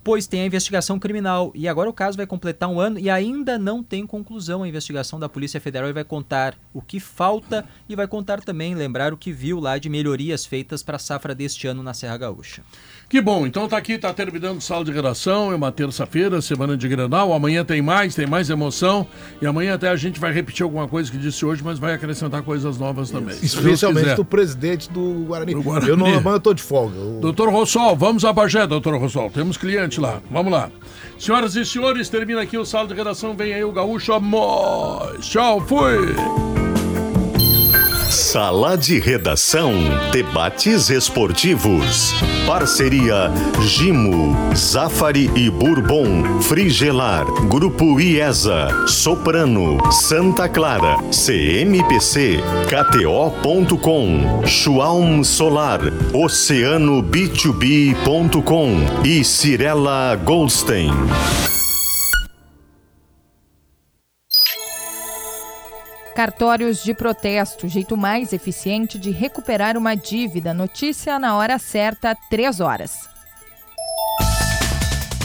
Pois tem a investigação criminal e agora o caso vai completar um ano e ainda não tem conclusão a investigação da Polícia Federal vai contar o que falta e vai contar também, lembrar o que viu lá de melhorias feitas para a safra deste ano na Serra Gaúcha. Que bom, então tá aqui, tá terminando sala de redação, é uma terça-feira, semana de Grenal, amanhã tem mais, tem mais emoção, e amanhã até a gente vai repetir alguma coisa que disse hoje, mas vai acrescentar coisas novas também. Especialmente do presidente do Guarani. Do Guarani. Eu não, amanhã eu tô de folga. Eu- Doutor Rossol, vamos a Bagé, doutor Rossol. Temos cliente lá. Vamos lá. Senhoras e senhores, termina aqui o sala de redação. Vem aí o Gaúcho Amor. Tchau, fui! Sala de Redação. Debates esportivos. Parceria Gimo, Zafari e Bourbon, Frigelar, Grupo IESA, Soprano, Santa Clara, CMPC, KTO.com, Schwalm Solar, Oceano B2B.com e Cirela Goldstein. Cartórios de protesto, jeito mais eficiente de recuperar uma dívida. Notícia na hora certa, 3 horas.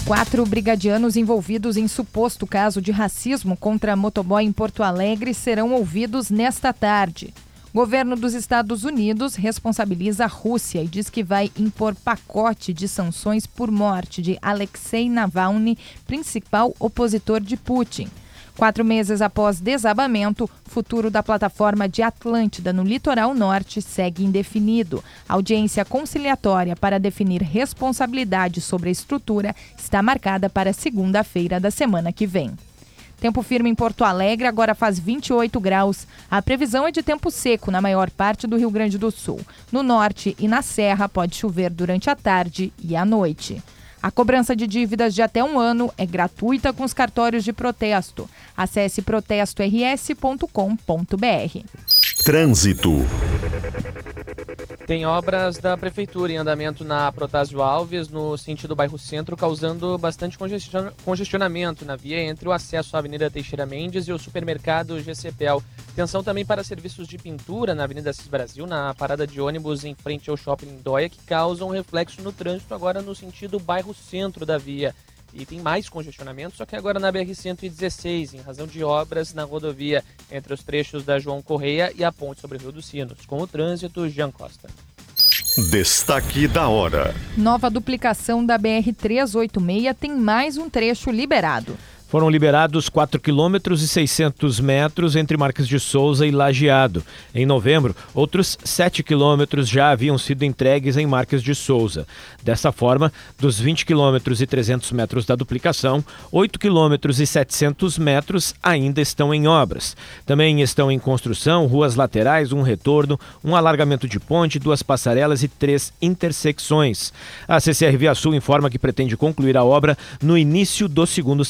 Quatro brigadianos envolvidos em suposto caso de racismo contra motoboy em Porto Alegre serão ouvidos nesta tarde. Governo dos Estados Unidos responsabiliza a Rússia e diz que vai impor pacote de sanções por morte de Alexei Navalny, principal opositor de Putin. Quatro meses após desabamento, futuro da plataforma de Atlântida no litoral norte segue indefinido. A audiência conciliatória para definir responsabilidade sobre a estrutura está marcada para segunda-feira da semana que vem. Tempo firme em Porto Alegre, agora faz 28 graus. A previsão é de tempo seco na maior parte do Rio Grande do Sul. No norte e na Serra pode chover durante a tarde e a noite. A cobrança de dívidas de até um ano é gratuita com os cartórios de protesto. Acesse protestors.com.br. Trânsito. Tem obras da Prefeitura em andamento na Protásio Alves, no sentido bairro Centro, causando bastante congestionamento na via entre o acesso à Avenida Teixeira Mendes e o supermercado GCPEL. Atenção também para serviços de pintura na Avenida Cis Brasil, na parada de ônibus em frente ao Shopping Dóia, que causam reflexo no trânsito agora no sentido bairro Centro da via. E tem mais congestionamento, só que agora na BR-116, em razão de obras na rodovia entre os trechos da João Correia e a ponte sobre o Rio dos Sinos. Com o trânsito, Jean Costa. Destaque da hora. Nova duplicação da BR-386 tem mais um trecho liberado. Foram liberados 4 quilômetros e 600 metros entre Marques de Souza e Lajeado. Em novembro, outros 7 quilômetros já haviam sido entregues em Marques de Souza. Dessa forma, dos 20 quilômetros e 300 metros da duplicação, 8 quilômetros e 700 metros ainda estão em obras. Também estão em construção ruas laterais, um retorno, um alargamento de ponte, duas passarelas e três intersecções. A CCR Via Sul informa que pretende concluir a obra no início do segundo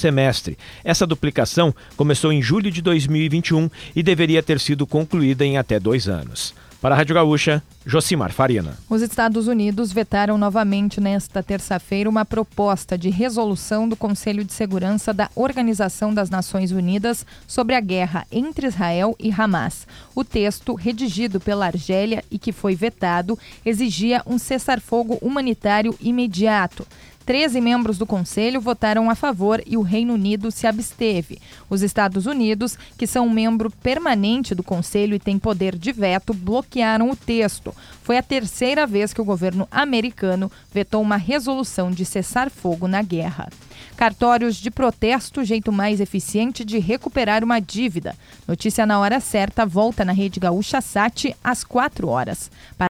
semestre. Essa duplicação começou em julho de 2021 e deveria ter sido concluída em até dois anos. Para a Rádio Gaúcha, Josimar Farina. Os Estados Unidos vetaram novamente nesta terça-feira uma proposta de resolução do Conselho de Segurança da Organização das Nações Unidas sobre a guerra entre Israel e Hamas. O texto, redigido pela Argélia e que foi vetado, exigia um cessar-fogo humanitário imediato. 13 membros do Conselho votaram a favor e o Reino Unido se absteve. Os Estados Unidos, que são um membro permanente do Conselho e têm poder de veto, bloquearam o texto. Foi a terceira vez que o governo americano vetou uma resolução de cessar fogo na guerra. Cartórios de protesto, jeito mais eficiente de recuperar uma dívida. Notícia na hora certa volta na Rede Gaúcha Sat às 4 horas.